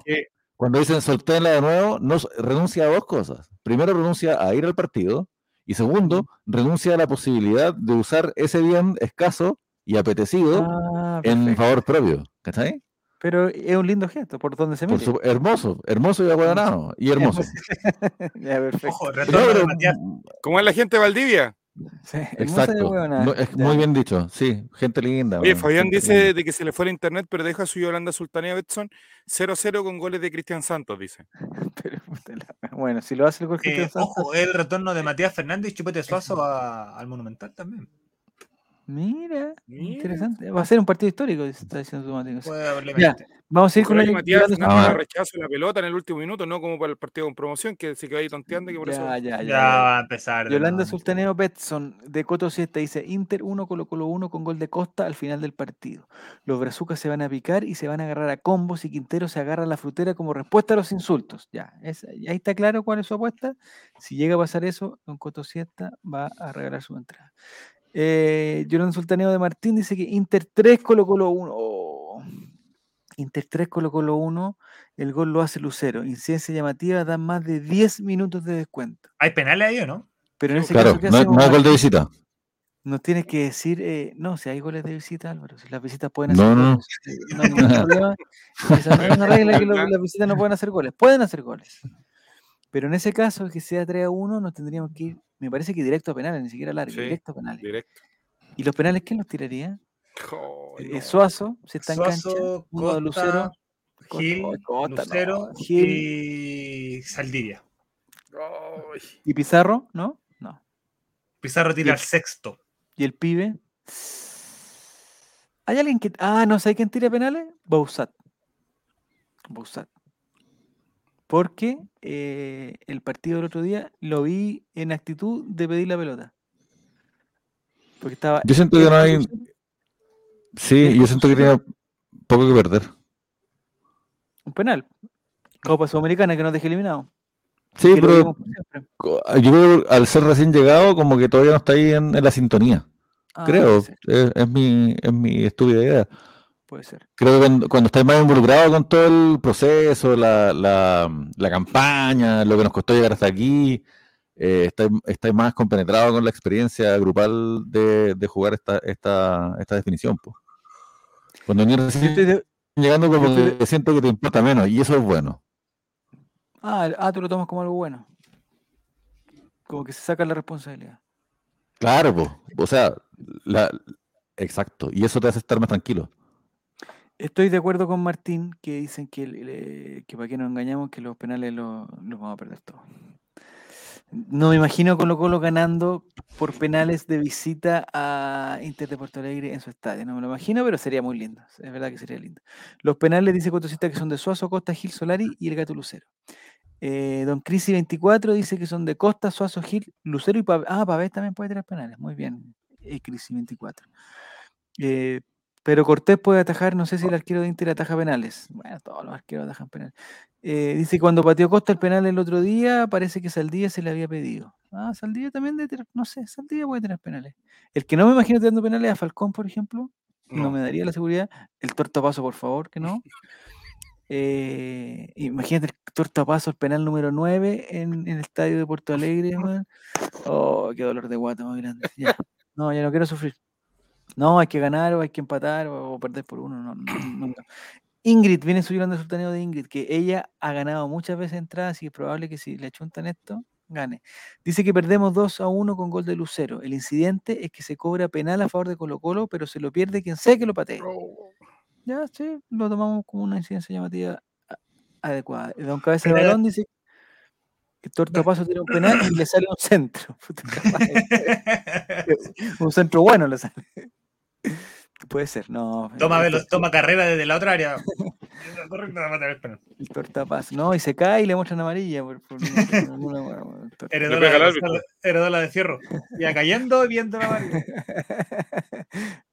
cuando dicen solténla de nuevo, no, renuncia a dos cosas. Primero, renuncia a ir al partido. Y segundo, renuncia a la posibilidad de usar ese bien escaso y apetecido ah, en favor propio. ¿Cachai? Pero es un lindo gesto, por donde se mete. hermoso, hermoso y aguadonado. Y hermoso. ya, ¿Cómo es la gente de Valdivia? Exacto. es muy bien dicho, sí, gente linda. Oye, Fabián dice de que se le fue el internet, pero deja a su Yolanda Sultanía Betson 0-0 con goles de Cristian Santos, dice. bueno, si lo hace el Cristian eh, Santos. Ojo, el retorno de Matías Fernández y Chupete Suazo al Monumental también. Mira, interesante. Va a ser un partido histórico, está diciendo su Vamos a ir con la Matías no, rechazo la pelota en el último minuto, no como para el partido con promoción, que se quedó ahí tonteando. Que por eso... ya, ya, va a empezar. Yolanda Sultaneo Betson de Coto 7 dice: Inter 1, Colo Colo 1 con gol de Costa al final del partido. Los brazucas se van a picar y se van a agarrar a combos y Quintero se agarra a la frutera como respuesta a los insultos. Ya, ahí está claro cuál es su apuesta. Si llega a pasar eso, Don Coto 7 va a regalar su entrada. Eh, Sultaneo de Martín dice que Inter 3, Colo Colo 1. Inter 3, Colo Colo 1. El gol lo hace Lucero. Incidencia llamativa da más de 10 minutos de descuento. ¿Hay penales ahí o no? Pero en ese caso, no, no hay gol de visita. Nos tienes que decir, eh, no, si hay goles de visita, Álvaro, si las visitas pueden hacer no, goles. No, no hay ningún problema. Esa no es una regla que las visitas no pueden hacer goles. Pueden hacer goles. Pero en ese caso, que sea 3 a 1, nos tendríamos que ir me parece que directo a penales, ni siquiera largo, directo a penales. Directo. ¿Y los penales quién los tiraría? Eh, Suazo, se está en cancha, de Lucero, Gil, Lucero y Saldivia. ¿Y Pizarro? ¿No? No. Pizarro tira al sexto. ¿Y el pibe? ¿Hay alguien que. Ah, no sé quién tira penales? Bousat. Bousat porque eh, el partido del otro día lo vi en actitud de pedir la pelota. Porque estaba. Yo siento que no hay. Sí, yo siento que tenía poco que perder. Un penal. Copa Sudamericana que nos deje eliminado. Sí, pero yo creo que al ser recién llegado, como que todavía no está ahí en, la sintonía. Ah, creo, es, mi, es mi estúpida idea. Puede ser. Creo que cuando, estáis más involucrado con todo el proceso, la, la, campaña, lo que nos costó llegar hasta aquí, eh, estáis, más compenetrado con la experiencia grupal de, de jugar esta, esta, esta definición. Pues. Cuando estoy llegando, como que siento que te importa menos, y eso es bueno. Ah, ah, tú lo tomas como algo bueno. Como que se saca la responsabilidad. Claro, pues. O sea, la, exacto. Y eso te hace estar más tranquilo. Estoy de acuerdo con Martín que dicen que, que para que nos engañamos que los penales los, vamos a perder todos. No me imagino Colo Colo ganando por penales de visita a Inter de Porto Alegre en su estadio. No me lo imagino, pero sería muy lindo. Es verdad que sería lindo. Los penales, dice Cotosita, que son de Suazo, Costa, Gil, Solari y el Gato Lucero. Eh, Don Crisi 24 dice que son de Costa, Suazo, Gil, Lucero y Pavés. Ah, Pavés también puede tener penales. Muy bien, eh, Crisi 24. Eh, pero Cortés puede atajar, no sé si el arquero de Inter ataja penales. Bueno, todos los arqueros atajan penales. Eh, dice cuando pateó Costa el penal el otro día, parece que Saldía se le había pedido. Ah, Saldía también de no sé, Saldía puede tener penales. El que no me imagino teniendo penales a Falcón, por ejemplo, no, me daría la seguridad. El tortapaso, por favor, que no. Eh, imagínate el tortapaso, el penal número 9 en, el estadio de Puerto Alegre, Oh, qué dolor de guata más grande. Ya. No, ya no quiero sufrir. No, hay que ganar o hay que empatar o perder por uno. No, Ingrid, viene subiendo el sultaneo de Ingrid, que ella ha ganado muchas veces entradas y es probable que si le achuntan esto, gane. Dice que perdemos 2 a 1 con gol de Lucero. El incidente es que se cobra penal a favor de Colo Colo, pero se lo pierde quien sea que lo patee. Ya, sí, lo tomamos como una incidencia llamativa adecuada. Don Cabeza de Balón dice que Tortapaso tiene un penal y le sale un centro. un centro bueno le sale. Puede ser, no. Toma, toma carrera desde la otra área. el tortapaso. No, y se cae y le muestran amarilla. Por, por heredó, la, heredó, la, de fierro. Ya cayendo y viendo la amarilla.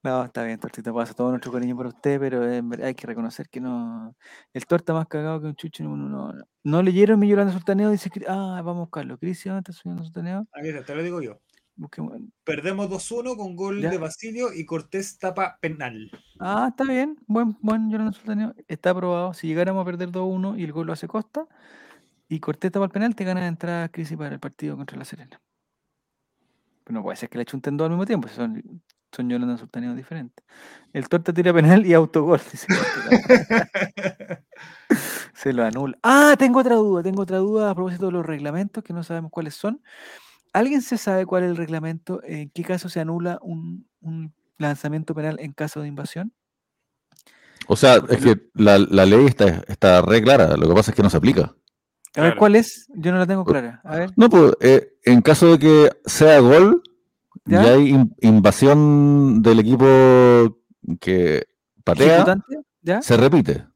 No, está bien, Tortita, pasa todo nuestro cariño por usted, pero hay que reconocer que no. El torta más cagado que un chucho. No, no, no. leyeron mi Yolanda Sultaneo, dice ah, vamos a buscarlo. Cristian, ¿dónde está subiendo Sultaneo? Ahí está, te lo digo yo. Perdemos 2-1 con gol de Basilio y Cortés tapa penal. Ah, está bien. Buen, buen Yolanda Sultaneo. Está aprobado. Si llegáramos a perder 2-1 y el gol lo hace Costa y Cortés tapa el penal, te gana de entrada crisis para el partido contra la Serena. Pero no puede ser que le chunten dos al mismo tiempo. Son son Yolanda Sultaneo diferentes. El torta tira penal y autogol. se lo anula. Ah, tengo otra duda, tengo otra duda a propósito de los reglamentos que no sabemos cuáles son. ¿Alguien se sabe cuál es el reglamento? ¿En qué caso se anula un, lanzamiento penal en caso de invasión? O sea, es que la, ley está, está re clara, lo que pasa es que no se aplica. A ver, ¿cuál es? Yo no la tengo clara. A ver. No, pues eh, en caso de que sea gol, ¿Ya? Y hay invasión del equipo que patea, se repite.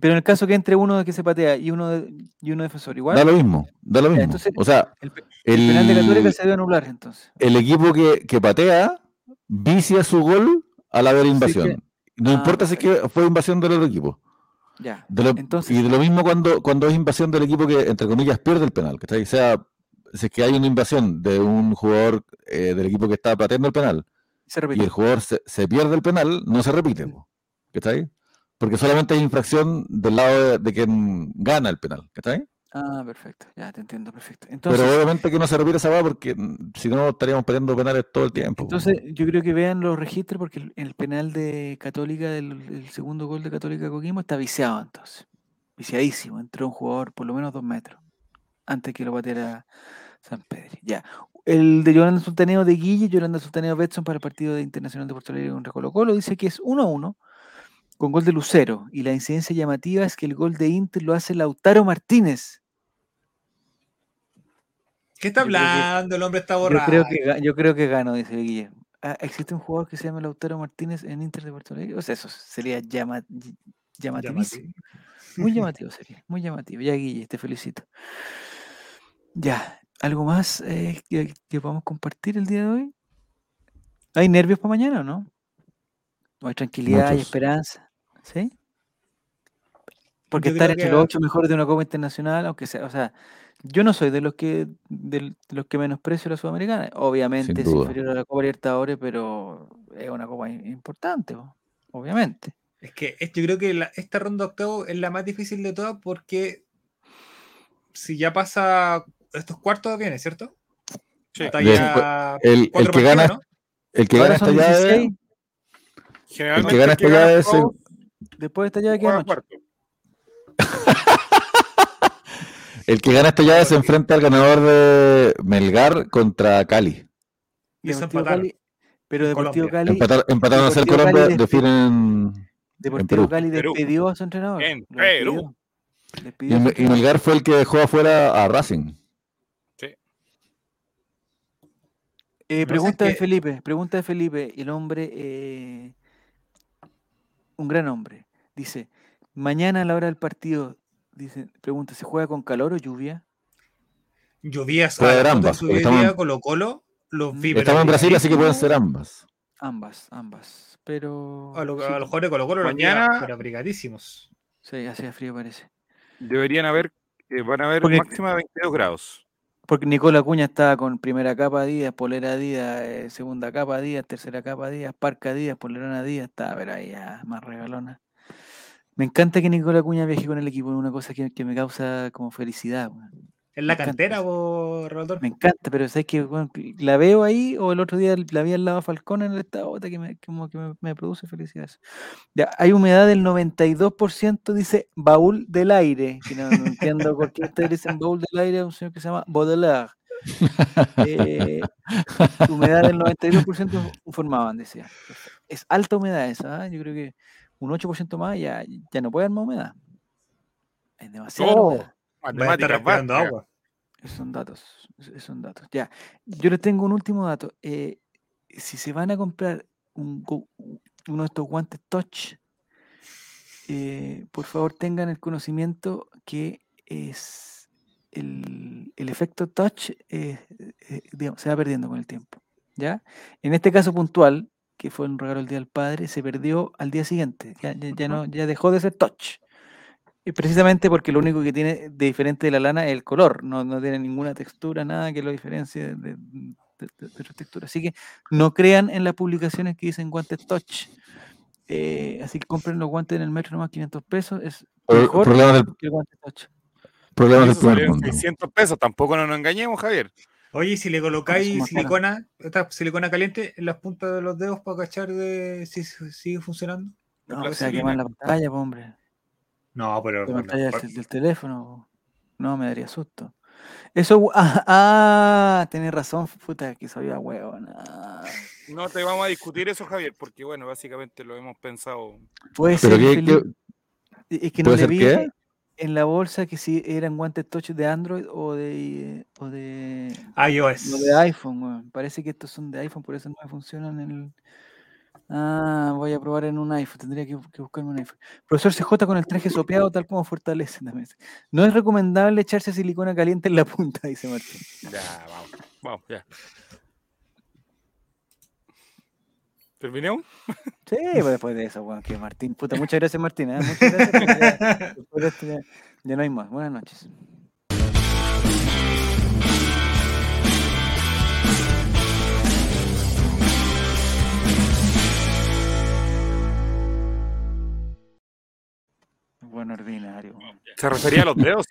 Pero en el caso que entre uno de que se patea y uno de, y uno defensor, igual. Da lo mismo, da lo mismo. o sea, el, penal de Católica se debe anular entonces. El equipo que, que patea vicia su gol a la de invasión. no ah, importa si es que fue invasión del otro equipo. Ya. entonces, y de lo mismo cuando, cuando es invasión del equipo que, entre comillas, pierde el penal, que sea si es que hay una invasión de un jugador eh, del equipo que está pateando el penal y el jugador se, pierde el penal, no se repite. ¿Está ahí? Porque solamente hay infracción del lado de, quien gana el penal. ¿Está ahí? Ah, perfecto, ya te entiendo, perfecto. Pero obviamente que no se repite esa va porque mm, si no estaríamos perdiendo penales todo el tiempo. Entonces, yo creo que vean los registros porque el, penal de Católica, el, segundo gol de Católica Coquimbo, está viciado entonces. Viciadísimo. Entró un jugador por lo menos dos metros antes que lo pateara San Pedro. Ya. El de Yolanda Sultaneo de Guille, Yolanda Sultaneo Betson para el partido de Internacional de Puerto Alegre contra Colo Colo, dice que es 1 a 1 con gol de Lucero. Y la incidencia llamativa es que el gol de Inter lo hace Lautaro Martínez. ¿Qué está hablando? el hombre está borrado. Yo creo que, yo creo que gano, dice Guille. Ah, ¿Existe un jugador que se llama Lautaro Martínez en Inter de Puerto Alegre? O sea, eso sería llama, llamativísimo. Muy llamativo sería, muy llamativo. Ya, Guille, te felicito. Ya, ¿algo más eh, que, que, podamos compartir el día de hoy? ¿Hay nervios para mañana o no? ¿O hay tranquilidad y esperanza? ¿Sí? Porque estar entre los ocho mejores de una Copa Internacional, aunque sea, o sea, yo no soy de los que de los que menosprecio la Sudamericana. Obviamente es inferior a la Copa Libertadores, pero es una copa importante, obviamente. Es que yo creo que esta ronda octavo es la más difícil de todas porque si ya pasa estos cuartos viene, ¿cierto? Sí. el, que gana, el que gana esta llave. El que gana esta llave es. Después de esta llave queda cuarto. el que gana esta llave se enfrenta al ganador de Melgar contra Cali. Y eso Cali, pero Deportivo Cali. empataron a ser Colombia, definen. Deportivo Cali despidió a su entrenador. En Perú. y, Melgar fue el que dejó afuera a Racing. Eh, pregunta de Felipe, pregunta de Felipe, el hombre, eh, un gran hombre, dice, mañana a la hora del partido, dice, pregunta, ¿se juega con calor o lluvia? Lluvias a ambas. Estamos, Colo Colo, los Estamos en Brasil, así que pueden ser ambas. Ambas, ambas, pero... A, los jóvenes de Colo Colo mañana, pero abrigadísimos. Sí, hacía frío parece. Deberían haber, eh, van a haber máxima de 22 grados. Porque Nicola Cuña estaba con primera capa Díaz, polera Díaz, eh, segunda capa Díaz, tercera capa Díaz, parca Díaz, polerona Díaz, estaba pero ahí ya más regalona. Me encanta que Nicola Cuña viaje con el equipo, es una cosa que, me causa como felicidad. ¿En la cantera, vos, Me encanta, pero sabes que la veo ahí o el otro día la vi al lado de Falcón en el estado que me, como que me, produce felicidad. Ya, hay humedad del 92%, dice baúl del aire. Que no, entiendo por qué ustedes dicen baúl del aire a un señor que se llama Baudelaire. Eh, humedad del 92% informaban, decía. Es alta humedad esa, ¿ah? yo creo que un 8% más ya, ya no puede haber más humedad. Es demasiado oh. agua. Esos son datos, esos son datos. Ya, yo les tengo un último dato. Eh, si se van a comprar un, uno de estos guantes touch, eh, por favor tengan el conocimiento que es el, efecto touch eh, se va perdiendo con el tiempo. ¿ya? En este caso puntual, que fue un regalo el Día del Padre, se perdió al día siguiente. Ya, ya, no, ya dejó de ser touch. Y precisamente porque lo único que tiene de diferente de la lana es el color, no, no tiene ninguna textura, nada que lo diferencie de, de, textura. Así que no crean en las publicaciones que dicen guantes touch. Eh, así que compren los guantes en el metro nomás 500 pesos. Es mejor que el guante touch. Problema del primer 600 pesos, tampoco nos engañemos, Javier. Oye, si le colocáis silicona, esta silicona caliente en las puntas de los dedos para cachar de si sigue funcionando. No, o sea, quemar la pantalla, hombre. No, pero. La pantalla del, teléfono. No, me daría susto. Eso. Ah, ah tenés razón, puta, que sabía huevo. No te vamos a discutir eso, Javier, porque bueno, básicamente lo hemos pensado. Puede ser. Qué, Es que no le vi en la bolsa que si eran guantes touch de Android o de, o de iOS. O de iPhone, Parece que estos son de iPhone, por eso no me funcionan en el. Ah, voy a probar en un iPhone, tendría que, buscarme un iPhone. Profesor CJ con el traje sopeado, tal como fortalece también. No es recomendable echarse silicona caliente en la punta, dice Martín. Ya, vamos, vamos, ya. ¿Terminó? Sí, pues después de eso, bueno, que Martín, puta, muchas gracias Martín, ¿eh? muchas gracias. después de esto ya no hay más. Buenas noches. Bueno, ordinario. Se refería a los dedos,